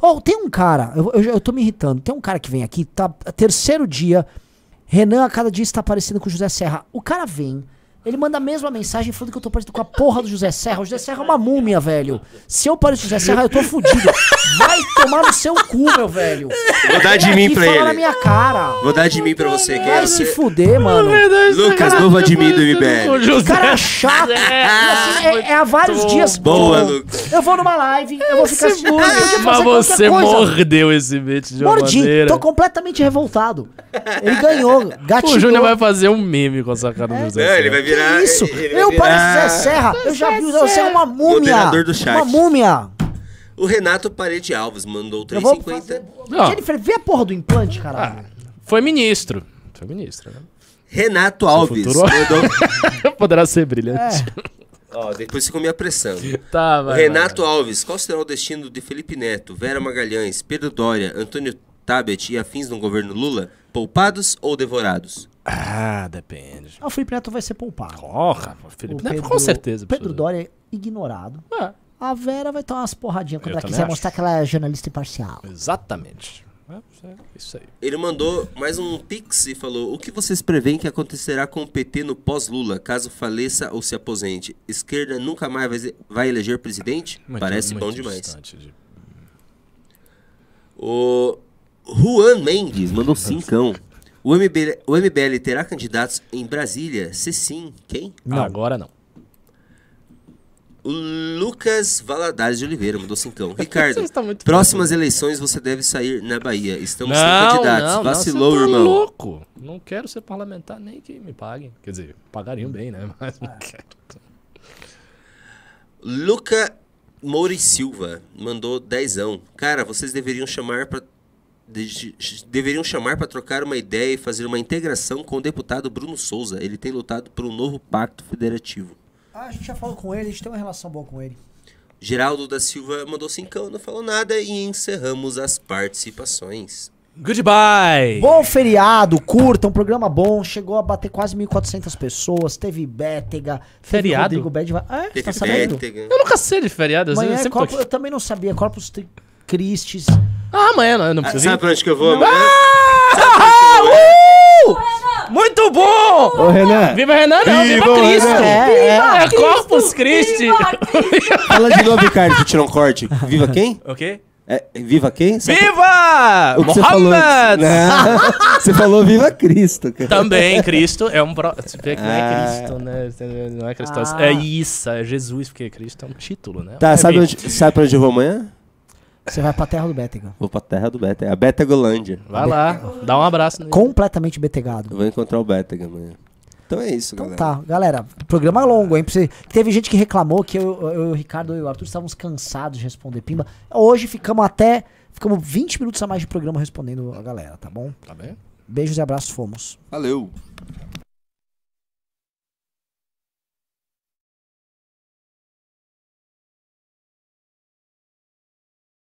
Oh, tem um cara, eu, eu, eu tô me irritando. Tem um cara que vem aqui, tá terceiro dia. Renan a cada dia está parecendo com o José Serra. O cara vem, ele manda a mesma mensagem falando que eu tô parecendo com a porra do José Serra. O José Serra é uma múmia, velho. Se eu pareço com o José Serra, eu tô fudido. Vai tomar no seu cu, meu velho. Vou dar de mim pra fala na ele. minha cara. Vou dar de mim pra você. Quem é Vai se fuder, mano. Lucas, novo de mim do MBL. Que cara chato. E assim, é, é há vários dias. Boa, bom. Lucas. Eu vou numa live, eu vou ficar eu podia Mas você mordeu esse bait de uma Mordi, maneira. tô completamente revoltado. Ele ganhou, gatilhou. O Júnior vai fazer um meme com essa cara do José. Não, ele vai Que virar. isso? ele vai Eu virar Zé Serra. Eu já vi o Zé Serra uma múmia. Moderador do chat. Uma múmia. O Renato Parede Alves mandou Eu vou 3,50. fazer... Jennifer, vê a porra do implante, caralho. Foi ministro. Foi ministro, né? Renato Alves futuro- mandou. Poderá ser brilhante. Ó, depois ficou me apressando. Tá, vai, Renato Alves, qual será o destino de Felipe Neto, Vera Magalhães, Pedro Dória, Antônio Tabet e afins no governo Lula? Poupados ou devorados? Ah, depende. Ah, O Felipe Neto vai ser poupado. Porra, Felipe O Neto, com certeza. Pedro. Dória é ignorado. É, A Vera vai tomar umas porradinhas quando Eu ela quiser acho. mostrar que ela é jornalista imparcial. exatamente. É, isso aí. Ele mandou mais um pix e falou: O que vocês preveem que acontecerá com o PT no pós-Lula, caso faleça ou se aposente? Esquerda nunca mais vai, eleger presidente? Muito- Parece muito bom demais. de- O Juan Mendes mandou cincão. O MBL, o MBL terá candidatos em Brasília? Se sim, quem? Não. Agora não. O Lucas Valadares de Oliveira mandou cincão. Ricardo, muito próximas eleições você deve sair na Bahia. Estamos sem não, candidatos. não, não, Vacilou, você tá irmão. louco. Não quero ser parlamentar nem que me paguem. Quer dizer, pagariam bem, né? Mas não quero. Luca Mouri Silva mandou dezão. Cara, vocês deveriam chamar pra. De- deveriam chamar para trocar uma ideia e fazer uma integração com o deputado Bruno Souza. Ele tem lutado por um novo pacto federativo. Ah, a gente já falou com ele, a gente tem uma relação boa com ele. Geraldo da Silva mandou cincão, não falou nada e encerramos as participações. Goodbye! Bom feriado, curta, um programa bom. Chegou a bater quase 1.400 pessoas. Teve Bétega. teve Feriado? Rodrigo Bad. É, Teve tá sabendo? Bétega. Eu nunca sei de feriado, eu Amanhã é Corpus, aqui. eu também não sabia. Corpus Tri- Christi. Ah, amanhã não, eu não Ah, preciso sabe ir. pra onde que eu vou amanhã? Ah, uh! Muito bom! Ô, Renan. Viva Renan, não, viva, Viva Cristo! Renan. É, é. É Corpus Christi! Fala de novo, Ricardo, que tirar um corte. Viva quem? O quê? É, viva quem? Você- Viva! O que você falou? Não, você falou viva Cristo, cara. Também, Cristo é um. Pro... Você vê que não é Ah. Cristo, né? Não é Cristo. Ah. É isso, é Jesus, porque Cristo é um título, né? Tá, sabe, onde, sabe pra onde eu vou amanhã? Você vai pra terra do Bétega. Vou pra terra do Beta, é a Betagolândia. Vai lá, dá um abraço nele. Completamente betegado. Eu vou encontrar o Betega amanhã. Então é isso, Então galera. tá, galera, programa longo, hein? pra você- Teve gente que reclamou que eu, eu, o Ricardo e o Arthur estávamos cansados de responder pimba. Hoje ficamos até. Ficamos 20 minutos a mais de programa respondendo a galera, tá bom? Tá bem? Beijos e abraços, fomos. Valeu.